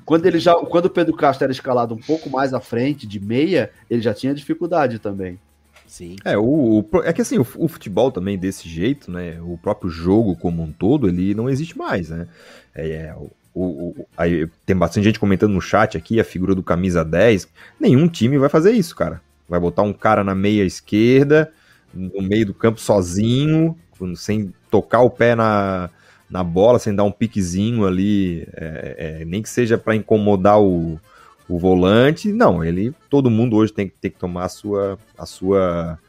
quando ele já, quando o Pedro Castro era escalado um pouco mais à frente, de meia, ele já tinha dificuldade também.
Sim. É, o, o, é que assim, o, o, futebol também desse jeito, né? O próprio jogo como um todo, ele não existe mais, né? É, é o, o, aí, tem bastante gente comentando no chat aqui a figura do camisa 10. Nenhum time vai fazer isso, cara. Vai botar um cara na meia esquerda, no meio do campo sozinho, sem tocar o pé na, na bola, sem dar um piquezinho ali, é, é, nem que seja para incomodar o, o volante. Não, ele, todo mundo hoje tem, tem que tomar a sua, a sua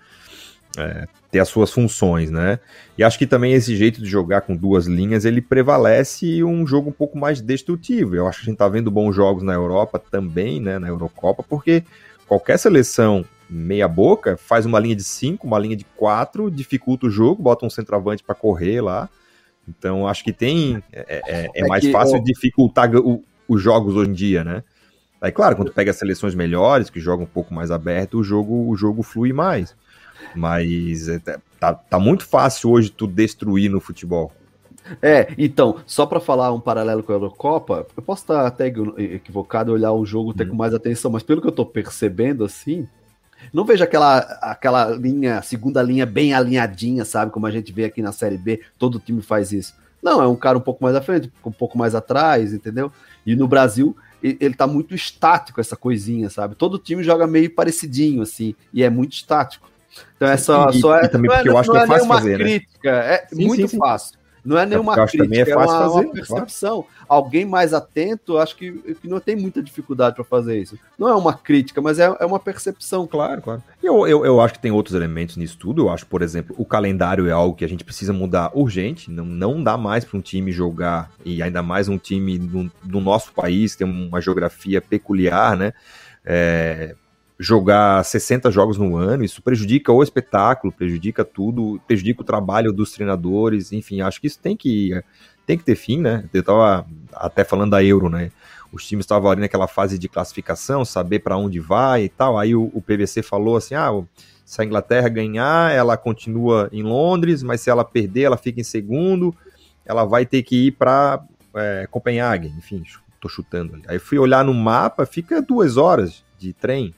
é, ter as suas funções, né? E acho que também esse jeito de jogar com duas linhas ele prevalece um jogo um pouco mais destrutivo. Eu acho que a gente tá vendo bons jogos na Europa também, né? Na Eurocopa, porque qualquer seleção meia boca faz uma linha de cinco, uma linha de quatro, dificulta o jogo, bota um centroavante para correr lá então, acho que tem. É, é, é, é mais que, fácil ó... dificultar o, os jogos hoje em dia, né? Aí, claro, quando pega seleções melhores, que jogam um pouco mais aberto, o jogo, o jogo flui mais. Mas é, tá, tá muito fácil hoje tu destruir no futebol.
É, então, só para falar um paralelo com a Eurocopa, eu posso estar até equivocado, olhar o jogo ter hum. com mais atenção, mas pelo que eu tô percebendo, assim, não vejo aquela, aquela linha, segunda linha bem alinhadinha, sabe? Como a gente vê aqui na Série B, todo time faz isso. Não, é um cara um pouco mais à frente, um pouco mais atrás, entendeu? E no Brasil, ele tá muito estático, essa coisinha, sabe? Todo time joga meio parecidinho, assim, e é muito estático. Então é só.
E,
só
é, e também porque é, eu acho que é, é fácil fazer,
crítica, né? É sim, muito sim, fácil. Não é nenhuma
acho que também
crítica,
é
é, uma,
fazer,
uma percepção. Alguém mais atento, acho que, que não tem muita dificuldade para fazer isso. Não é uma crítica, mas é, é uma percepção.
Claro, claro. Eu, eu, eu acho que tem outros elementos nisso tudo. Eu acho, por exemplo, o calendário é algo que a gente precisa mudar urgente. Não, não dá mais para um time jogar, e ainda mais um time do, do nosso país, tem uma geografia peculiar, né? É, jogar 60 jogos no ano, isso prejudica o espetáculo, prejudica tudo, prejudica o trabalho dos treinadores, enfim, acho que isso tem que, tem que ter fim, né? Eu tava até falando da Euro, né? Os times estavam ali naquela fase de classificação, saber para onde vai e tal. Aí o, o, PVC falou assim: ah, se a Inglaterra ganhar, ela continua em Londres, mas se ela perder, ela fica em segundo, ela vai ter que ir para é, Copenhague, enfim, tô chutando ali. Aí fui olhar no mapa, fica duas horas de trem.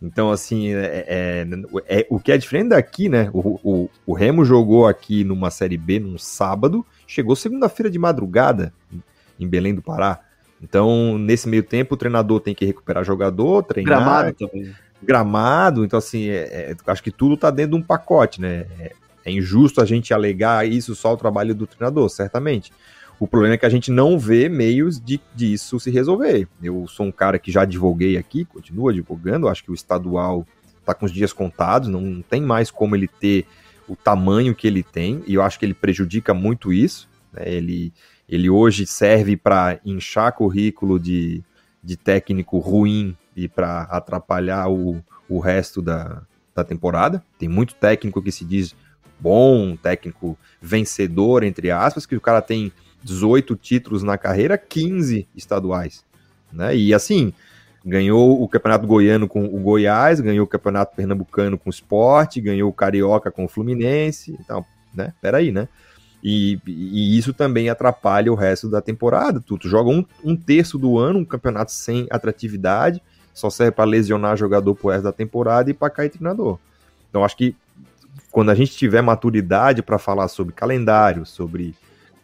Então, assim, é, é, é, o que é diferente daqui, né? O, o, o, Remo jogou aqui numa Série B num sábado, chegou segunda-feira de madrugada em Belém do Pará. Então, nesse meio tempo, o treinador tem que recuperar jogador, treinar.
Gramado também.
Gramado, então, assim, é, acho que tudo tá dentro de um pacote, né? É, injusto a gente alegar isso só o trabalho do treinador, certamente. O problema é que a gente não vê meios de disso se resolver. Eu sou um cara que já advoguei aqui, continuo advogando, acho que o estadual está com os dias contados, não tem mais como ele ter o tamanho que ele tem, e eu acho que ele prejudica muito isso. Né? Ele, ele hoje serve para inchar currículo de, de técnico ruim e para atrapalhar o, o resto da, da temporada. Tem muito técnico que se diz bom, técnico vencedor, entre aspas, que o cara tem 18 títulos na carreira, 15 estaduais. Né? E assim, ganhou o Campeonato Goiano com o Goiás, ganhou o Campeonato Pernambucano com o Sport, ganhou o Carioca com o Fluminense. Então, né? Peraí, né? E, e isso também atrapalha o resto da temporada. Tu, tu joga um, um, terço do ano, um campeonato sem atratividade, só serve para lesionar jogador pro resto da temporada e para cair treinador. Então, acho que quando a gente tiver maturidade para falar sobre calendário, sobre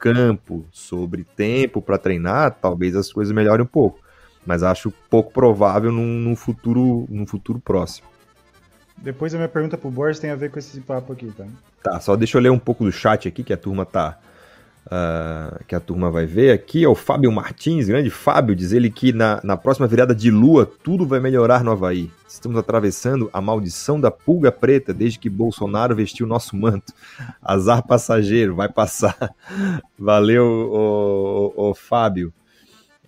campo, sobre tempo para treinar, talvez as coisas melhorem um pouco. Mas acho pouco provável num, num, futuro, num futuro próximo.
Depois a minha pergunta pro Borges tem a ver com esse papo aqui, tá?
Tá, só deixa eu ler um pouco do chat aqui, que a turma tá. Uh, que a turma vai ver aqui. É o Fábio Martins, grande Fábio, diz ele que na, na próxima virada de lua tudo vai melhorar no Havaí. Estamos atravessando a maldição da pulga preta desde que Bolsonaro vestiu nosso manto. Azar passageiro, vai passar. <laughs> Valeu, o, Fábio.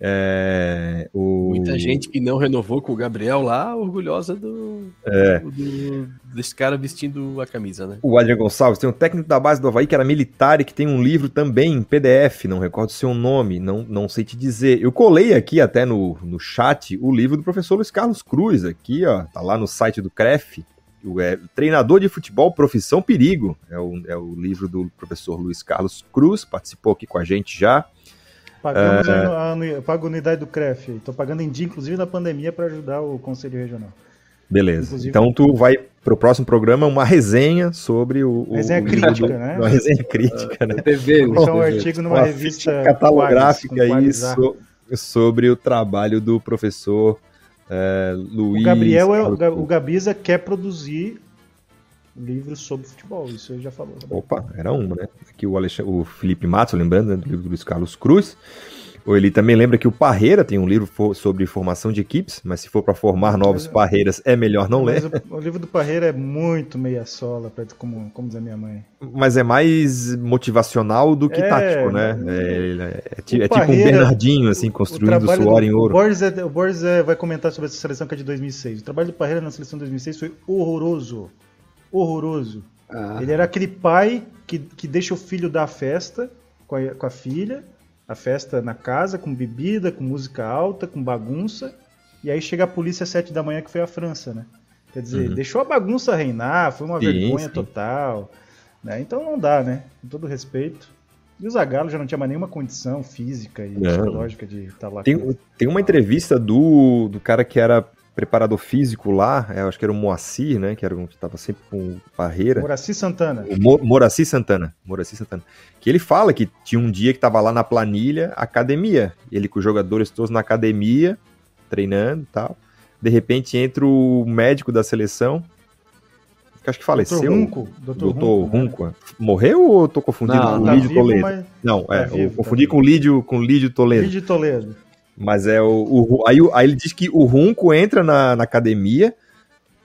É, o...
Muita gente que não renovou com o Gabriel lá, orgulhosa do,
é.
do, desse cara vestindo a camisa, né?
O Adriano Gonçalves tem um técnico da base do Havaí que era militar e que tem um livro também em PDF, não recordo seu nome, não, não sei te dizer. Eu colei aqui até no, no chat o livro do professor Luiz Carlos Cruz, aqui, ó, tá lá no site do CREF. O, é, Treinador de Futebol Profissão Perigo, é o, é o livro do professor Luiz Carlos Cruz, participou aqui com a gente já.
Pagamos é... a, a, pago a unidade do CREF. Estou pagando em dia, inclusive na pandemia, para ajudar o Conselho Regional.
Beleza. Inclusive, então tu vai para o próximo programa uma resenha sobre o.
Resenha
o,
crítica,
do,
né?
Uma resenha crítica, né?
TV, Vou um artigo numa uma revista
catalográfica aí so, sobre o trabalho do professor é, Luiz.
O Gabriel é, o, o Gabiza quer produzir livros sobre futebol, isso ele já falou. Também.
Opa, era uma, né? Aqui o, Alexandre, o Felipe Matos, lembrando, né, do livro do Luiz Carlos Cruz. Ou ele também lembra que o Parreira tem um livro sobre formação de equipes, mas se for para formar novos mas, Parreiras, é melhor não ler.
O, o, livro do Parreira é muito meia sola, como, como diz a minha mãe.
Mas é mais motivacional do que é, tático, né? É, é, é tipo um Bernardinho, assim, construindo o suor do, em ouro.
O Borges, é, o Borges é, vai comentar sobre essa seleção que é de 2006. O trabalho do Parreira na seleção de 2006 foi horroroso horroroso. Ah. Ele era aquele pai que, que deixa o filho dar a festa com a, com a filha, a festa na casa, com bebida, com música alta, com bagunça, e aí chega a polícia às sete da manhã, que foi a França, né? Quer dizer, uhum. deixou a bagunça reinar, foi uma sim, vergonha sim. total. Né? Então não dá, né? Com todo respeito. E o Zagallo já não tinha mais nenhuma condição física e não. psicológica de estar tá lá.
Tem, tem uma entrevista do, do cara que era preparador físico lá, eu acho que era o Moacir, né? Que era um que estava sempre com barreira.
Moraci Santana.
O Mo, Moraci Santana. Moraci Santana. Que ele fala que tinha um dia que estava lá na planilha academia. Ele com os jogadores todos na academia, treinando e tal. De repente entra o médico da seleção. Que acho que faleceu. Doutor
Runco.
Doutor, Doutor Runco. Runco. morreu ou tô confundindo
Não,
com o
tá
Lídio
vivo,
Toledo?
mas-
Não,
tá
é,
vivo,
eu
tá
confundi
vivo.
com o Lídio, com o Lídio Toledo.
Lídio Toledo.
Mas é o, o- aí, aí ele diz que o Runco entra na, na academia.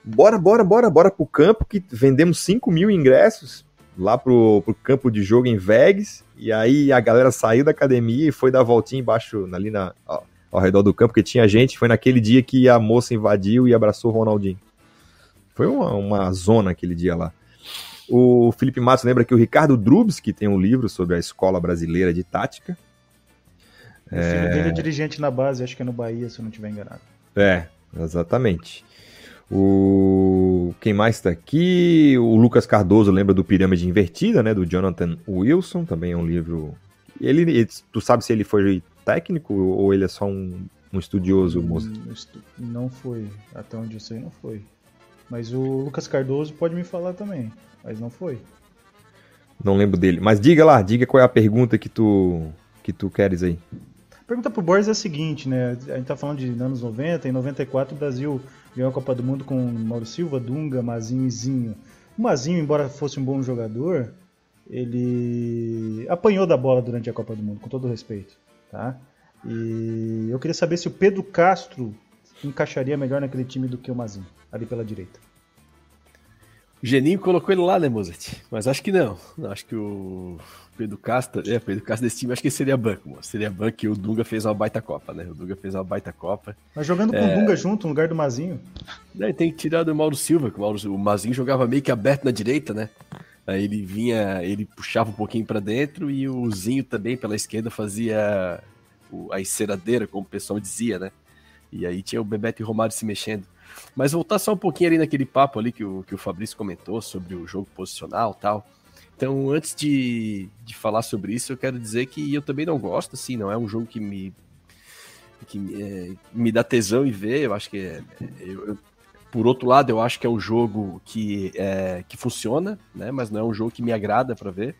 Bora, bora, bora, bora pro campo que vendemos 5 mil ingressos lá pro, pro campo de jogo em Vegas. E aí a galera saiu da academia e foi dar voltinha embaixo, ali na, ao, ao redor do campo, que tinha gente. Foi naquele dia que a moça invadiu e abraçou o Ronaldinho. Foi uma, uma zona aquele dia lá. O Felipe Matos lembra que o Ricardo Drubski tem um livro sobre a escola brasileira de tática.
O filho dele é dirigente na base, acho que é no Bahia, se eu não estiver enganado.
É, exatamente. O quem mais tá aqui? O Lucas Cardoso lembra do Pirâmide Invertida, né, do Jonathan Wilson, também é um livro. Ele, ele- tu sabe se ele foi técnico ou ele é só um, um estudioso, moço?
Hum, estu- Não foi, até onde eu sei, não foi. Mas o Lucas Cardoso pode me falar também, mas não foi.
Não lembro dele. Mas diga lá, diga qual é a pergunta que tu que tu queres aí.
Pergunta pro Borges é a seguinte, né? A gente tá falando de anos 90, em 94 o Brasil ganhou a Copa do Mundo com Mauro Silva, Dunga, Mazinho e Zinho. O Mazinho, embora fosse um bom jogador, ele apanhou da bola durante a Copa do Mundo, com todo respeito, tá? E eu queria saber se o Pedro Castro encaixaria melhor naquele time do que o Mazinho, ali pela direita.
O Geninho colocou ele lá, né, Mozart? Mas acho que. Não, Acho que o Pedro Castro, é, Pedro Castro desse time, acho que seria banco, moço. Seria banco e o Dunga fez uma baita Copa, né? O Dunga fez uma baita Copa.
Mas jogando com
É.
o Dunga junto, no lugar do Mazinho,
Daí tem que tirar do Mauro Silva, que o, Mauro, o Mazinho jogava meio que aberto na direita, né? Aí ele vinha, ele puxava um pouquinho pra dentro e o Zinho também pela esquerda fazia a enceradeira, como o pessoal dizia, né? E aí tinha o Bebeto e o Romário se mexendo. Mas voltar só um pouquinho ali naquele papo ali que o, que o Fabrício comentou sobre o jogo posicional e tal. Então, antes de, de falar sobre isso, eu quero dizer que eu também não gosto, assim, não é um jogo que me que é, me dá tesão em ver, eu acho que é, eu- eu- por outro lado, eu acho que é um jogo que, é, que funciona, né? Mas não é um jogo que me agrada para ver.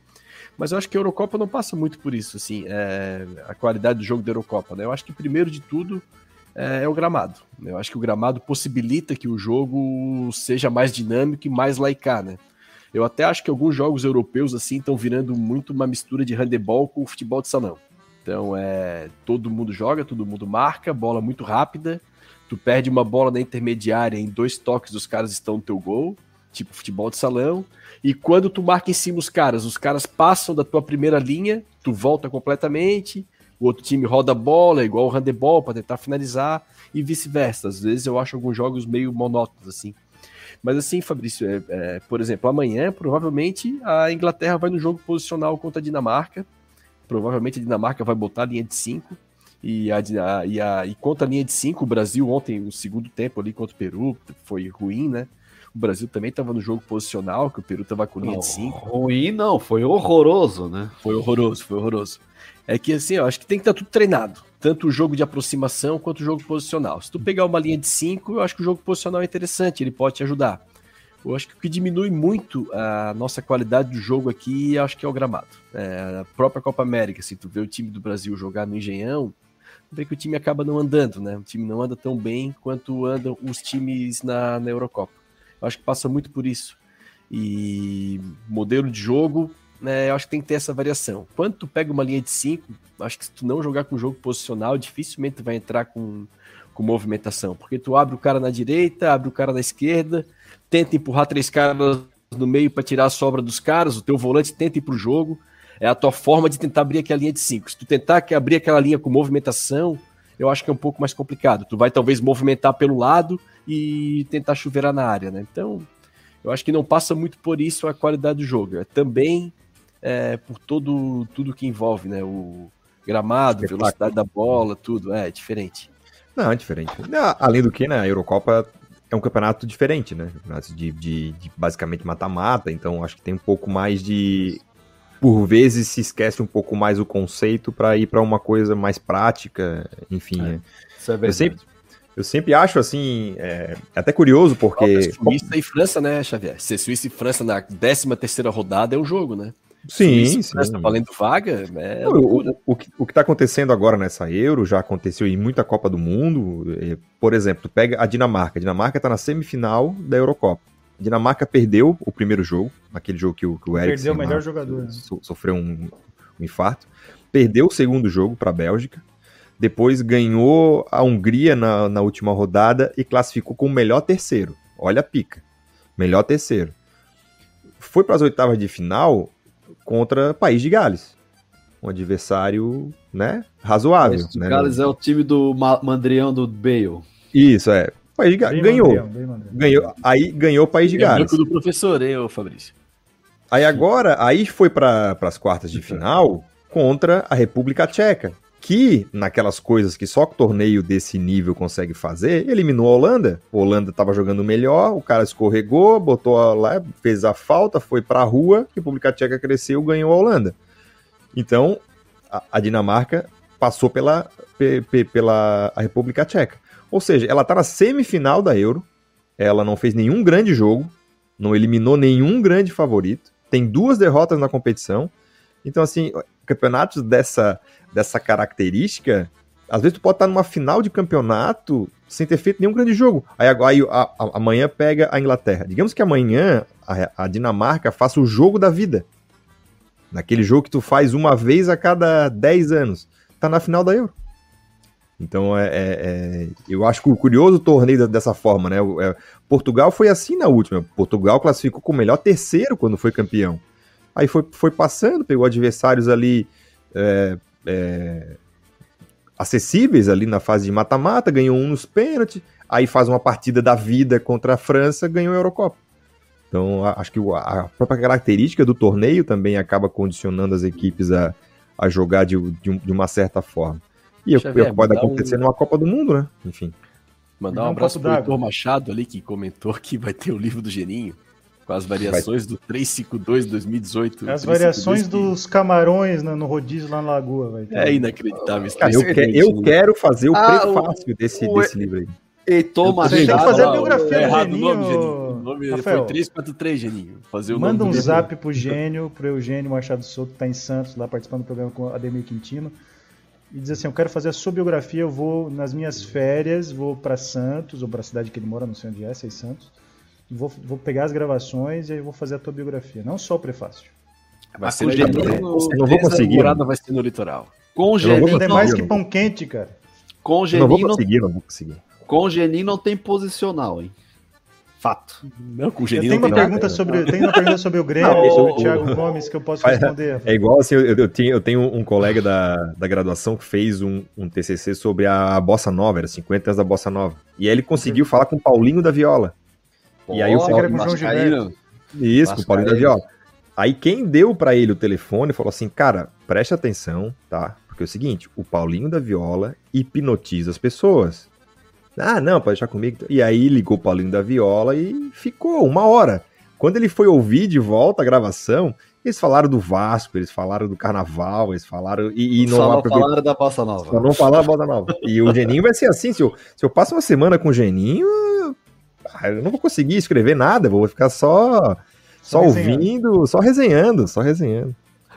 Mas eu acho que a Eurocopa não passa muito por isso, assim, é, a qualidade do jogo da Eurocopa, né? Eu acho que primeiro de tudo é, é o gramado. Eu acho que o gramado possibilita que o jogo seja mais dinâmico e mais laicar, né? Eu até acho que alguns jogos europeus assim estão virando muito uma mistura de handebol com futebol de salão. Então é todo mundo joga, todo mundo marca, bola muito rápida. Tu perde uma bola na intermediária, em dois toques os caras estão no teu gol, tipo futebol de salão. E quando tu marca em cima os caras, os caras passam da tua primeira linha, tu volta completamente, o outro time roda a bola, igual o handebol, para tentar finalizar, e vice-versa. Às vezes eu acho alguns jogos meio monótonos, assim. Mas assim, Fabrício, é, é, por exemplo, amanhã, provavelmente, a Inglaterra vai no jogo posicional contra a Dinamarca. Provavelmente a Dinamarca vai botar a linha de 5. E, a, a- e, a, e contra a linha de 5, o Brasil ontem, no segundo tempo ali contra o Peru, foi ruim, né? O Brasil também estava no jogo posicional, que o Peru estava com linha de 5.
Ruim não, foi horroroso, né?
Foi horroroso, foi horroroso. É que assim, eu acho que tem que estar tudo treinado. Tanto o jogo de aproximação quanto o jogo posicional. Se tu pegar uma linha de 5, eu acho que o jogo posicional é interessante, ele pode te ajudar. Eu acho que o que diminui muito a nossa qualidade do jogo aqui, acho que é o gramado. É, a própria Copa América, se tu vê o time do Brasil jogar no Engenhão, vê que o time acaba não andando, né? O time não anda tão bem quanto andam os times na, na Eurocopa. Eu acho que passa muito por isso. E modelo de jogo, né, eu acho que tem que ter essa variação. Quando tu pega uma linha de 5, acho que se tu não jogar com jogo posicional, dificilmente tu vai entrar com, com movimentação. Porque tu abre o cara na direita, abre o cara na esquerda, tenta empurrar três caras no meio para tirar a sobra dos caras, o teu volante tenta ir pro jogo. É a tua forma de tentar abrir aquela linha de 5. Se tu tentar abrir aquela linha com movimentação, eu acho que é um pouco mais complicado. Tu vai talvez movimentar pelo lado e tentar chuveirar na área, né? Então, eu acho que não passa muito por isso a qualidade do jogo. É também é, por todo tudo que envolve, né? O gramado,
Espetáculo.
velocidade da bola, tudo. É, diferente.
Não, é diferente. Não, Além do que, né, a Eurocopa é um campeonato diferente, né? De, de- de basicamente mata-mata, então acho que tem um pouco mais de. Por vezes se esquece um pouco mais o conceito para ir para uma coisa mais prática, enfim.
É,
né?
Isso é
Eu
verdade.
sempre, eu sempre acho assim, é, é até curioso porque.
Suíça e França, né, Xavier? Se Suíça e França na 13 terceira rodada é um jogo, né?
Sim,
Suíça e
sim.
Valendo vaga, é
Não,
loucura.
o, o, que, o que tá acontecendo agora nessa Euro já aconteceu em muita Copa do Mundo. Eh, Por exemplo, tu pega a Dinamarca. A Dinamarca tá na semifinal da Eurocopa. Dinamarca perdeu o primeiro jogo, aquele jogo que o, que o Eriksen
Perdeu o melhor
lá
jogador. né?
so- sofreu um, um infarto. Perdeu o segundo jogo para a Bélgica. Depois ganhou a Hungria na, na última rodada e classificou como melhor terceiro. Olha a pica. Melhor terceiro. Foi para as oitavas de final contra País de Gales. Um adversário, né, razoável.
Esse
né?
Gales é o time do Ma- Mandrião do Bale.
Isso, é. País de Gales. Ganhou.
mandrião.
Ganhou. Aí ganhou o País de
É
Gales.
branco do professor, hein, ô Fabrício?
Aí agora, aí foi para as quartas de final contra a República Tcheca, que naquelas coisas que só torneio desse nível consegue fazer, eliminou a Holanda. A Holanda estava jogando melhor, o cara escorregou, botou lá, fez a falta, foi para a rua, a República Tcheca cresceu, ganhou a Holanda. Então, a, a Dinamarca passou pela, pe- pe- pela a República Tcheca. Ou seja, ela está na semifinal da Euro, ela não fez nenhum grande jogo, não eliminou nenhum grande favorito, tem duas derrotas na competição. Então, assim, campeonatos dessa, dessa característica, às vezes tu pode estar numa final de campeonato sem ter feito nenhum grande jogo. Aí, agora- amanhã pega a Inglaterra. Digamos que amanhã a, a Dinamarca faça o jogo da vida. Naquele jogo que tu faz uma vez a cada 10 anos. Tá na final da Euro. Então, é, é- é- eu acho cu- curioso o torneio dessa forma, né? O- é, Portugal foi assim na última. Portugal classificou como melhor terceiro quando foi campeão. Aí foi, foi passando, pegou adversários ali é, acessíveis ali na fase de mata-mata, ganhou um nos pênaltis, aí faz uma partida da vida contra a França, ganhou a Eurocopa. Então, acho que a própria característica do torneio também acaba condicionando as equipes a, a jogar de, de um- de uma certa forma. E é o que pode acontecer
um-
numa Copa do Mundo, né? Enfim.
Mandar um
um
abraço pro. Heitor Machado ali, que comentou que vai ter o livro do Geninho, com as variações do 352 2018.
As
352
variações
que
dos camarões no, no rodízio lá na lagoa. Vai ter.
É inacreditável.
Cara, eu, que-
352,
eu
né?
quero fazer o
Ah,
prefácio desse,
o-
desse livro aí.
Heitor Machado.
Você tem que fazer a biografia
é
do
errado o nome,
Geninho,
Geninho. O nome
Rafael.
foi 343, Geninho. Fazer o
Manda
nome
um zap pro Gênio, pro Eugênio Machado Souto, que tá em Santos, lá participando do programa com o Ademir Quintino. E diz assim: Eu quero fazer a sua biografia. Eu vou nas minhas férias, vou para Santos, ou para a cidade que ele mora, não sei onde é, sei Santos. Vou, vou pegar as gravações e aí vou fazer a tua biografia. Não só o prefácio.
Vai ser
com
no
Geninho,
litoral.
eu não vou conseguir,
A vai ser no litoral.
Ainda é mais que pão quente, cara.
Eu não vou conseguir, não vou conseguir.
com Geninho não tem posicional, hein? Fato.
Não, com o
Eu
Geninho
tenho
não
uma
tem
pergunta sobre, tem uma pergunta sobre o Grêmio,
Não,
sobre
o-
o Thiago Gomes, que eu posso responder.
É igual assim, eu, eu, tinha, eu tenho um colega da, da graduação que fez um, um TCC sobre a Bossa Nova, era 50 anos da Bossa Nova. E aí ele conseguiu falar com o Paulinho da Viola. E aí o
Pô,
Paulo- com o João
Vascaíno.
Isso, com o Paulinho da. Viola. Aí quem deu pra ele o telefone falou assim, cara, preste atenção, tá? Porque é o seguinte, o Paulinho da Viola hipnotiza as pessoas. Ah, não, pode deixar comigo. E aí ligou o Paulinho da Viola e ficou uma hora. Quando ele foi ouvir de volta a gravação, eles falaram do Vasco, eles falaram do Carnaval, eles falaram... E, e não
Só
aproveitou-
falaram da Bossa
só
Nova.
não falar a bola nova. E o Geninho vai ser assim, se eu, se eu passo uma semana com o Geninho, ah, eu não vou conseguir escrever nada, vou ficar só só,
Só
ouvindo, só resenhando, só resenhando.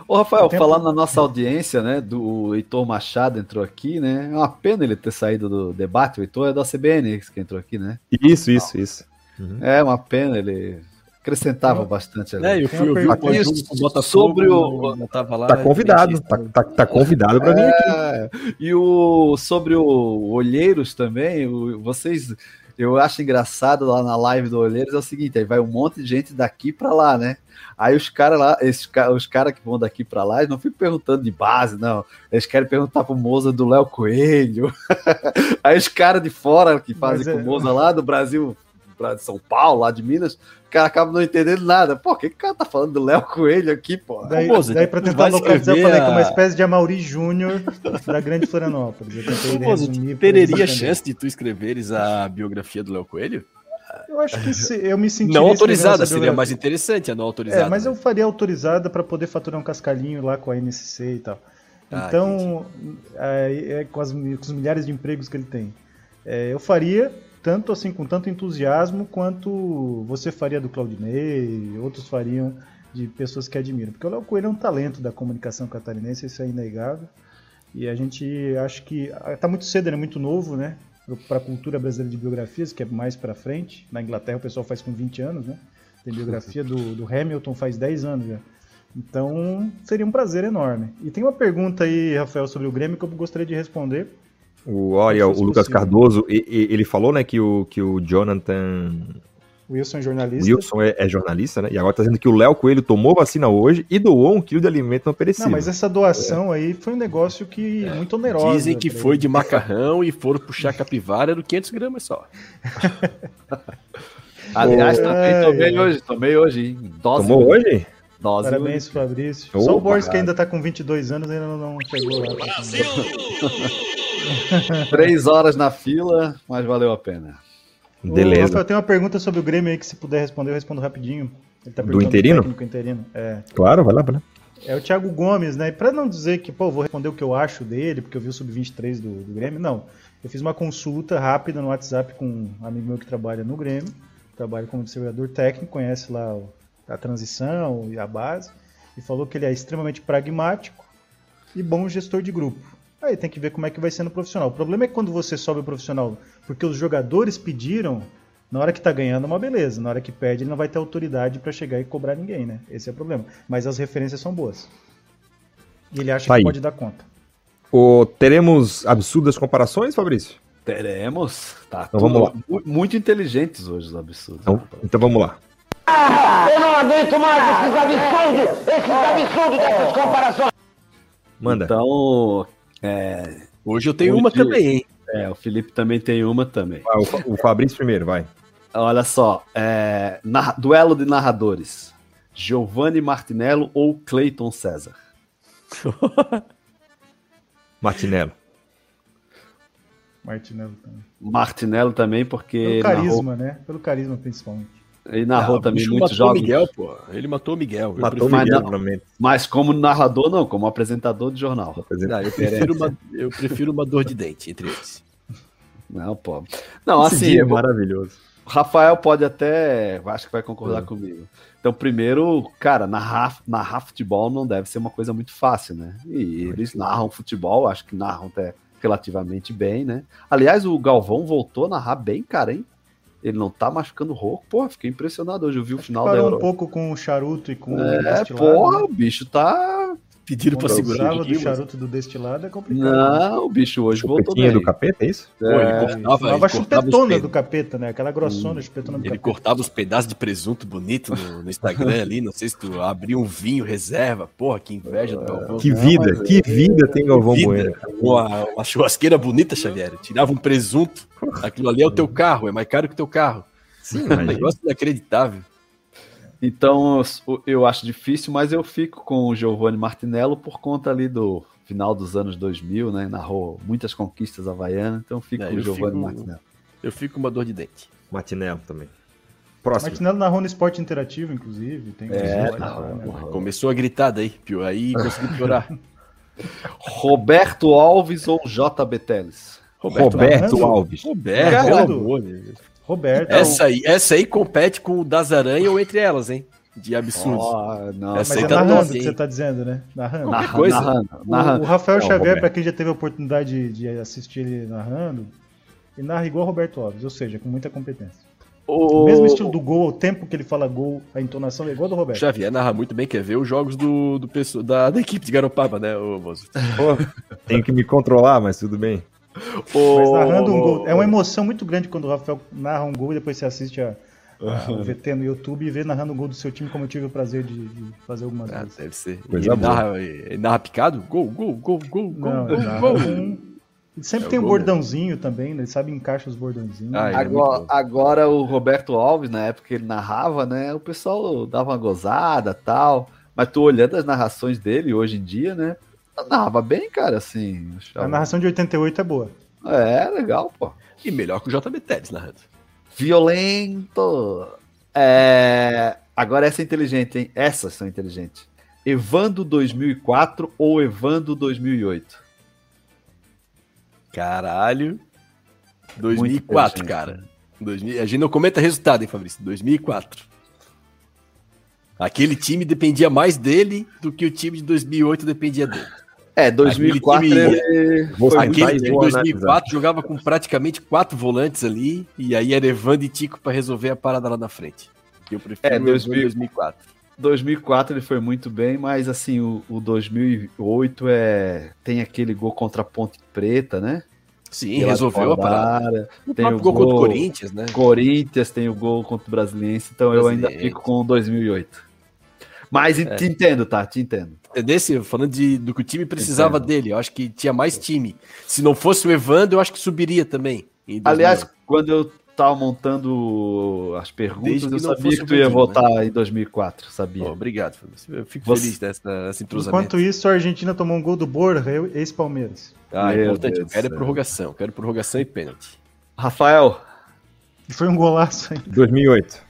Ô, Rafael,
tempo-
falando na nossa audiência, né, do Heitor Machado entrou aqui, né? É uma pena ele ter saído do debate. O Heitor é da CBN que entrou aqui, né?
Isso, isso, isso. Uhum.
É uma pena, ele acrescentava bastante ali.
É, eu fui ouvir o Botafogo.
sobre o-
eu tava lá,
Tá convidado, tá, tá, tá convidado pra vir aqui.
É, e o sobre o Olheiros também, o- vocês eu acho engraçado lá na live do Olheiros é o seguinte, aí vai um monte de gente daqui pra lá, né? Aí os caras lá, esses, os caras que vão daqui pra lá, eles não ficam perguntando de base, não. Eles querem perguntar pro Moza do Léo Coelho. <laughs> Aí os caras de fora que fazem
Mas
com
é-
o Moza lá do Brasil, lá de São Paulo, lá de Minas, os caras acabam não entendendo nada. Pô, o que, que o cara tá falando do Léo Coelho aqui, pô?
Daí,
Ô, Moza,
daí pra tentar localizar, eu
escrever
falei que é uma
a-
espécie de Amaury Júnior da Grande Florianópolis. Eu tentei
Pô,
resumir pra
teria chance de tu escreveres a biografia do Léo Coelho?
Eu acho que se, eu me senti.
Não autorizada, seria mais interessante a não autorizada.
É, mas eu
né?
faria autorizada para poder faturar um cascalhinho lá com a NSC e tal.
Ah,
então, é, é com, as, com os milhares de empregos que ele tem. É, eu faria tanto assim com tanto entusiasmo quanto você faria do Claudinei, outros fariam de pessoas que admiram. Porque o Léo Coelho é um talento da comunicação catarinense, isso é inegável. E a gente acha que está muito cedo, ele é muito novo, né? Para a cultura brasileira de biografias, que é mais para frente. Na Inglaterra o pessoal faz com 20 anos, né? Tem biografia do, do Hamilton faz 10 anos já. Então, seria um prazer enorme. E tem uma pergunta aí, Rafael, sobre o Grêmio que eu gostaria de responder.
O, olha, o Lucas possível. Cardoso, ele falou, né, que o, que o Jonathan
Wilson é jornalista.
Wilson é, é, jornalista, né? E agora tá dizendo que o Léo Coelho tomou vacina hoje e doou um quilo de alimento não perecível. Não,
mas essa doação é. aí foi um negócio que é. muito oneroso.
Dizem que foi de macarrão e foram puxar capivara do 500 gramas só. <laughs>
Aliás, também tomei hoje, tomei hoje, hein?
Dose Tomou hoje?
Dose Parabéns, hoje. Fabrício. Opa, Só o Boris, que ainda tá com 22 anos, ainda não, chegou lá.
Três horas na fila, mas valeu a pena.
Beleza.
eu tenho uma pergunta sobre o Grêmio aí que se puder responder, eu respondo rapidinho.
Tá do interino?
Do interino. É.
Claro, vai lá, vai lá.
É o Thiago Gomes, né? E pra não dizer que, pô, vou responder o que eu acho dele, porque eu vi o sub-23 do, do Grêmio, não. Eu fiz uma consulta rápida no WhatsApp com um amigo meu que trabalha no Grêmio, trabalha como observador técnico, conhece lá a transição e a base, e falou que ele é extremamente pragmático e bom gestor de grupo. Aí tem que ver como é que vai ser no profissional. O problema é que quando você sobe o profissional, porque os jogadores pediram, na hora que tá ganhando, é uma beleza. Na hora que perde, ele não vai ter autoridade para chegar e cobrar ninguém, né? Esse é o problema. Mas as referências são boas. E ele acha tá que aí. pode dar conta.
O, teremos absurdas comparações, Fabrício?
Teremos. Tá
então vamos lá.
Muito inteligentes hoje os absurdos.
Então, então vamos lá.
Ah, eu não aguento mais esses absurdos! Esses absurdos dessas comparações!
Manda.
Então, é,
Hoje eu tenho hoje, uma também, hein?
É, o Felipe também tem uma também.
Ah, o, o Fabrício primeiro, vai.
Olha só, é, duelo de narradores. Giovanni Martinello ou Clayton César? <laughs>
Martinello.
Martinello também.
Martinello também, porque.
Pelo carisma, narrou... né? Pelo carisma, principalmente.
Ele narrou não, também muitos jogos.
Miguel, pô. Ele matou o Miguel.
Matou o Miguel,
mas, mas como narrador, não, como apresentador de jornal.
Não, eu, prefiro uma, eu prefiro uma dor de dente entre eles.
Não, pô. Não, Esse assim.
é maravilhoso.
O Rafael pode até. Acho que vai concordar é. comigo. Então, primeiro, cara, narrar, narrar futebol não deve ser uma coisa muito fácil, né? E eles narram futebol, acho que narram até relativamente bem, né? Aliás, o Galvão voltou a narrar bem, cara, hein? Ele não tá machucando rouco. Porra, fiquei impressionado hoje. Eu vi o final
parou da Euro. um pouco com o charuto e com
é, o porra, né? o bicho tá
pedindo para segurar. do charuto do destilado é complicado.
Não, o bicho hoje voltou
bem. do capeta, é isso?
É, Pô, ele cortava, a chupetona do capeta, né? Aquela grossona hum, chupetona
do Ele capeta. cortava os pedaços de presunto bonito no, no Instagram ali, não sei se tu abriu um vinho reserva. Porra, que inveja do Galvão.
Que vida, não, que vida tem Galvão Bueno.
Uma, uma churrasqueira bonita, Xavier. Tirava um presunto. Aquilo ali é o teu carro, é mais caro que o teu carro. Sim, é um negócio inacreditável.
Então eu acho difícil, mas eu fico com o Giovanni Martinello por conta ali do final dos anos 2000, né? Narrou muitas conquistas havaianas, então fico é, com o Giovanni Martinello.
Eu fico com uma dor de dente.
Martinello também.
Próximo. Martinello narrou no esporte interativo, inclusive. Tem
é, narrou, né? Começou a gritar daí, aí conseguiu piorar. <laughs>
Roberto Alves ou J. Teles?
Roberto, Roberto Alves.
Roberto, amor de Deus.
Roberto.
Essa aí, essa aí compete com o das aranhas ou entre elas, hein? De absurdo.
Oh, não, essa mas é tá narrando o que você tá dizendo, né?
Narrando. Qualquer coisa. Narrando,
narrando. O, o, Rafael não, Xavier, para quem já teve a oportunidade de, assistir ele narrando, ele narra igual Roberto Alves, ou seja, com muita competência. O... o mesmo estilo do gol, o tempo que ele fala gol, a entonação é igual do Roberto.
Xavier narra muito bem, quer ver os jogos do, do da, da equipe de Garopaba, né, ô, moço? <laughs>
Tenho que me controlar, mas tudo bem.
Mas narrando um gol. É uma <laughs> emoção muito grande quando o Rafael narra um gol e depois você assiste a, a, o <laughs> VT no YouTube e vê narrando um gol do seu time, como eu tive o prazer de, de fazer algumas ah, vezes.
Deve ser. ele, narra, ele narra picado? Gol, gol, gol, gol,
Não,
gol,
gol, gol. sempre é tem um bordãozinho também, né? ele sabe encaixar os bordãozinhos. Ah,
é agora, agora o Roberto Alves, na época que ele narrava, né? O pessoal dava uma gozada tal. Mas tu olhando as narrações dele hoje em dia, né? Narrava bem, cara, assim.
A narração de 88 é boa.
É, legal, pô.
E melhor que o JB Teles narrando.
Violento! É... Agora essa é inteligente, hein? Essas são inteligentes. Evando 2004 ou Evando 2008?
Caralho. 2004, cara. 2000... A gente não comenta resultado, hein, Fabrício? 2004. Aquele time dependia mais dele do que o time de 2008 dependia dele.
É, 2004
aquele time, ele... Aquele time 2004 jogava com praticamente quatro volantes ali, e aí era Evandro e Tico para resolver a parada lá na frente. Que eu prefiro
É,
o
2000
2004.
2004 ele foi muito bem, mas assim, o, o 2008 é tem aquele gol contra a Ponte Preta, né?
Sim,
Pela
resolveu a parada. O
Tem
próprio
o
gol contra o
gol-
Corinthians, né?
Corinthians tem o gol contra o Brasiliense, então eu ainda
Brasiliense.
fico com o 2008. Mas
É.
te entendo, tá? Te entendo.
Entendesse? Falando de, do que o time precisava
Entendo.
dele. Eu acho que tinha mais time. Se não fosse o Evandro, eu acho que subiria também. em 2008.
Aliás, quando eu tava montando as perguntas, eu sabia que tu ia votar em 2004, sabia?
Pô, obrigado, Fabrício. Eu fico
Você-
feliz dessa, dessa entrosamento.
Enquanto isso, a Argentina tomou um gol do Borja, eu- ex-Palmeiras.
Ah,
Meu
importante. Eu
Deus
quero
do céu.
prorrogação. Quero prorrogação e pênalti.
Rafael,
foi um golaço aí.
2008.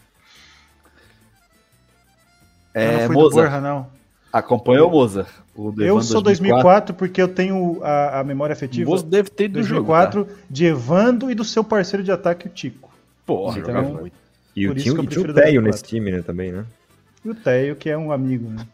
É,
não
Mozart,
Borja, não.
acompanhou o Mozart? O
Eu sou 2004 porque eu tenho a, a memória
O
afetiva
Bozo deve ter do jogo. tá?
2004 de Evando e do seu parceiro de ataque, o Tico.
Porra,
Então,
jogava muito.
E
Por
o
isso
tinha,
que eu
e o Teio
2004.
nesse time, né, também, né?
E o Teio, que é um amigo, né?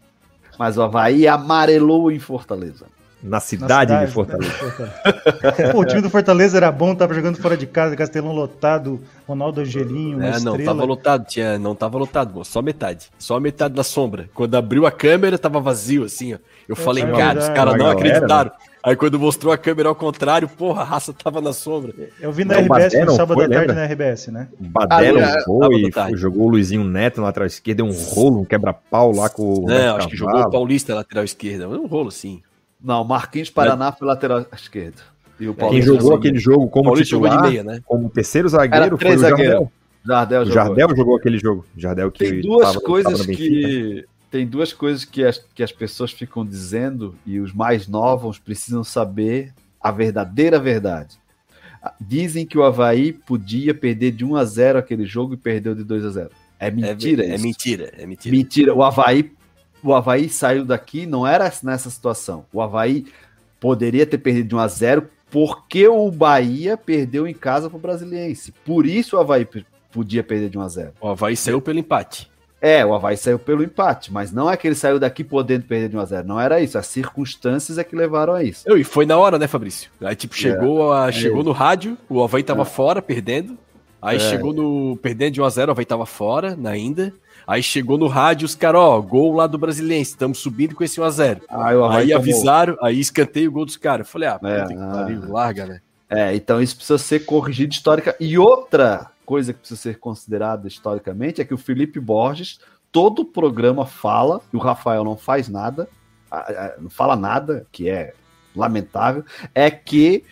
Mas o Havaí amarelou em Fortaleza.
Na
Na
cidade, de
cidade,
Fortaleza.
né, Fortaleza. Pô, o time do Fortaleza era bom, tava jogando fora de casa, Castelão lotado, Ronaldo Angelinho, uma
É, não,
estrela.
tava lotado, tinha, não tava lotado, só metade. Só a metade da sombra. Quando abriu a câmera, tava vazio, assim, ó. Eu falei,
é
cara, os caras não
Uma galera,
acreditaram. Aí quando mostrou a câmera ao contrário, porra, a raça tava na sombra.
Eu vi na
Não,
RBS no
não
sábado
foi,
à tarde
lembra?
na RBS, né?
O Badelo
Ah, é,
e
tarde.
jogou o Luizinho Neto na lateral esquerda, deu um rolo, um quebra-pau lá com o.
Não, acho que jogou o Paulista lateral esquerda. Um rolo, sim.
Não, Marquinhos Paraná foi lateral esquerdo. E o
Quem
Paulista
jogou
jogou-
aquele jogo como
Paulista jogou de
titular,
meia, né?
como terceiro zagueiro,
Era
foi
três
o Jardel.
zagueiros. Jardel
O
jogou.
Jardel jogou aquele jogo. Jardel que
Tem duas
tava-
coisas
tava
que tem duas coisas que as, que as pessoas ficam dizendo e os mais novos precisam saber a verdadeira verdade. Dizem que o Havaí podia perder de 1 a 0 aquele jogo e perdeu de 2 a 0. É
É,
mentira
é
isso.
mentira, é mentira.
Mentira. O Havaí, o Havaí saiu daqui, não era nessa situação. O Havaí poderia ter perdido de 1 a 0 porque o Bahia perdeu em casa pro Brasiliense. Por isso o Havaí podia perder de 1 a 0.
O Havaí saiu pelo empate.
É, o Havaí saiu pelo empate, mas não é que ele saiu daqui podendo perder de 1 a 0 Não era isso. As circunstâncias é que levaram a isso.
Eu, e foi na hora, né, Fabrício? Aí, tipo, chegou, a, chegou no rádio, o Havaí tava
É.
fora, perdendo. Aí
É.
chegou no. Perdendo de 1x0, o Havaí tava fora na ainda. Aí chegou no rádio, os caras, ó, gol lá do Brasiliense, estamos subindo com esse 1x0.
Aí o Havaí
Aí
tomou-
avisaram, aí escantei o gol dos caras. Eu Falei, ah,
É,
puta que
ah.
pariu, larga, né?
É, então isso precisa ser corrigido histórica. E outra coisa que precisa ser considerada historicamente é que o Felipe Borges, todo o programa fala, e o Rafael não faz nada, ah, ah, não fala nada, que é lamentável, é que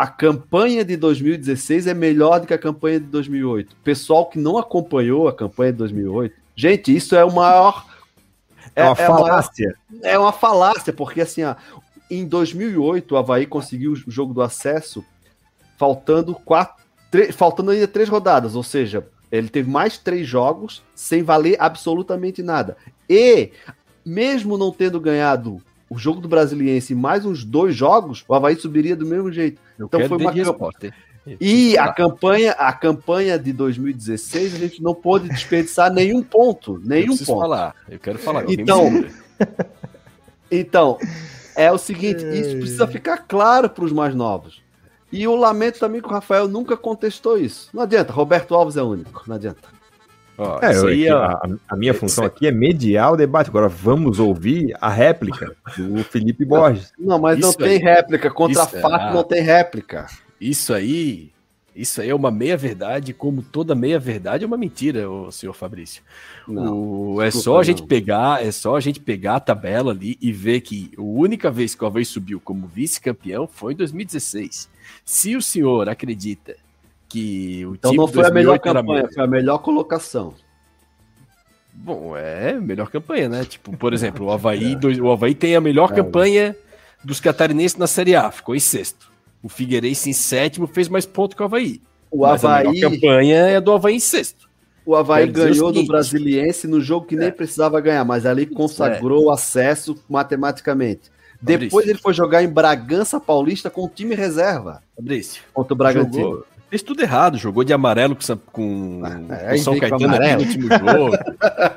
a campanha de 2016 é melhor do que a campanha de 2008. Pessoal que não acompanhou a campanha de 2008, gente, isso é o maior.
É uma
a maior-
falácia.
é uma falácia, porque assim, ó, em 2008 o Havaí conseguiu o jogo do acesso faltando quatro, faltando ainda três rodadas, ou seja, ele teve mais três jogos sem valer absolutamente nada. E mesmo não tendo ganhado o jogo do Brasiliense e mais uns dois jogos, o Havaí subiria do mesmo jeito.
Eu
Então
quero
foi uma
de
camp-
resposta, hein?
E a
Falar.
campanha, a campanha de 2016 a gente não pôde desperdiçar nenhum ponto,
Eu
nenhum
preciso
ponto.
falar, eu quero falar.
Então. Então, é o seguinte, isso precisa ficar claro para os mais novos. E eu lamento também que o Rafael nunca contestou isso. Não adianta, Roberto Alves é único, não adianta.
Ó,
É,
aí,
a, a minha função aqui é mediar o debate. Agora vamos ouvir a réplica do Felipe Borges.
Não, mas não
Isso
tem
aí.
réplica, contra fato
ah.
não tem réplica.
Isso aí, isso aí é uma meia-verdade, como toda meia-verdade é uma mentira, o senhor Fabrício.
Não,
O- é só a gente
não.
pegar, é só a gente pegar a tabela ali e ver que a única vez que o Havaí subiu como vice-campeão foi em 2016. Se o senhor acredita que o
Então
time
não foi a melhor
2008 era
campanha, foi a melhor colocação.
Bom, é melhor campanha, né? Tipo, por exemplo, o <laughs> Havaí, dois- o Havaí tem a melhor campanha dos catarinenses na Série A, ficou em sexto. O Figueirense em sétimo fez mais ponto que o Havaí.
O
Mas a melhor campanha é do Havaí em sexto.
o Havaí ganhou do. Brasiliense no jogo que nem precisava ganhar, mas ali consagrou o acesso matematicamente. Depois
Fabrício.
ele foi jogar em Bragança Paulista com o time reserva
Fabrício,
contra o Bragantino.
jogou, fez tudo errado, jogou de amarelo com, com,
é,
com São
aí
Caetano
amarelo.
no último jogo.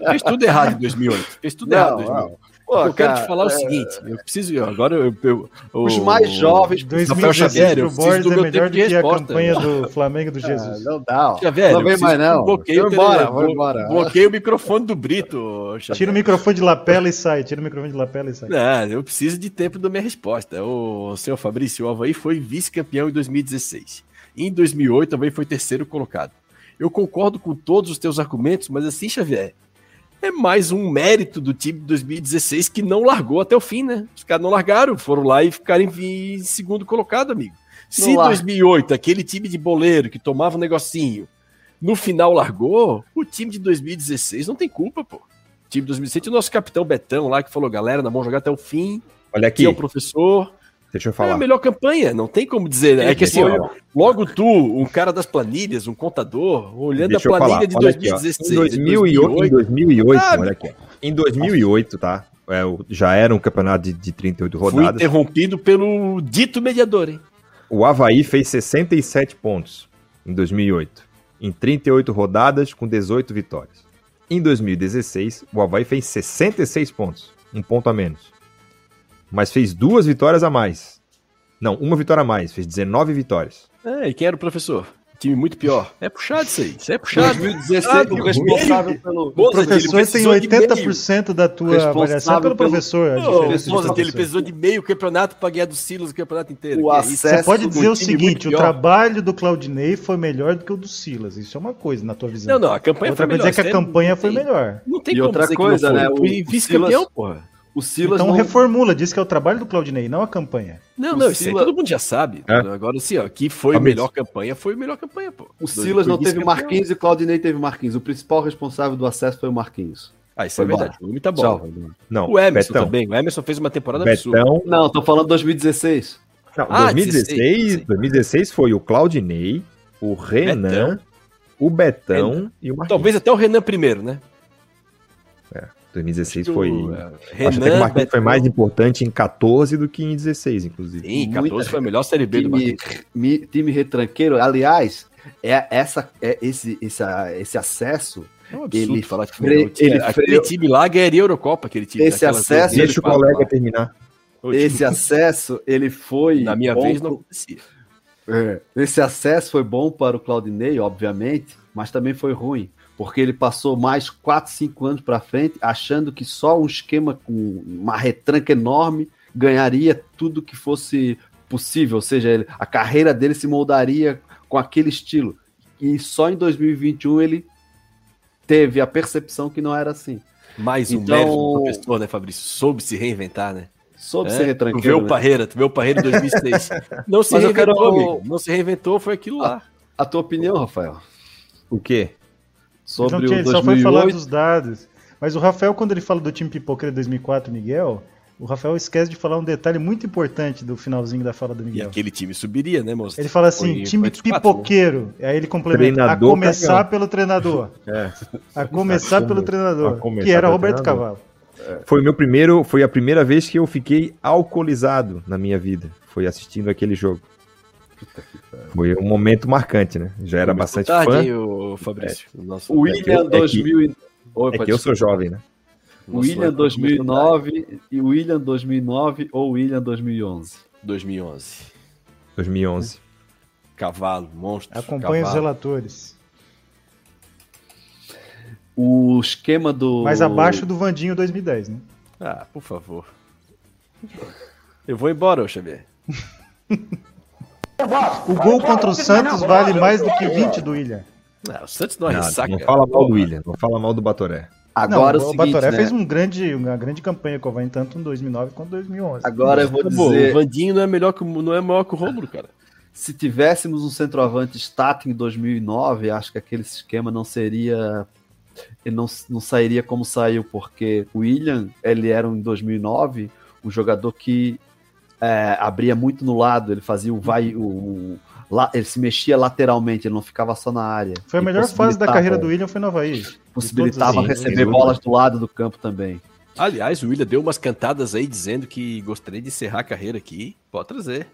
fez tudo errado em 2008. Fez tudo errado em
Não,
2008. Pô, eu quero te falar é... o seguinte, eu preciso, agora eu, eu,
eu Os mais jovens...
2016 pro Borges é melhor do que resposta, a campanha do Flamengo do Jesus.
Ah, não dá, ó.
Xavier,
não vem mais não.
Bloqueio vou embora, vou embora. Bloqueei o microfone do Brito,
Xavier. Tira o microfone de lapela e sai, tira o microfone de lapela e sai.
Não, eu preciso de tempo da minha resposta. O senhor Fabrício, o Havaí foi vice-campeão em 2016. Em 2008 também foi terceiro colocado. Eu concordo com todos os teus argumentos, mas assim, Xavier, é mais um mérito do time de 2016 que não largou até o fim, né? Os caras não largaram, foram lá e ficaram em, segundo colocado, amigo. Se em 2008 aquele time de boleiro que tomava um negocinho no final largou, o time de 2016 não tem culpa, pô. O time de 2016 o nosso capitão Betão lá que falou, galera, nós vamos jogar até o fim.
Olha aqui.
Que é o professor.
Deixa eu falar. É
a melhor campanha, não tem como dizer. Né? É que assim, logo tu, um cara das planilhas, um contador, olhando Deixa a planilha de 2016.
Aqui, em 2008, 2008, em 2008 ah, olha aqui. Em 2008, tá? É, já era um campeonato de, de 38 rodadas. Foi
interrompido pelo dito mediador, hein?
O Havaí fez 67 pontos em 2008, em 38 rodadas com 18 vitórias. Em 2016, o Havaí fez 66 pontos, um ponto a menos mas fez duas vitórias a mais. Não, uma vitória a mais, fez 19 vitórias.
É, e quem era o professor? Time muito pior. É puxado isso aí. Isso é puxado.
2016, ah, o responsável pelo. O professor tem 80% da tua avaliação pelo, pelo professor.
Moça, ele precisou de meio campeonato para ganhar do Silas o campeonato inteiro.
O é Você pode dizer o seguinte: o trabalho do Claudinei foi melhor do que o do Silas. Isso é uma coisa na tua visão.
Não, não, a campanha
outra
foi
melhor. Outra coisa é que a campanha foi melhor.
Não tem e como outra coisa, né? O vice-campeão, porra.
O Silas então não... reformula, diz que é o trabalho do Claudinei, não a campanha.
Não, o não, Silas... isso aí todo mundo já sabe. É. Agora, assim, ó, que foi a melhor campanha, foi a melhor campanha, pô.
O Silas não teve Marquinhos e o Claudinei teve Marquinhos. O principal responsável do acesso foi o Marquinhos.
Ah, isso foi é verdade. O nome tá bom.
Tchau.
Não, o Emerson Betão. também. O Emerson fez uma temporada
Betão. absurda. Não, tô falando 2016.
Não, ah, 2016, 16, 2016 foi o Claudinei, o Renan, Betão. o Betão Renan. e o Marquinhos.
Talvez até o Renan primeiro, né?
2016 foi. Renan, acho que o Marquinhos foi mais importante em 14 do que em 16, inclusive.
Sim, 14 Muita... foi a melhor Série B
time, do Marquinhos. Time retranqueiro. Aliás, é, essa, é esse, esse, esse acesso.
É um ele falar que foi ele, ele Aquele time lá ganharia a Eurocopa, aquele time.
Esse acesso.
Deixa o colega lá. terminar.
Esse acesso, ele foi.
Na minha vez, não acontecia.
É, esse acesso foi bom para o Claudinei, obviamente, mas também foi ruim porque ele passou mais 4, 5 anos para frente, achando que só um esquema com uma retranca enorme ganharia tudo que fosse possível, ou seja, ele, a carreira dele se moldaria com aquele estilo. E só em 2021 ele teve a percepção que não era assim.
Mais um então, mérito do professor, né, Fabrício? Soube se reinventar, né?
Soube é, ser retranqueiro.
Tu vê o né? Parreira, tu vê o Parreira em 2006. <laughs> Não se Mas reinventou, quero... amigo. Não se reinventou, foi aquilo lá.
A, a tua opinião, Rafael?
O quê?
Sobre então, o 2008. Só foi falar dos dados. Mas o Rafael, quando ele fala do time pipoqueiro de 2004, Miguel, o Rafael esquece de falar um detalhe muito importante do finalzinho da fala do Miguel.
E aquele time subiria, né, moço?
Ele fala assim, foi, time foi pipoqueiro. Né? Aí ele complementa, <laughs> treinador, a começar pelo treinador. É. A começar pelo treinador, começar que era Roberto treinador. Cavalo.
É. Foi meu primeiro, foi a primeira vez que eu fiquei alcoolizado na minha vida. Foi assistindo aquele jogo. Foi um momento marcante, né? Já era bastante tarde, fã.
O Fabrício.
É. O William é 2000 é que,
Oi, é que eu sou jovem, né?
William 2009 e William 2009 ou William 2011?
2011.
2011.
Cavalo, monstro.
Acompanhe os relatores.
O esquema do.
Mais abaixo do Vandinho 2010, né?
Ah, por favor. Eu vou embora, ô Xavier. <laughs>
O gol contra o Santos vale mais do que 20 do William.
Não, o Santos não é ressaca.
Não fala mal do William, não fala mal do Batoré.
Agora não, o, o seguinte, Batoré né? fez um grande, uma grande campanha com o Havaí, tanto em 2009 quanto em 2011.
Agora eu vou dizer...
o Vandinho não é, melhor que, não é maior que o Romulo, cara.
Se tivéssemos um centroavante estático em 2009, acho que aquele esquema não seria... Ele não, não sairia como saiu, porque o William, ele era em 2009 um jogador que é, abria muito no lado, ele fazia o vai, o, o, ele se mexia lateralmente, ele não ficava só na área.
Foi a melhor fase da carreira do William foi no Havaí.
Possibilitava assim, receber bolas do lado do campo também.
Aliás, o William deu umas cantadas aí dizendo que gostaria de encerrar a carreira aqui. Pode trazer.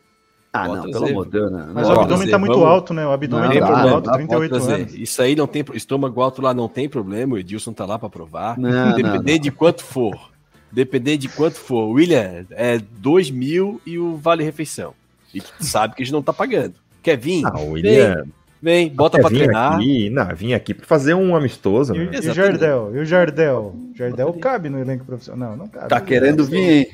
Ah, pode não, trazer. pelo amor de Deus, né?
Mas o abdômen trazer. tá muito Vamos... alto, né? O abdômen não, tá muito alto, 38 anos.
Isso aí não tem. Estômago alto lá não tem problema, o Edilson tá lá para provar. Não, Independente não, de quanto for. Dependendo de quanto for. William, é 2 mil e o Vale Refeição. E tu sabe que a gente não tá pagando. Quer vir?
Ah, William.
Vem, vem bota pra treinar.
Aqui, não, vim aqui pra fazer um amistoso.
E,
né?
e o. Jardel? E o Jardel? Jardel cabe no elenco profissional? Não, não cabe.
Tá querendo vir, hein?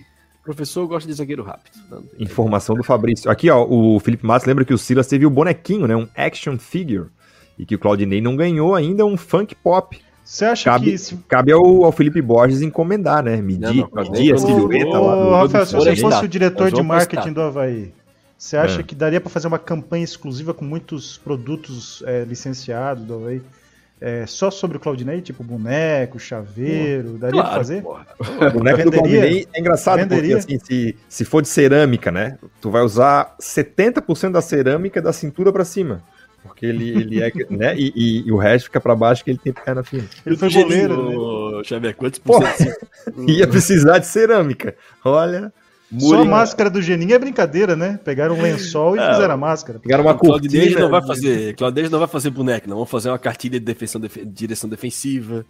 Professor gosta de zagueiro rápido.
Informação do Fabrício. Aqui, ó, o Felipe Matos lembra que o Silas teve o bonequinho, né? Um action figure. E que o Claudinei não ganhou ainda um funk pop.
Você acha
Cabe,
que... Se...
cabe ao, ao Felipe Borges encomendar, né? Medir,
Não, não,
medir a silhueta
Ô,
lá do.
Rafael, se
do
você fosse o diretor de marketing
postar.
do Havaí, você acha
É.
que daria para fazer uma campanha exclusiva com muitos produtos é, licenciados do Havaí? É, só sobre o Claudinei, tipo boneco, chaveiro, daria pra fazer?
porra. <laughs>
O boneco do
Venderia?
Claudinei é engraçado,
Venderia?
porque assim, se, se for de cerâmica, né? Tu vai usar 70% da cerâmica da cintura pra cima. Porque ele, ele é, né? E, e- e o resto fica pra baixo que ele tem perna fina.
Ele foi goleiro, né?
Xavier, quantos por cento?
Ia precisar de cerâmica. Olha,
Só a máscara do Geninho é brincadeira, né? Pegaram um lençol e
É.
fizeram a máscara.
pegaram uma
Claudinei
cortina.
não vai fazer. Claudinei não vai fazer boneco, não. Vamos fazer uma cartilha de defensão, defe- direção defensiva.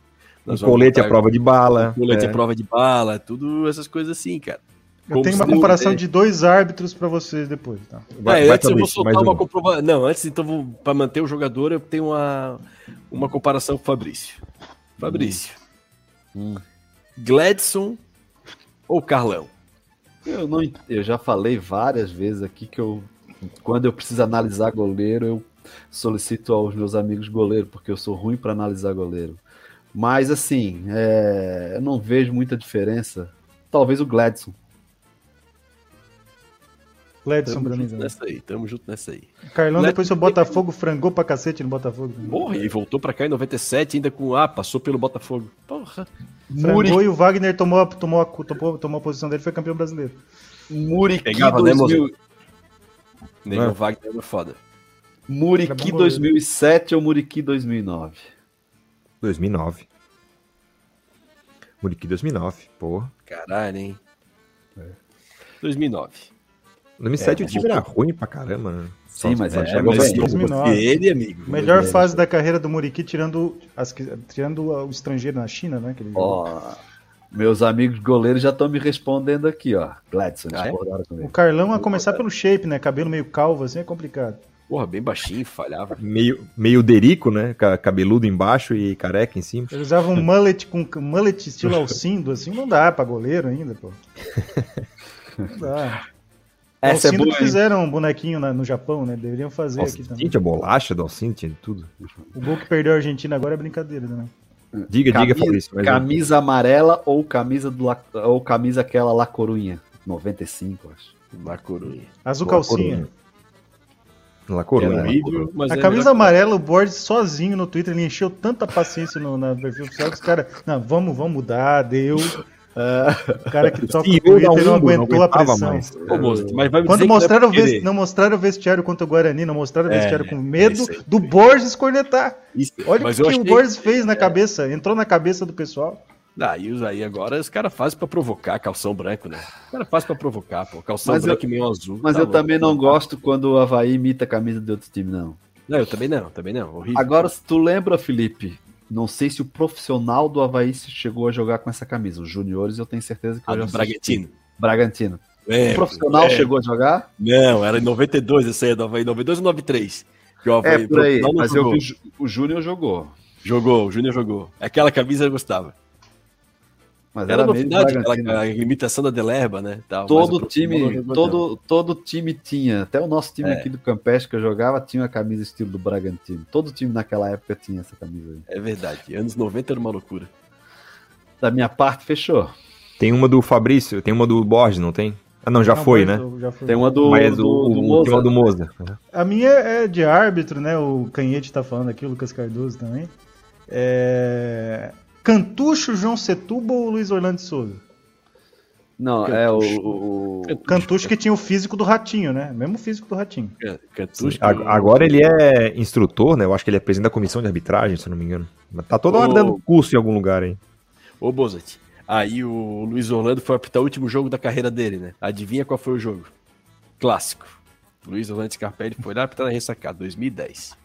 Um colete à prova de bala.
Colete
é.
à prova de bala, tudo essas coisas assim, cara.
Eu tenho uma comparação de dois árbitros pra vocês depois. Tá?
Vai-
é,
vai,
antes eu vou soltar uma
uma.
comprovação. Não, antes, então, vou- pra manter o jogador, eu tenho uma, uma comparação com o Fabrício. Fabrício.
Hum.
Gladson ou Carlão?
Eu, não, ent- eu já falei várias vezes aqui que eu, quando eu preciso analisar goleiro, eu solicito aos meus amigos goleiro, porque eu sou ruim para analisar goleiro. Mas assim, é, eu não vejo muita diferença. Talvez o Gladson.
Gledson
Tamo
pra mim
junto
também.
nessa aí, tamo junto nessa aí.
Carlão, depois o Botafogo frangou pra cacete no Botafogo.
Porra, e voltou pra cá em 97, ainda com. Ah, passou pelo Botafogo. Porra.
Frangou e o Wagner tomou a, tomou, a, tomou, tomou a posição dele e foi campeão brasileiro.
Muriqui,
Pegava, né,
2000,
Negão
É.
Wagner é foda.
Muriqui
bom goleiro.
2007 ou Muriqui 2009?
2009. Muriqui 2009, porra.
Caralho, hein? 2009.
2007
É,
o time era ruim pra caramba, né?
Sim, mas
Só-
ele
só-
jogou
mas
bem.
eu
2009.
confiei ele, amigo.
Melhor
Mas-
fase da carreira do Muriqui, tirando, as, que- tirando o estrangeiro na China, né? Ele.
Ó, meus amigos goleiros já estão me respondendo aqui, ó. Gladson,
Ah, é?
O. Carlão, a começar pelo shape, né? Cabelo meio calvo, assim, é complicado.
Porra, bem baixinho, falhava. <laughs>
Meio, meio derico, né? Ca- Cabeludo embaixo e careca em cima.
Ele usava um mullet com <laughs> mullet estilo Alcindo, assim, não dá pra goleiro ainda, pô. <laughs> Não dá.
Essa é
Alcindo
boa,
fizeram um bonequinho na- no Japão, né? Deveriam fazer aqui também.
Tinha bolacha do tinha tudo.
O gol que perdeu a Argentina agora é brincadeira, né?
Diga, diga,
Camisa,
Fabrício. mas-
camisa amarela ou camisa do La- ou camisa aquela La Corunha? 95, acho.
Na Corunha.
Azul
Boa
calcinha.
Corunha. La Corunha.
mas
A
é
camisa amarela, o Borges sozinho no Twitter, ele encheu tanta paciência no, na perfil oficial que os caras, não, vamos, vamos mudar, deu. O cara que <laughs> toca o
CEO da
Twitter não
Umbo,
aguentou a
aguentava
pressão.
mais.
Ô, moço, mas vai me
Quando
não é
mostraram, o
querer.
não mostraram o vestiário contra o Guarani, não mostraram o
É,
vestiário com medo
aí.
do Borges cornetar.
Isso,
Olha
mas
o
eu
que o
achei-
Borges fez na cabeça, entrou na cabeça do pessoal.
Ah, e os aí agora os caras fazem pra provocar calção branco, né? Os caras fazem pra provocar, pô. Calção
Mas
branco e meio azul.
Mas
tá
eu
louco.
também não gosto quando o Havaí imita a camisa de outro time, não.
Não, eu também não, também não. Horrível.
Agora, se tu lembra, Felipe, não sei se o profissional do Havaí chegou a jogar com essa camisa. Os juniores eu tenho certeza que
a
eu.
Bragantino.
Bragantino.
É,
o profissional
é.
chegou a jogar?
Não, era em 92, essa aí é do Havaí, 92 ou 93. Que o Havaí,
É, por aí. Mas eu
jogou.
vi o Ju- o Júnior jogou.
Jogou, o Júnior jogou. Aquela camisa eu gostava.
Mas
Era
era,
novidade, aquela a imitação da Delerba, né? Tal,
Todo time, todo, todo time tinha. Até o nosso time
É.
aqui do Campestre que eu jogava tinha a camisa estilo do Bragantino. Todo time naquela época tinha essa camisa aí.
É verdade. Anos 90 era uma loucura.
Da minha parte, fechou.
Tem uma do Fabrício, tem uma do Borges, não tem? Ah, não, já
Não,
foi, né?
já foi.
Tem uma do,
Mas
do, do
o-
Moza.
tem uma do Moza.
A minha é de árbitro, né? O Canhete tá falando aqui, o Lucas Cardoso também. É... Cantucho, João Setúbal ou Luiz Orlando de Souza?
Não, é o, o- o-
Cantucho que tinha o físico do Ratinho, né? Mesmo físico do Ratinho.
Can- Cantucho.
Ag- Agora ele é instrutor, né? Eu acho que ele é presidente da comissão de arbitragem, se eu não me engano. Mas Tá toda hora
Ô.
dando curso em algum lugar aí.
Ô, Bozat. Aí o Luiz Orlando foi apitar o último jogo da carreira dele, né? Adivinha qual foi o jogo? Clássico. Luiz Orlando Scarpelli foi lá apitar na ressacada, 2010.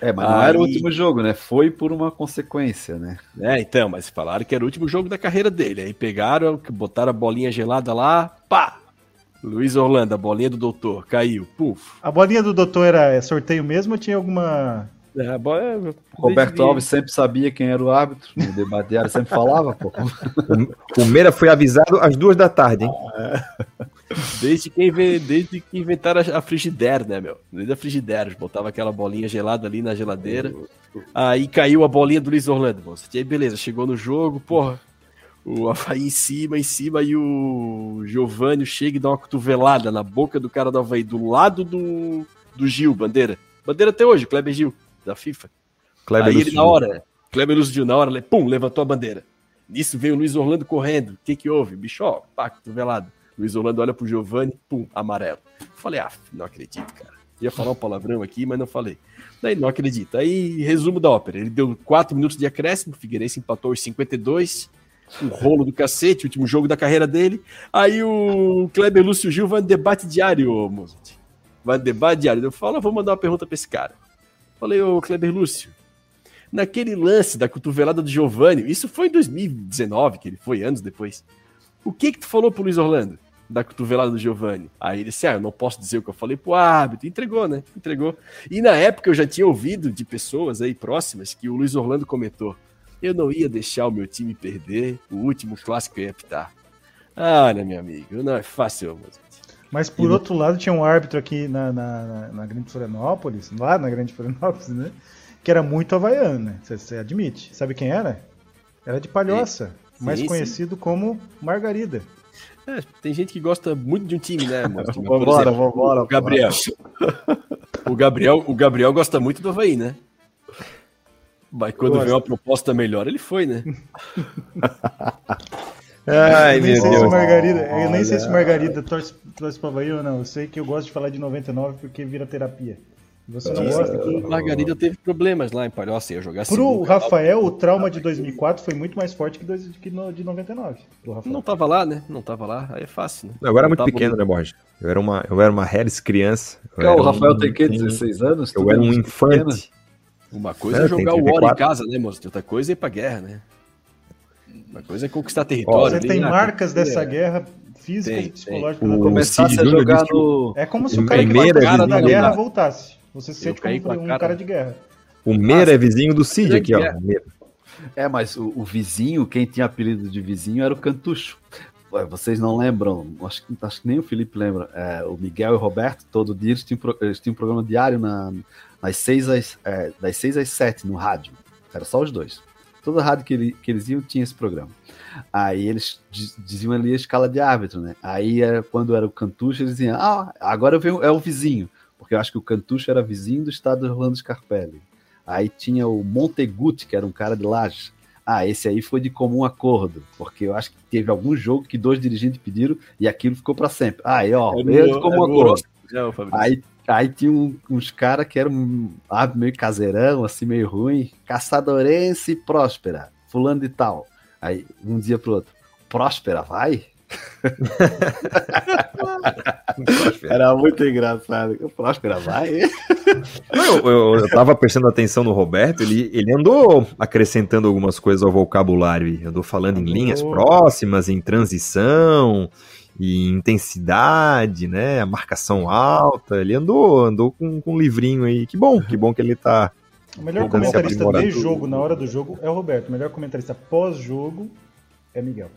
É, mas não era o
Aí-
último jogo, né? Foi por uma consequência, né?
É, então, mas falaram que era o último jogo da carreira dele. Aí pegaram, botaram a bolinha gelada lá, pá! Luiz Orlando, a bolinha do doutor, caiu, puf.
A bolinha do doutor era é, sorteio mesmo ou tinha alguma.
É, a bola,
Roberto Alves sempre sabia quem era o árbitro, no debate sempre falava, pô. <laughs>
O Meira foi avisado às duas da tarde, hein?
Desde que, desde que inventaram a frigideira, né, meu? Desde a frigideira, botava aquela bolinha gelada ali na geladeira. Aí caiu a bolinha do Luiz Orlando, moço. E aí, beleza, chegou no jogo, porra. O Havaí em cima, em cima, e o Giovanni chega e dá uma cotovelada na boca do cara do Havaí, do lado do, do Gil, Bandeira. Bandeira até hoje, Kleber Gil, da FIFA.
Kleber
aí ele
Lúcio
na
Gil.
hora, Kleber Lúcio Gil, na hora, pum, levantou a bandeira. Nisso veio o Luiz Orlando correndo. O que que houve? Bicho, ó, pá, cotovelado. Luiz Orlando olha pro Giovanni, pum, amarelo. Falei, ah, não acredito, cara. Ia falar um palavrão aqui, mas não falei. Daí não acredito. Aí, resumo da ópera. Ele deu 4 minutos de acréscimo, o Figueirense empatou aos 52. Um rolo do cacete, último jogo da carreira dele. Aí o Kleber Lúcio Gil vai no debate diário, Mozart. Vai no debate diário. Eu falo, "Ah, vou mandar uma pergunta pra esse cara. Falei, ô Kleber Lúcio, naquele lance da cotovelada do Giovanni, isso foi em 2019, que ele foi anos depois. O que que tu falou pro Luiz Orlando da cotovelada do Giovanni? Aí ele disse, ah, eu não posso dizer o que eu falei pro árbitro. Entregou, né? Entregou. E na época eu já tinha ouvido de pessoas aí próximas que o Luiz Orlando comentou, eu não ia deixar o meu time perder o último clássico que eu ia apitar. Ah, né, meu amigo, não é fácil, Mozart.
Mas por outro lado, tinha um árbitro aqui na, na, na- na Grande Florianópolis, lá na Grande Florianópolis, né? Que era muito havaiano, né? Você- Você admite. Sabe quem era? Era de Palhoça,
Sim,
mais
sim.
conhecido como Margarida.
É, tem gente que gosta muito de um time, né, por
Vambora,
exemplo,
vambora,
O Gabriel. <laughs> o Gabriel. O Gabriel gosta muito do Havaí, né? Mas quando
Gosta.
veio uma proposta melhor, ele foi, né? <laughs>
Ai,
eu nem
meu
sei se o
Deus.
Margarida, eu nem sei se o Margarida torce, torce pra Havaí ou não. Eu sei que eu gosto de falar de 99 porque vira terapia. Você não gosta?
O Margarida teve problemas lá em Palhoça, ia jogar
Pro
sinuca.
Rafael, o trauma de 2004 foi muito mais forte que, dois, que no, de 99. Pro Rafael.
Não tava lá, né? Não tava lá, aí é fácil, né?
Eu era
Não
muito pequeno, né, Borges? Eu era uma, eu era uma Harris criança.
O Rafael
um-
tem que 16 anos?
Eu era um infante.
Uma coisa
É,
é jogar o War em
34.
casa, né, moço? Outra coisa é ir pra guerra, né? Uma coisa é conquistar território.
Você
ali,
tem
né?
marcas dessa
É.
guerra físicas
Tem,
e psicológicas. doença.
Começasse a jogar
que
no.
É como se o cara que foi cara da guerra voltasse. Você se sente como um
cara-
cara de guerra.
O Meira é vizinho do Cid aqui, ó.
É, mas o, o vizinho, quem tinha apelido de vizinho era o Cantucho. Ué, Vocês não lembram, acho que, acho que nem o Felipe lembra. É, o Miguel e o Roberto, todo dia, eles tinham, eles tinham um programa diário na, nas seis às, é, das 6 às 7 no rádio. Era só os dois. Toda rádio que, ele- que eles iam tinha esse programa. Aí eles diz- diziam ali a escala de árbitro, né? Aí era, quando era o Cantucho, eles diziam, ah, agora veio, é o vizinho. Porque eu acho que o Cantucho era vizinho do estado de Orlando Scarpelli. Aí tinha o Monteguti, que era um cara de Lages. Ah, esse aí foi de comum acordo, porque eu acho que teve algum jogo que dois dirigentes pediram e aquilo ficou para sempre. Aí, ó,
É
veio de
no-
comum
é
acordo.
Fabrício.
Aí, aí tinha um- uns caras que eram ah, meio caseirão, assim, meio ruim. Caçadorense e Próspera, fulano de tal. Aí, um dia pro outro, Próspera, vai? <laughs> Era muito engraçado. Próspera, vai?
Eu, eu, eu tava prestando atenção no Roberto, ele, ele andou acrescentando algumas coisas ao vocabulário, ele andou falando em linhas próximas, em transição, em intensidade, né, a marcação alta, ele andou, andou com, com um livrinho aí, que bom, que bom que ele tá...
O melhor comentarista de jogo, na hora do jogo, é o Roberto. O melhor comentarista pós-jogo é Miguel.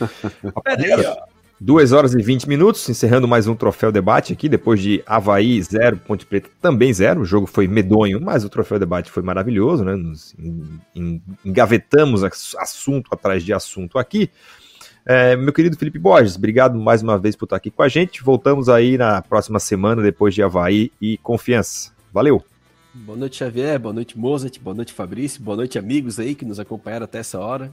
<laughs>
Peraí, ó.
2 horas e 20 minutos, encerrando mais um troféu debate aqui, depois de Havaí 0, Ponte Preta também 0. O jogo foi medonho, mas o troféu debate foi maravilhoso, né? Nos en- en- engavetamos ass- assunto atrás de assunto aqui. É, meu querido Felipe Borges, obrigado mais uma vez por estar aqui com a gente. Voltamos aí na próxima semana, depois de Havaí e confiança. Valeu!
Boa noite, Xavier. Boa noite, Mozart. Boa noite, Fabrício. Boa noite, amigos aí que nos acompanharam até essa hora.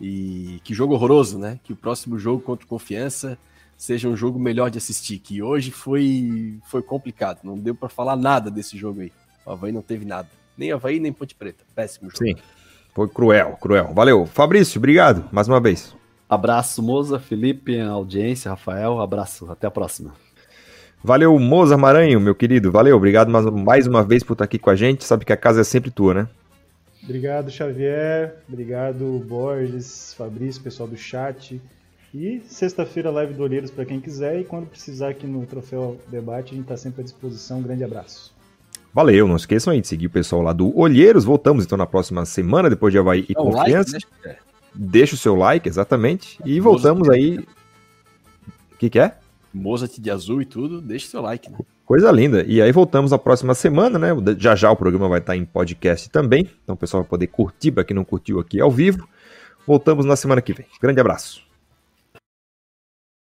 E que jogo horroroso, né? Que o próximo jogo contra o Confiança seja um jogo melhor de assistir. Que hoje foi, foi complicado. Não deu pra falar nada desse jogo aí. O Havaí não teve nada. Nem Havaí, nem Ponte Preta. Péssimo jogo.
Sim, foi cruel, cruel. Valeu. Fabrício, obrigado mais uma vez.
Abraço, Moza, Felipe, audiência, Rafael. Abraço, até a próxima.
Valeu, Moza Maranho, meu querido. Valeu, obrigado mais, mais uma vez por estar aqui com a gente. Sabe que a casa é sempre tua, né?
Obrigado, Xavier. Obrigado, Borges, Fabrício, pessoal do chat. E sexta-feira, live do Olheiros para quem quiser. E quando precisar aqui no Troféu Debate, a gente está sempre à disposição. Um grande abraço.
Valeu, não esqueçam aí de seguir o pessoal lá do Olheiros. Voltamos então na próxima semana, depois de Havaí e
um
Confiança.
like, né?
Deixa o seu like, exatamente. E voltamos aí. O que, que é?
Mozart de azul e tudo, deixa seu like, né?
Coisa linda. E aí voltamos na próxima semana, né? Já já o programa vai estar em podcast também. Então o pessoal vai poder curtir, para quem não curtiu aqui ao vivo. Voltamos na semana que vem. Grande abraço.